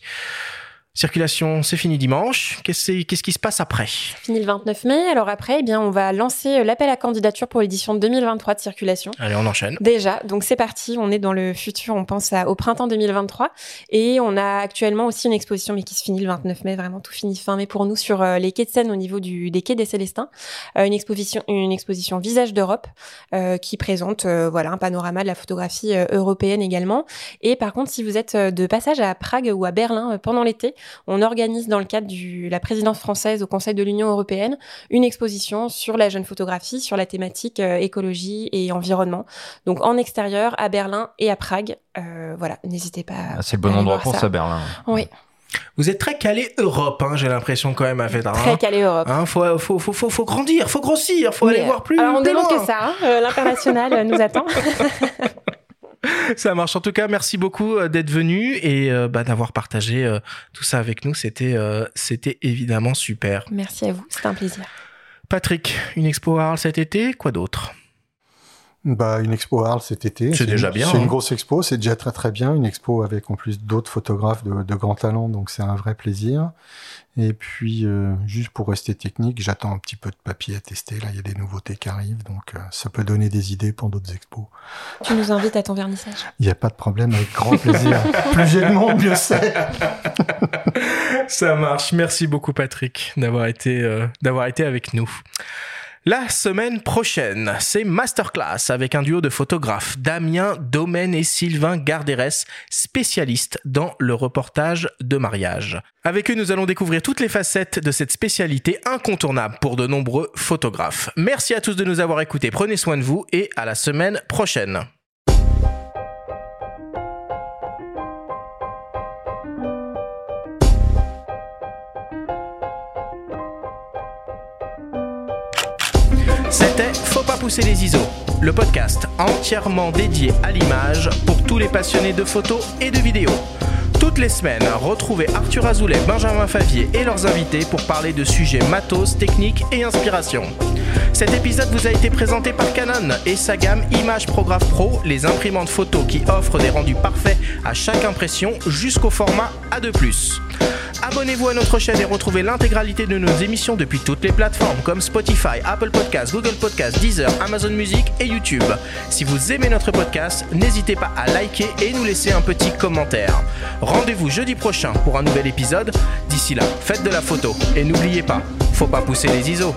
circulation, c'est fini dimanche. Qu'est-ce qu'est-ce qui se passe après? Fini le 29 mai. Alors après, eh bien, on va lancer euh, l'appel à candidature pour l'édition 2023 de Circulation. Allez, on enchaîne. Déjà, donc c'est parti, on est dans le futur, on pense à- au printemps 2023 et on a actuellement aussi une exposition mais qui se finit le 29 mai, vraiment tout finit fin mai pour nous sur euh, les quais de Seine au niveau du, des quais des Célestins, Euh, une exposition une exposition Visage d'Europe euh, qui présente voilà un panorama de la photographie européenne également et par contre si vous êtes de passage à Prague ou à Berlin pendant l'été, on organise dans le cadre de la présidence française au Conseil de l'Union européenne une exposition sur la jeune photographie, sur la thématique euh, écologie et environnement. Donc en extérieur, à Berlin et à Prague. Euh, voilà, n'hésitez pas. Ah, c'est le bon endroit pour ça, Berlin. Oui, Vous êtes très calé Europe, hein, j'ai l'impression quand même à Fédra. très calé Europe. Hein, faut, faut, faut, faut, faut grandir, faut grossir, faut aller voir plus. Alors on plus demande loin. que ça, hein. Euh, l'international nous attend. Ça marche. En tout cas, merci beaucoup euh, d'être venu et euh, bah, d'avoir partagé euh, tout ça avec nous. C'était, euh, c'était évidemment super. Merci à vous, c'était un plaisir. Patrick, une expo à Arles cet été, quoi d'autre? Bah, une expo à Arles cet été. C'est déjà une- bien, C'est hein. une grosse expo, c'est déjà très très bien. Une expo avec en plus d'autres photographes de, de grand talent, donc c'est un vrai plaisir. Et puis, euh, juste pour rester technique, j'attends un petit peu de papier à tester. Là, il y a des nouveautés qui arrivent, donc euh, ça peut donner des idées pour d'autres expos. Tu nous invites à ton vernissage. Il n'y a pas de problème, avec grand plaisir. plus j'ai de monde, mieux c'est. Ça marche. Merci beaucoup, Patrick, d'avoir été, euh, d'avoir été avec nous. La semaine prochaine, c'est Masterclass avec un duo de photographes, Damien Domaine et Sylvain Garderès, spécialistes dans le reportage de mariage. Avec eux, nous allons découvrir toutes les facettes de cette spécialité incontournable pour de nombreux photographes. Merci à tous de nous avoir écoutés, prenez soin de vous et à la semaine prochaine. Faut pas pousser les ISO, le podcast entièrement dédié à l'image pour tous les passionnés de photos et de vidéos. Toutes les semaines, retrouvez Arthur Azoulay, Benjamin Favier et leurs invités pour parler de sujets matos, techniques et inspiration. Cet épisode vous a été présenté par Canon et sa gamme Image Prograph Pro, les imprimantes photos qui offrent des rendus parfaits à chaque impression jusqu'au format A2+. Abonnez-vous à notre chaîne et retrouvez l'intégralité de nos émissions depuis toutes les plateformes comme Spotify, Apple Podcasts, Google Podcasts, Deezer, Amazon Music et YouTube. Si vous aimez notre podcast, n'hésitez pas à liker et nous laisser un petit commentaire. Rendez-vous jeudi prochain pour un nouvel épisode. D'ici là, faites de la photo et n'oubliez pas, faut pas pousser les ISO.